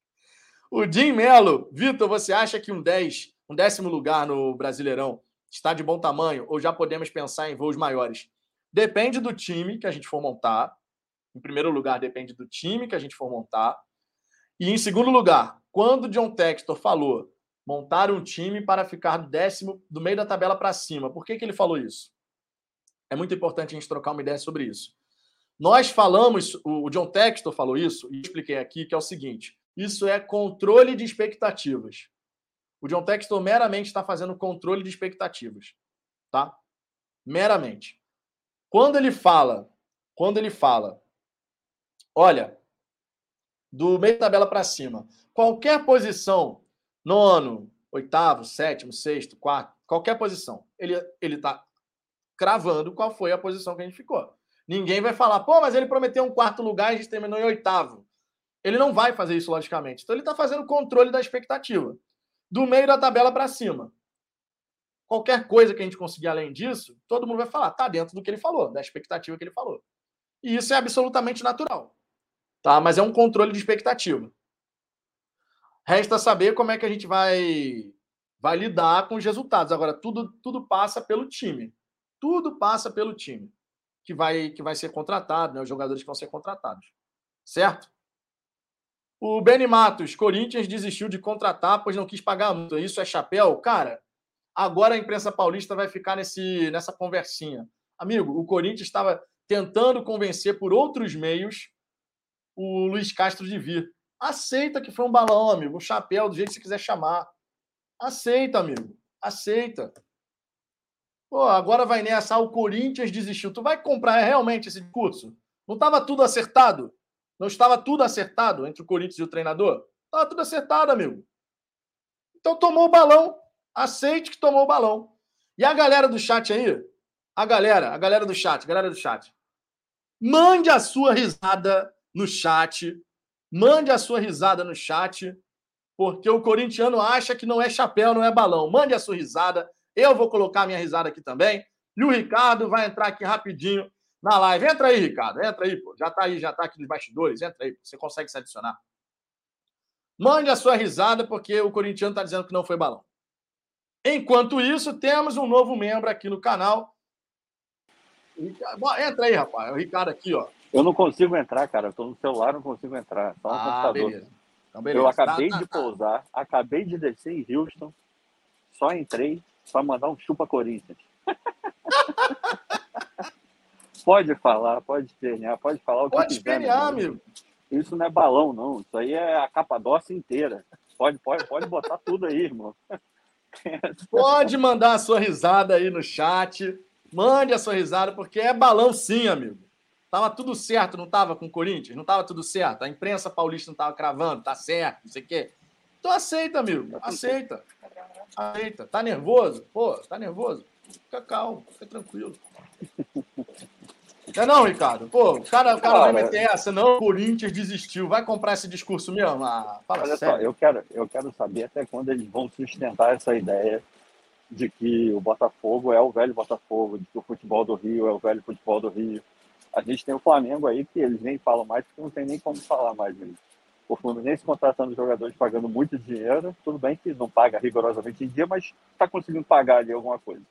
o Jim Melo, Vitor, você acha que um 10, um décimo lugar no Brasileirão está de bom tamanho ou já podemos pensar em voos maiores? Depende do time que a gente for montar. Em primeiro lugar, depende do time que a gente for montar. E em segundo lugar, quando John Textor falou montar um time para ficar do décimo do meio da tabela para cima. Por que, que ele falou isso? É muito importante a gente trocar uma ideia sobre isso. Nós falamos, o John Textor falou isso, e expliquei aqui, que é o seguinte: isso é controle de expectativas. O John Textor meramente está fazendo controle de expectativas. Tá? Meramente. Quando ele fala, quando ele fala, olha, do meio da tabela para cima, qualquer posição nono, oitavo, sétimo, sexto, quarto, qualquer posição. Ele ele está cravando qual foi a posição que a gente ficou. Ninguém vai falar, pô, mas ele prometeu um quarto lugar e a gente terminou em oitavo. Ele não vai fazer isso, logicamente. Então ele está fazendo controle da expectativa. Do meio da tabela para cima. Qualquer coisa que a gente conseguir além disso, todo mundo vai falar, tá dentro do que ele falou, da expectativa que ele falou. E isso é absolutamente natural. Tá? Mas é um controle de expectativa. Resta saber como é que a gente vai, vai lidar com os resultados. Agora, tudo, tudo passa pelo time. Tudo passa pelo time que vai, que vai ser contratado, né? os jogadores que vão ser contratados. Certo? O Benny Matos, Corinthians desistiu de contratar, pois não quis pagar muito. Isso é chapéu? Cara, agora a imprensa paulista vai ficar nesse, nessa conversinha. Amigo, o Corinthians estava tentando convencer por outros meios o Luiz Castro de vir. Aceita que foi um balão, amigo. Um chapéu, do jeito que você quiser chamar. Aceita, amigo. Aceita. Pô, agora vai nessa. O Corinthians desistiu. Tu vai comprar realmente esse curso? Não estava tudo acertado? Não estava tudo acertado entre o Corinthians e o treinador? Estava tudo acertado, amigo. Então tomou o balão. Aceite que tomou o balão. E a galera do chat aí, a galera, a galera do chat, galera do chat, mande a sua risada no chat. Mande a sua risada no chat, porque o corintiano acha que não é chapéu, não é balão. Mande a sua risada. Eu vou colocar a minha risada aqui também. E o Ricardo vai entrar aqui rapidinho na live. Entra aí, Ricardo. Entra aí, pô. Já tá aí, já tá aqui nos bastidores. Entra aí, você consegue se adicionar. Mande a sua risada, porque o corintiano está dizendo que não foi balão. Enquanto isso, temos um novo membro aqui no canal. Entra aí, rapaz. É o Ricardo aqui, ó. Eu não consigo entrar, cara. Eu tô no celular, não consigo entrar. Só no ah, computador. Beleza. Então, beleza. Eu acabei tá, tá, de tá. pousar, acabei de descer em Houston, só entrei para mandar um chupa Corinthians. pode falar, pode espernear, pode falar o que pode quiser. Pode espernear, amigo. Isso não é balão, não. Isso aí é a Capadócia inteira. Pode, pode, pode botar tudo aí, irmão. Pode mandar a sua risada aí no chat. Mande a sua risada, porque é balão sim, amigo. Tava tudo certo, não tava com o Corinthians? Não tava tudo certo. A imprensa paulista não tava cravando, tá certo, não sei o quê. Então aceita, amigo. Aceita. Aceita. Tá nervoso? Pô, tá nervoso? Fica calmo, fica tranquilo. Não é não, Ricardo? Pô, o cara, o cara vai meter essa, não, o Corinthians desistiu. Vai comprar esse discurso mesmo? Ah, fala Olha sério. Só, eu quero, eu quero saber até quando eles vão sustentar essa ideia de que o Botafogo é o velho Botafogo, de que o futebol do Rio é o velho futebol do Rio, a gente tem o Flamengo aí, que eles nem falam mais, porque não tem nem como falar mais disso. O Fluminense contratando jogadores pagando muito dinheiro, tudo bem que não paga rigorosamente em dia, mas está conseguindo pagar ali alguma coisa.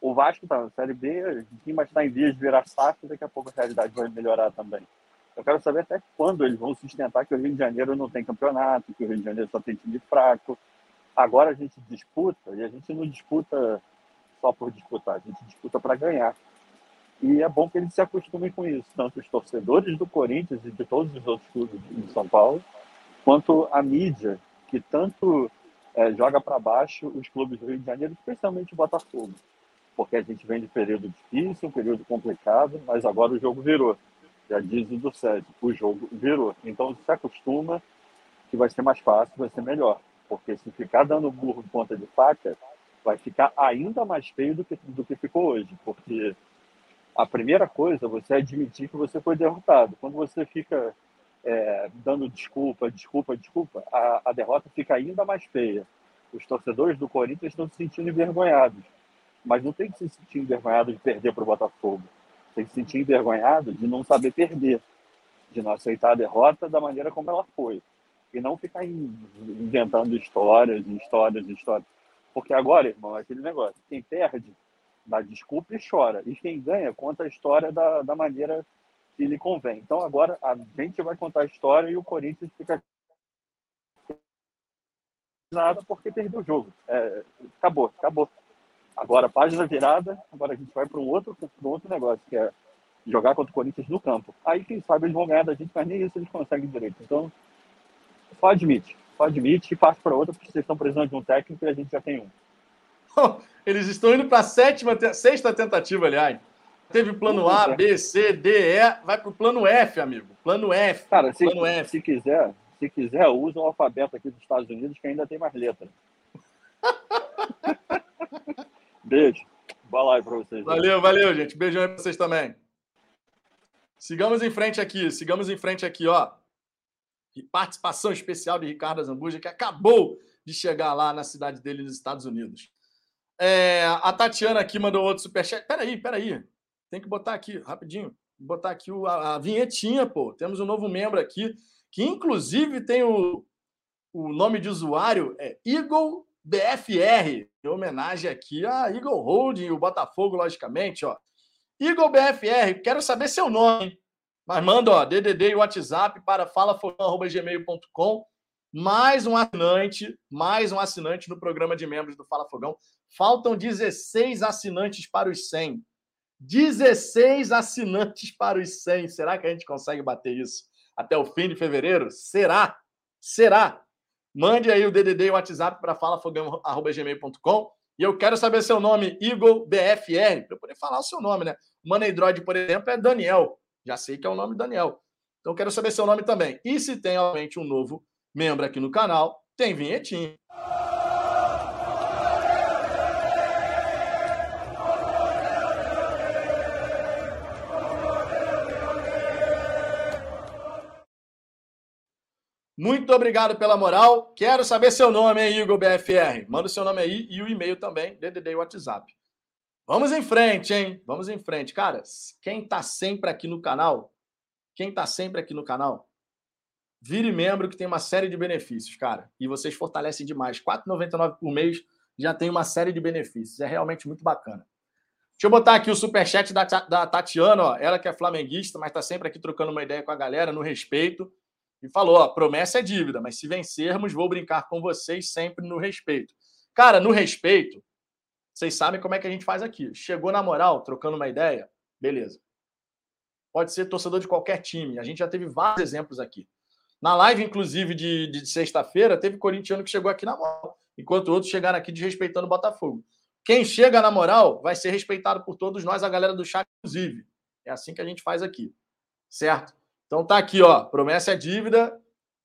O Vasco está na Série B, mas está em vias de virar SAF, daqui a pouco a realidade vai melhorar também. Eu quero saber até quando eles vão sustentar que o Rio de Janeiro não tem campeonato, que o Rio de Janeiro só tem time fraco. Agora a gente disputa, e a gente não disputa só por disputar, a gente disputa para ganhar. E é bom que eles se acostumem com isso, tanto os torcedores do Corinthians e de todos os outros clubes de São Paulo, quanto a mídia, que tanto é, joga para baixo os clubes do Rio de Janeiro, especialmente o Botafogo. Porque a gente vem de período difícil, um período complicado, mas agora o jogo virou. Já diz o do SED, o jogo virou. Então se acostuma que vai ser mais fácil, vai ser melhor. Porque se ficar dando burro em ponta de faca, vai ficar ainda mais feio do que, do que ficou hoje. Porque a primeira coisa é você admitir que você foi derrotado. Quando você fica é, dando desculpa, desculpa, desculpa, a, a, derrota fica ainda mais feia. Os torcedores do Corinthians estão se sentindo envergonhados, mas não tem que se sentir envergonhado de perder para o Botafogo. Tem que se sentir envergonhado de não saber perder, de não aceitar a derrota da maneira como ela foi. E não ficar inventando histórias, histórias, histórias. Porque agora, irmão, é aquele negócio: quem perde dá desculpa e chora. E quem ganha conta a história da, da maneira que lhe convém. Então agora a gente vai contar a história e o Corinthians fica nada porque perdeu o jogo. É, acabou, acabou. Agora, página virada, agora a gente vai para um outro, um outro negócio, que é jogar contra o Corinthians no campo. Aí, quem sabe, eles vão ganhar da gente, mas nem isso eles conseguem direito. Então, só admite, só admite e passa para outra, porque vocês estão precisando de um técnico e a gente já tem um. Eles estão indo para a sétima, sexta tentativa, aliás. Teve plano A, B, C, D, E, vai para o plano F, amigo. Plano F. Cara, se, plano F. se quiser, se quiser, usa o alfabeto aqui dos Estados Unidos, que ainda tem mais letra. Beijo. Boa live para vocês. Valeu, valeu, gente. Beijão aí para vocês também. Sigamos em frente aqui, sigamos em frente aqui, ó. Participação especial de Ricardo Zambuja, que acabou de chegar lá na cidade dele, nos Estados Unidos. É, a Tatiana aqui mandou outro superchat. Peraí, peraí. Tem que botar aqui, rapidinho. Botar aqui o, a, a, vinhetinha, pô. Temos um novo membro aqui, que inclusive tem o, o nome de usuário, é Eagle BFR, em homenagem aqui a Eagle Holding, o Botafogo, logicamente, ó. Eagle BFR, quero saber seu nome. Mas manda, ó, DDD e WhatsApp para falafogão.gmail.com. Mais um assinante, mais um assinante no programa de membros do Fala Fogão. Faltam 16 assinantes para os 100. 16 assinantes para os 100. Será que a gente consegue bater isso até o fim de fevereiro? Será? Será? Mande aí o DDD e o WhatsApp para falafogão.gmail.com. E eu quero saber seu nome, Igor BFR, para eu poder falar o seu nome, né? O por exemplo, é Daniel. Já sei que é o nome Daniel. Então quero saber seu nome também. E se tem, obviamente, um novo membro aqui no canal, tem vinhetinha. Muito obrigado pela moral. Quero saber seu nome, hein, Igor BFR. Manda o seu nome aí e o e-mail também, DDD e WhatsApp. Vamos em frente, hein? Vamos em frente. Cara, quem tá sempre aqui no canal, quem tá sempre aqui no canal, vire membro que tem uma série de benefícios, cara. E vocês fortalecem demais. R$ 4,99 por mês já tem uma série de benefícios. É realmente muito bacana. Deixa eu botar aqui o superchat da, da Tatiana, ó. ela que é flamenguista, mas tá sempre aqui trocando uma ideia com a galera, no respeito e falou: ó, promessa é dívida, mas se vencermos, vou brincar com vocês sempre no respeito. Cara, no respeito, vocês sabem como é que a gente faz aqui. Chegou na moral, trocando uma ideia, beleza. Pode ser torcedor de qualquer time. A gente já teve vários exemplos aqui. Na live, inclusive, de, de sexta-feira, teve corintiano que chegou aqui na moral, enquanto outros chegaram aqui desrespeitando o Botafogo. Quem chega na moral vai ser respeitado por todos nós, a galera do chat, inclusive. É assim que a gente faz aqui. Certo? Então tá aqui, ó. Promessa é dívida.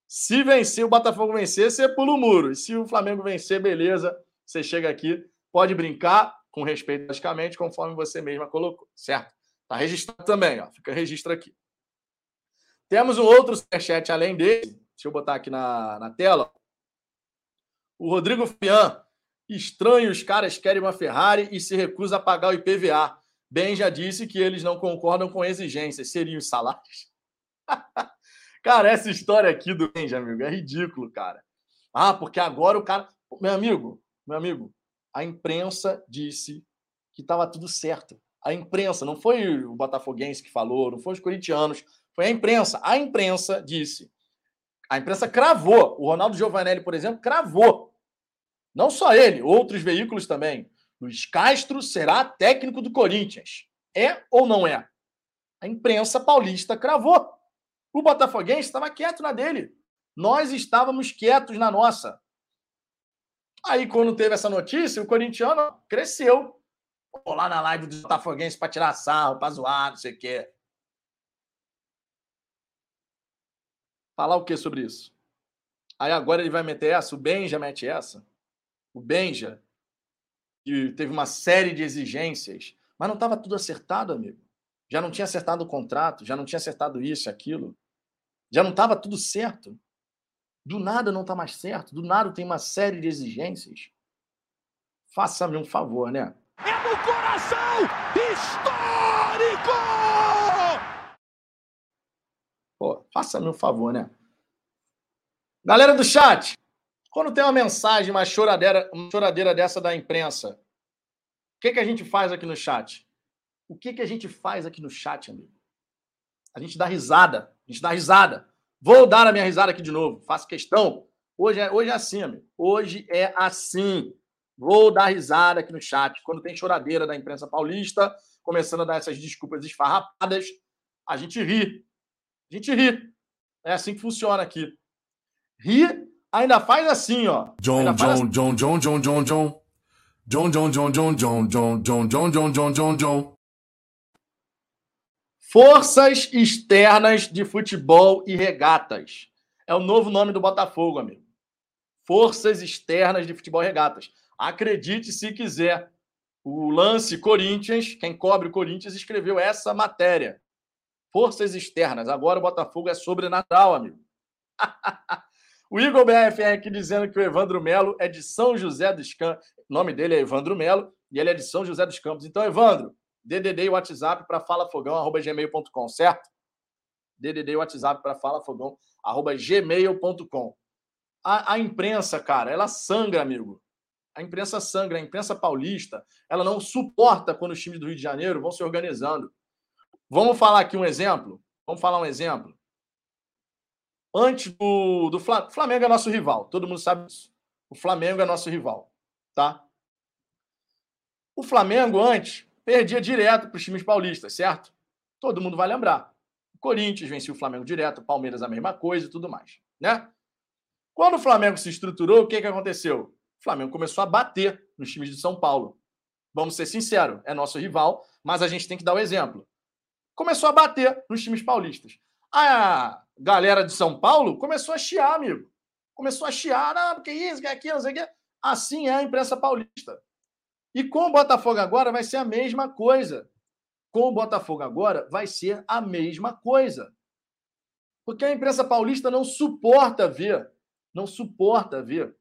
Se vencer, o Botafogo vencer, você pula o muro. E se o Flamengo vencer, beleza. Você chega aqui, pode brincar, com respeito, logicamente, conforme você mesma colocou, certo? Tá registrado também, ó. Fica registro aqui. Temos um outro superchat além dele. Deixa eu botar aqui na, na tela. O Rodrigo Fian. Estranho, os caras querem uma Ferrari e se recusa a pagar o IPVA. Ben já disse que eles não concordam com exigências. Seriam os salários? Cara, essa história aqui do Benjamin é ridículo, cara. Ah, porque agora o cara. Meu amigo, meu amigo, a imprensa disse que estava tudo certo. A imprensa, não foi o Botafoguense que falou, não foi os corintianos, foi a imprensa. A imprensa disse. A imprensa cravou. O Ronaldo Giovanelli, por exemplo, cravou. Não só ele, outros veículos também. Luiz Castro será técnico do Corinthians. É ou não é? A imprensa paulista cravou. O Botafoguense estava quieto na dele. Nós estávamos quietos na nossa. Aí, quando teve essa notícia, o corintiano cresceu. Vou lá na live do Botafoguense para tirar sarro, para zoar, não sei o quê. Falar o que sobre isso? Aí agora ele vai meter essa, o Benja mete essa. O Benja, que teve uma série de exigências, mas não estava tudo acertado, amigo. Já não tinha acertado o contrato, já não tinha acertado isso, aquilo. Já não estava tudo certo. Do nada não está mais certo. Do nada tem uma série de exigências. Faça-me um favor, né? É no coração histórico! Pô, faça-me um favor, né? Galera do chat, quando tem uma mensagem, uma choradeira, uma choradeira dessa da imprensa, o que, que a gente faz aqui no chat? O que, que a gente faz aqui no chat, amigo? A gente dá risada. A gente dá risada. Vou dar a minha risada aqui de novo. Faço questão. Hoje é, hoje é assim, amigo. Hoje é assim. Vou dar risada aqui no chat. Quando tem choradeira da imprensa paulista, começando a dar essas desculpas esfarrapadas, a gente ri. A gente ri. É assim que funciona aqui. Ri, ainda faz assim, ó. John, John, John, John, John, John, John. John, John, John, John, John, John, John, John, John, John, John, John. Forças Externas de Futebol e Regatas. É o novo nome do Botafogo, amigo. Forças Externas de Futebol e Regatas. Acredite se quiser. O lance Corinthians, quem cobre o Corinthians, escreveu essa matéria. Forças Externas. Agora o Botafogo é sobrenatural, amigo. o Igor BFR aqui dizendo que o Evandro Melo é de São José dos Campos. O nome dele é Evandro Melo e ele é de São José dos Campos. Então, Evandro, DDD e WhatsApp para falafogão@gmail.com, certo? DDD e WhatsApp para falafogão@gmail.com. A, a imprensa, cara, ela sangra, amigo. A imprensa sangra, a imprensa paulista, ela não suporta quando os times do Rio de Janeiro vão se organizando. Vamos falar aqui um exemplo. Vamos falar um exemplo. Antes do, do Flamengo, Flamengo é nosso rival, todo mundo sabe disso. O Flamengo é nosso rival, tá? O Flamengo antes perdia direto para os times paulistas, certo? Todo mundo vai lembrar. O Corinthians vencia o Flamengo direto, o Palmeiras a mesma coisa e tudo mais, né? Quando o Flamengo se estruturou, o que, que aconteceu? O Flamengo começou a bater nos times de São Paulo. Vamos ser sinceros, é nosso rival, mas a gente tem que dar o exemplo. Começou a bater nos times paulistas. A galera de São Paulo começou a chiar, amigo. Começou a chiar, não, que isso, que aquilo, não sei o quê. Assim é a imprensa paulista. E com o Botafogo agora vai ser a mesma coisa. Com o Botafogo agora vai ser a mesma coisa. Porque a imprensa paulista não suporta ver, não suporta ver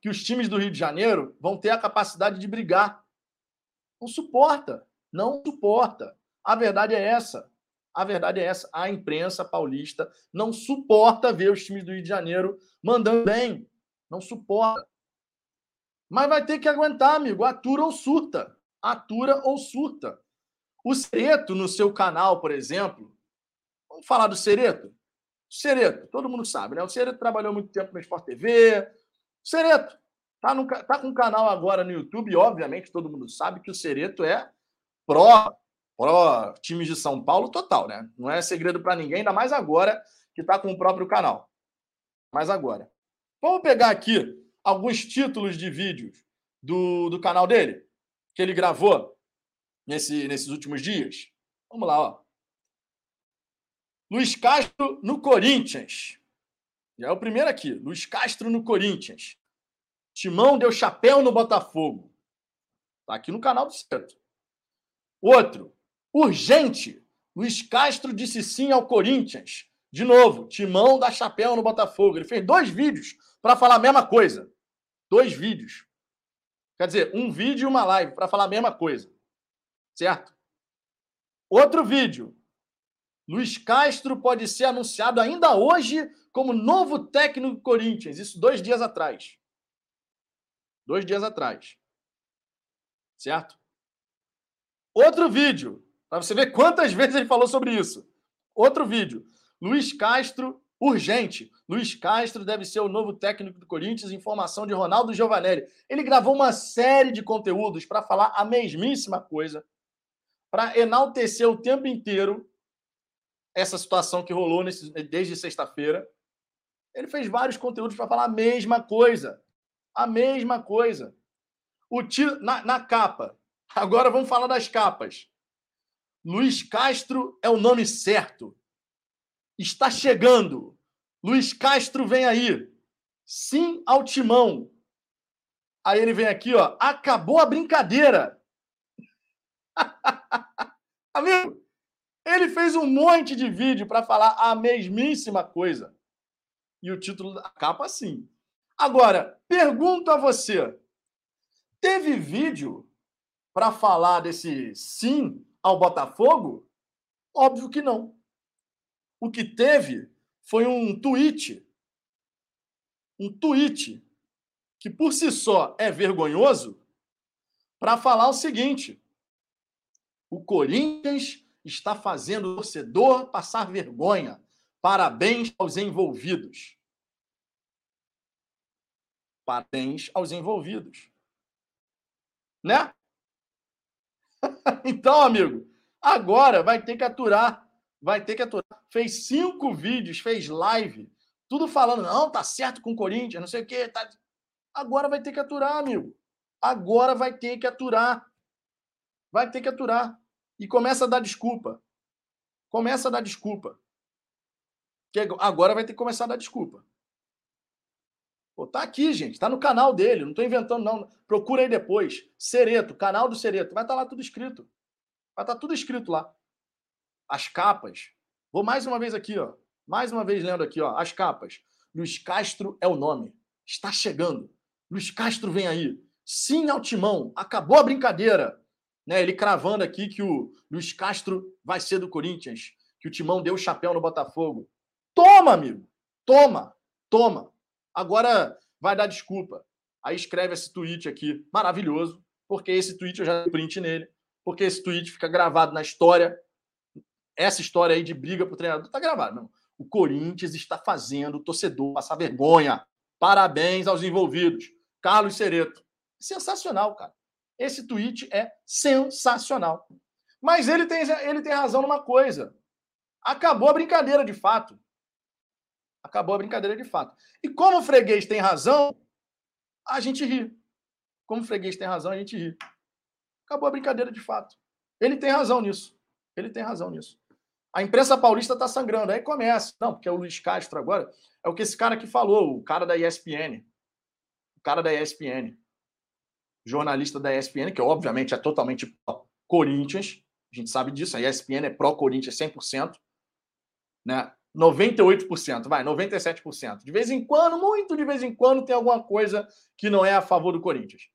que os times do Rio de Janeiro vão ter a capacidade de brigar. Não suporta, não suporta. A verdade é essa. A verdade é essa. A imprensa paulista não suporta ver os times do Rio de Janeiro mandando bem. Não suporta. Mas vai ter que aguentar, amigo. Atura ou surta. Atura ou surta. O Sereto, no seu canal, por exemplo. Vamos falar do Sereto? Sereto, todo mundo sabe, né? O Sereto trabalhou muito tempo na Sport TV. Sereto, tá, no, tá com um canal agora no YouTube, obviamente todo mundo sabe que o Sereto é pró pró times de São Paulo total, né? Não é segredo para ninguém, ainda mais agora que está com o próprio canal. Mas agora. Vamos pegar aqui alguns títulos de vídeos do, do canal dele, que ele gravou nesse, nesses últimos dias. Vamos lá, ó. Luiz Castro no Corinthians. Já é o primeiro aqui. Luiz Castro no Corinthians. Timão deu chapéu no Botafogo. Tá aqui no canal do Centro. Outro. Urgente. Luiz Castro disse sim ao Corinthians. De novo, Timão dá chapéu no Botafogo. Ele fez dois vídeos para falar a mesma coisa. Dois vídeos. Quer dizer, um vídeo e uma live para falar a mesma coisa. Certo? Outro vídeo. Luiz Castro pode ser anunciado ainda hoje como novo técnico do Corinthians. Isso dois dias atrás. Dois dias atrás. Certo? Outro vídeo. Para você ver quantas vezes ele falou sobre isso. Outro vídeo. Luiz Castro, urgente. Luiz Castro deve ser o novo técnico do Corinthians. Informação de Ronaldo Giovanelli. Ele gravou uma série de conteúdos para falar a mesmíssima coisa, para enaltecer o tempo inteiro essa situação que rolou nesse, desde sexta-feira. Ele fez vários conteúdos para falar a mesma coisa. A mesma coisa. O tio, na, na capa. Agora vamos falar das capas. Luiz Castro é o nome certo. Está chegando. Luiz Castro vem aí. Sim ao timão. Aí ele vem aqui, ó. Acabou a brincadeira. Amigo, ele fez um monte de vídeo para falar a mesmíssima coisa. E o título da capa, sim. Agora, pergunto a você: teve vídeo para falar desse sim ao Botafogo? Óbvio que não. O que teve foi um tweet. Um tweet que por si só é vergonhoso para falar o seguinte: o Corinthians está fazendo o torcedor passar vergonha. Parabéns aos envolvidos. Parabéns aos envolvidos. Né? então, amigo, agora vai ter que aturar. Vai ter que aturar. Fez cinco vídeos, fez live, tudo falando, não, tá certo com o Corinthians, não sei o quê. Tá... Agora vai ter que aturar, amigo. Agora vai ter que aturar. Vai ter que aturar. E começa a dar desculpa. Começa a dar desculpa. Que agora vai ter que começar a dar desculpa. Pô, tá aqui, gente. Tá no canal dele. Não tô inventando, não. Procura aí depois. Sereto, canal do Sereto. Vai estar tá lá tudo escrito. Vai estar tá tudo escrito lá. As capas. Vou mais uma vez aqui, ó. Mais uma vez lendo aqui, ó. As capas. Luiz Castro é o nome. Está chegando. Luiz Castro vem aí. Sim ao timão. Acabou a brincadeira. Né? Ele cravando aqui que o Luiz Castro vai ser do Corinthians. Que o timão deu o chapéu no Botafogo. Toma, amigo. Toma. Toma. Agora vai dar desculpa. Aí escreve esse tweet aqui, maravilhoso, porque esse tweet eu já dei print nele, porque esse tweet fica gravado na história. Essa história aí de briga pro treinador tá gravado. Não. O Corinthians está fazendo o torcedor passar vergonha. Parabéns aos envolvidos. Carlos Cereto. Sensacional, cara. Esse tweet é sensacional. Mas ele tem, ele tem razão numa coisa. Acabou a brincadeira de fato. Acabou a brincadeira de fato. E como o freguês tem razão, a gente ri. Como o freguês tem razão, a gente ri. Acabou a brincadeira de fato. Ele tem razão nisso. Ele tem razão nisso. A imprensa paulista está sangrando. Aí começa. Não, porque é o Luiz Castro agora. É o que esse cara aqui falou, o cara da ESPN. O cara da ESPN. Jornalista da ESPN, que obviamente é totalmente Corinthians. A gente sabe disso. A ESPN é pró-Corinthians 100%. Né? 98%, vai, 97%. De vez em quando, muito de vez em quando, tem alguma coisa que não é a favor do Corinthians.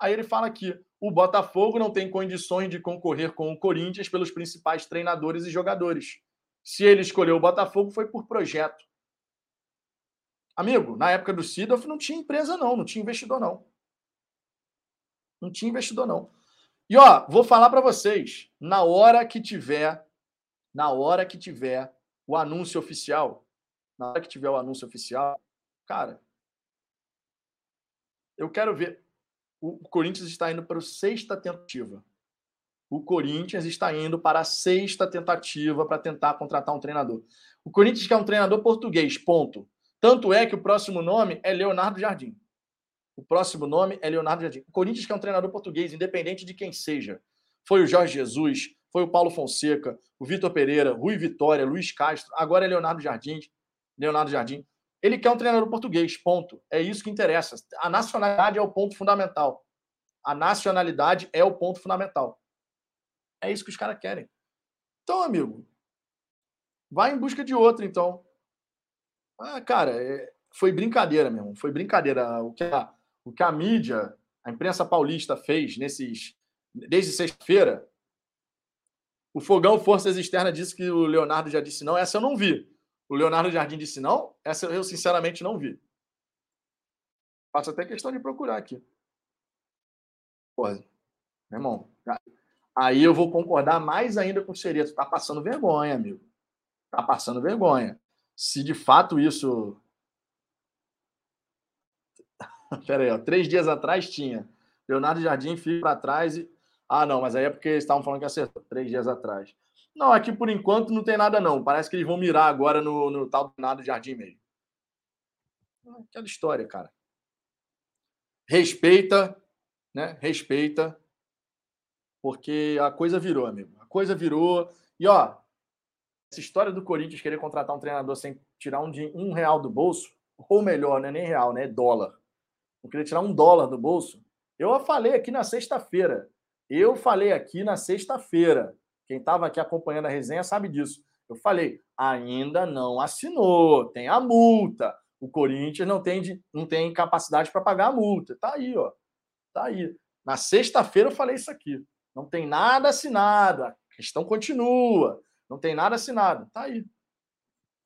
Aí ele fala aqui: o Botafogo não tem condições de concorrer com o Corinthians pelos principais treinadores e jogadores. Se ele escolheu o Botafogo, foi por projeto. Amigo, na época do Sidoff não tinha empresa, não, não tinha investidor, não. Não tinha investidor, não. E ó, vou falar para vocês: na hora que tiver, na hora que tiver o anúncio oficial, na hora que tiver o anúncio oficial, cara, eu quero ver o Corinthians está indo para a sexta tentativa. O Corinthians está indo para a sexta tentativa para tentar contratar um treinador. O Corinthians quer um treinador português, ponto. Tanto é que o próximo nome é Leonardo Jardim. O próximo nome é Leonardo Jardim. O Corinthians quer um treinador português, independente de quem seja. Foi o Jorge Jesus, foi o Paulo Fonseca, o Vitor Pereira, Rui Vitória, Luiz Castro, agora é Leonardo Jardim. Leonardo Jardim. Ele quer um treinador português, ponto. É isso que interessa. A nacionalidade é o ponto fundamental. A nacionalidade é o ponto fundamental. É isso que os caras querem. Então, amigo, vai em busca de outro, então. Ah, cara, é... foi brincadeira mesmo. Foi brincadeira. O que, a, o que a mídia, a imprensa paulista fez nesses. Desde sexta-feira, o Fogão Forças Externas disse que o Leonardo já disse não. Essa eu não vi. O Leonardo Jardim disse não? Essa eu sinceramente não vi. Faço até questão de procurar aqui. Pô, meu irmão, aí eu vou concordar mais ainda com o Sereto. Tá passando vergonha, amigo. Tá passando vergonha. Se de fato isso. Pera aí, ó. Três dias atrás tinha. Leonardo Jardim fica para trás e. Ah, não, mas aí é porque eles estavam falando que acertou. Três dias atrás. Não, aqui por enquanto não tem nada, não. Parece que eles vão mirar agora no, no tal do nada Jardim mesmo. Aquela história, cara. Respeita, né? Respeita. Porque a coisa virou, amigo. A coisa virou. E, ó, essa história do Corinthians querer contratar um treinador sem tirar um, um real do bolso, ou melhor, não é nem real, né? É dólar. Não querer tirar um dólar do bolso. Eu falei aqui na sexta-feira. Eu falei aqui na sexta-feira. Quem estava aqui acompanhando a resenha sabe disso. Eu falei, ainda não assinou, tem a multa. O Corinthians não tem, não tem capacidade para pagar a multa. Tá aí, ó. Tá aí. Na sexta-feira eu falei isso aqui. Não tem nada assinado. A questão continua. Não tem nada assinado. Tá aí.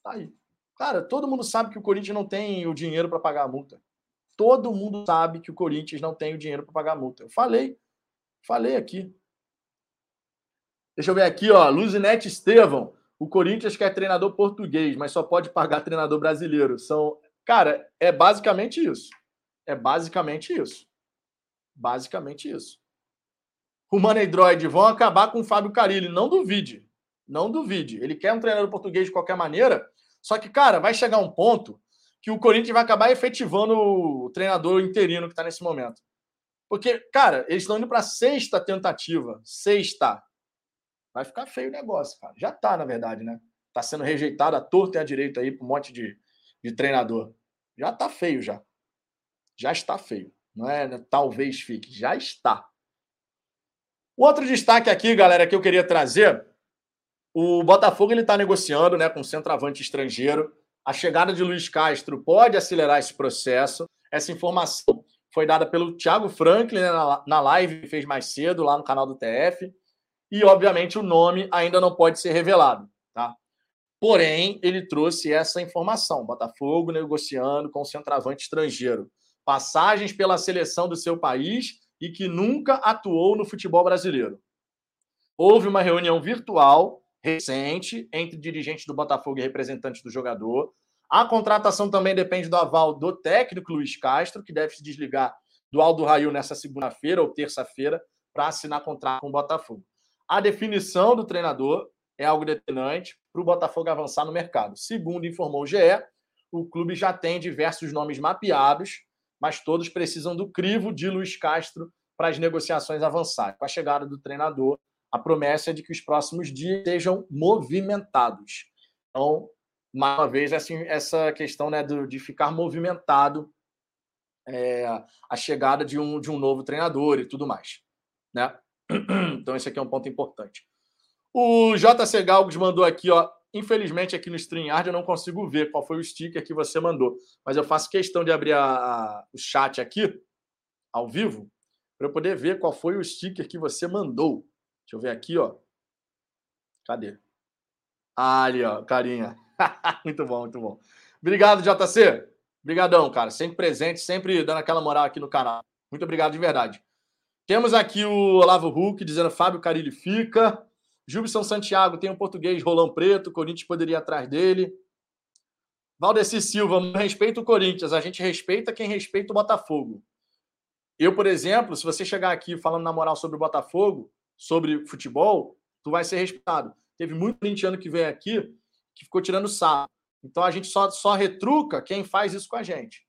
Tá aí. Cara, todo mundo sabe que o Corinthians não tem o dinheiro para pagar a multa. Todo mundo sabe que o Corinthians não tem o dinheiro para pagar a multa. Eu falei. Falei aqui. Deixa eu ver aqui, ó. Luzinete Estevão. O Corinthians quer treinador português, mas só pode pagar treinador brasileiro. São, cara, é basicamente isso. É basicamente isso. Basicamente isso. O Money Droid vão acabar com o Fábio Carilli. Não duvide. Não duvide. Ele quer um treinador português de qualquer maneira. Só que, cara, vai chegar um ponto que o Corinthians vai acabar efetivando o treinador interino que está nesse momento. Porque, cara, eles estão indo para sexta tentativa. Sexta. Vai ficar feio o negócio, cara. Já tá, na verdade, né? Tá sendo rejeitado a torta e a direita aí por um monte de, de treinador. Já tá feio, já. Já está feio. Não é né? talvez fique, já está. O outro destaque aqui, galera, que eu queria trazer, o Botafogo ele está negociando, né, com um centroavante estrangeiro. A chegada de Luiz Castro pode acelerar esse processo. Essa informação foi dada pelo Thiago Franklin né, na, na live que fez mais cedo lá no canal do TF e, obviamente, o nome ainda não pode ser revelado. Tá? Porém, ele trouxe essa informação: Botafogo negociando com o centroavante estrangeiro, passagens pela seleção do seu país e que nunca atuou no futebol brasileiro. Houve uma reunião virtual recente entre dirigentes do Botafogo e representantes do jogador. A contratação também depende do aval do técnico Luiz Castro, que deve se desligar do Aldo Raio nessa segunda-feira ou terça-feira para assinar contrato com o Botafogo. A definição do treinador é algo determinante para o Botafogo avançar no mercado. Segundo informou o GE, o clube já tem diversos nomes mapeados, mas todos precisam do crivo de Luiz Castro para as negociações avançarem. Com a chegada do treinador, a promessa é de que os próximos dias sejam movimentados. Então, mais uma vez, assim, essa questão né, de ficar movimentado é, a chegada de um, de um novo treinador e tudo mais. Né? Então, esse aqui é um ponto importante. O JC Galgos mandou aqui, ó. Infelizmente, aqui no StreamYard eu não consigo ver qual foi o sticker que você mandou, mas eu faço questão de abrir a, a, o chat aqui, ao vivo, para eu poder ver qual foi o sticker que você mandou. Deixa eu ver aqui, ó. Cadê? Ah, ali, ó, carinha. muito bom, muito bom. Obrigado, JC. Obrigadão, cara. Sempre presente, sempre dando aquela moral aqui no canal. Muito obrigado de verdade. Temos aqui o Olavo Huck dizendo Fábio Carilli fica. Júbison Santiago tem um português Rolão Preto, o Corinthians poderia ir atrás dele. Valdeci Silva, respeita o Corinthians, a gente respeita quem respeita o Botafogo. Eu, por exemplo, se você chegar aqui falando na moral sobre o Botafogo, sobre futebol, tu vai ser respeitado. Teve muito corintiano que veio aqui que ficou tirando sarro. Então a gente só, só retruca quem faz isso com a gente.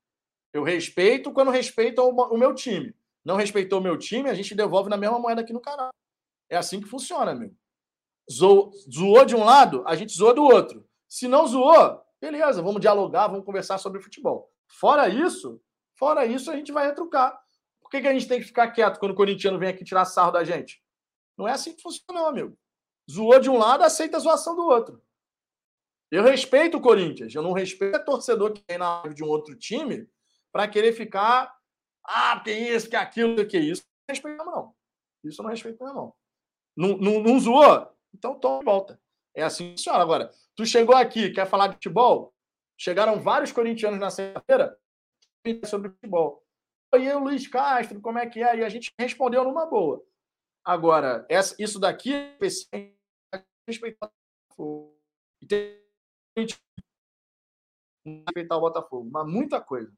Eu respeito quando respeita o, o meu time. Não respeitou meu time, a gente devolve na mesma moeda aqui no canal. É assim que funciona, meu. Zoou, zoou de um lado, a gente zoa do outro. Se não zoou, beleza, vamos dialogar, vamos conversar sobre futebol. Fora isso, fora isso, a gente vai retrucar. Por que, que a gente tem que ficar quieto quando o corintiano vem aqui tirar sarro da gente? Não é assim que funciona, não, amigo. Zoou de um lado, aceita a zoação do outro. Eu respeito o Corinthians, eu não respeito a torcedor que tem na live de um outro time para querer ficar. Ah, tem isso, que aquilo, que isso. Não respeito, não. Isso não respeito, não. Não, não, não zoou? Então toma de volta. É assim que funciona. Agora, tu chegou aqui, quer falar de futebol? Chegaram vários corintianos na sexta-feira sobre futebol. E o Luiz Castro, como é que é? E a gente respondeu numa boa. Agora, essa, isso daqui é respeitar o respeitar o Botafogo, mas muita coisa.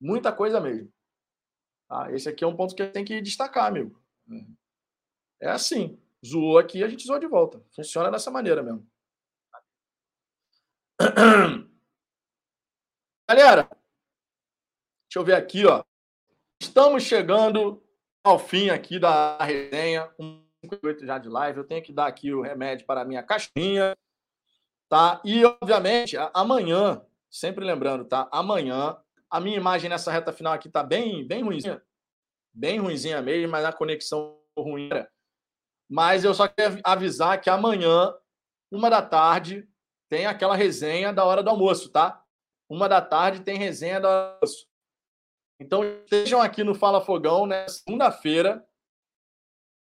Muita coisa mesmo. Ah, esse aqui é um ponto que tem que destacar, amigo. É assim. Zoou aqui, a gente zoou de volta. Funciona dessa maneira mesmo. Galera, deixa eu ver aqui, ó. Estamos chegando ao fim aqui da resenha. Um 58 já de live. Eu tenho que dar aqui o remédio para a minha caixinha. Tá? E, obviamente, amanhã, sempre lembrando, tá? Amanhã, a minha imagem nessa reta final aqui tá bem, bem ruimzinha. Bem ruimzinha mesmo, mas a conexão ruim. Mas eu só quero avisar que amanhã, uma da tarde, tem aquela resenha da hora do almoço, tá? Uma da tarde tem resenha do almoço. Então, estejam aqui no Fala Fogão, né? Segunda-feira.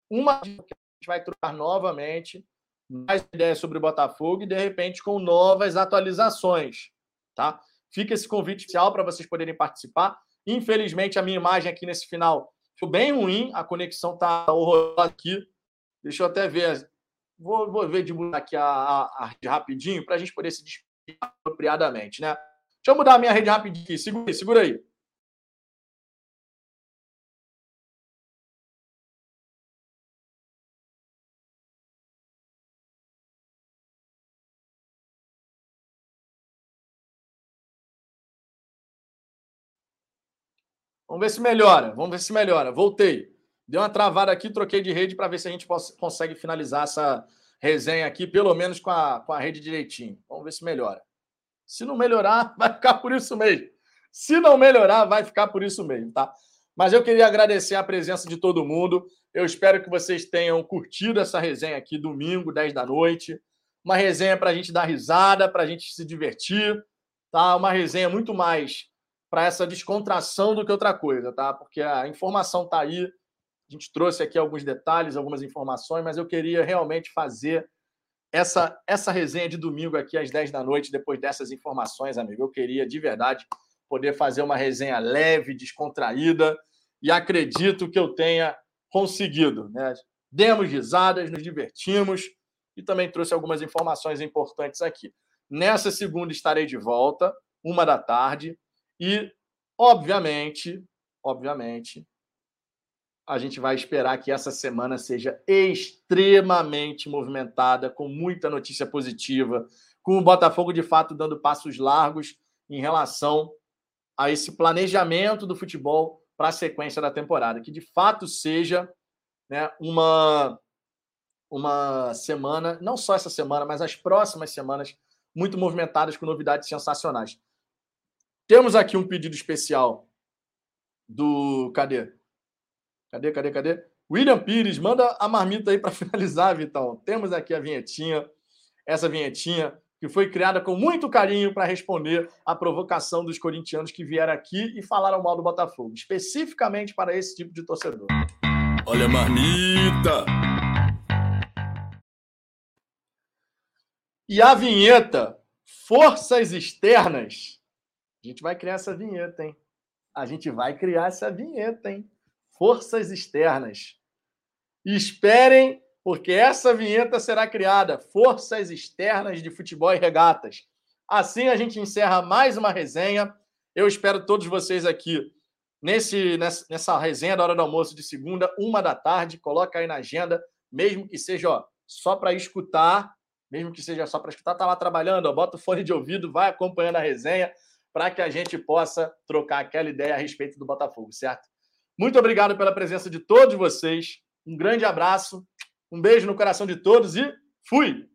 Uma a gente vai trocar novamente mais ideias sobre o Botafogo e, de repente, com novas atualizações, tá? Fica esse convite especial para vocês poderem participar. Infelizmente, a minha imagem aqui nesse final foi bem ruim, a conexão tá horrorosa aqui. Deixa eu até ver. Vou, vou ver de mudar aqui a, a, a rede rapidinho para a gente poder se despedir apropriadamente, né? Deixa eu mudar a minha rede rapidinho aqui. Segura segura aí. Vamos ver se melhora. Vamos ver se melhora. Voltei. Deu uma travada aqui, troquei de rede para ver se a gente consegue finalizar essa resenha aqui, pelo menos com a, com a rede direitinho. Vamos ver se melhora. Se não melhorar, vai ficar por isso mesmo. Se não melhorar, vai ficar por isso mesmo, tá? Mas eu queria agradecer a presença de todo mundo. Eu espero que vocês tenham curtido essa resenha aqui, domingo, 10 da noite. Uma resenha para a gente dar risada, para a gente se divertir, tá? Uma resenha muito mais para essa descontração do que outra coisa, tá? Porque a informação está aí, a gente trouxe aqui alguns detalhes, algumas informações, mas eu queria realmente fazer essa, essa resenha de domingo aqui às 10 da noite, depois dessas informações, amigo. Eu queria, de verdade, poder fazer uma resenha leve, descontraída, e acredito que eu tenha conseguido. Né? Demos risadas, nos divertimos, e também trouxe algumas informações importantes aqui. Nessa segunda estarei de volta, uma da tarde, e, obviamente, obviamente, a gente vai esperar que essa semana seja extremamente movimentada, com muita notícia positiva, com o Botafogo de fato dando passos largos em relação a esse planejamento do futebol para a sequência da temporada, que de fato seja né, uma uma semana, não só essa semana, mas as próximas semanas muito movimentadas com novidades sensacionais. Temos aqui um pedido especial do cadê? Cadê, cadê, cadê? William Pires, manda a marmita aí para finalizar, Vitão. Temos aqui a vinhetinha, essa vinhetinha que foi criada com muito carinho para responder à provocação dos corintianos que vieram aqui e falaram mal do Botafogo, especificamente para esse tipo de torcedor. Olha a marmita! E a vinheta Forças Externas. A gente vai criar essa vinheta, hein? A gente vai criar essa vinheta, hein? Forças Externas. Esperem porque essa vinheta será criada Forças Externas de Futebol e Regatas. Assim a gente encerra mais uma resenha. Eu espero todos vocês aqui nesse, nessa resenha da hora do almoço de segunda, uma da tarde. Coloca aí na agenda, mesmo que seja ó, só para escutar, mesmo que seja só para escutar, tá lá trabalhando, ó, bota o fone de ouvido, vai acompanhando a resenha para que a gente possa trocar aquela ideia a respeito do Botafogo, certo? Muito obrigado pela presença de todos vocês. Um grande abraço um beijo no coração de todos e fui!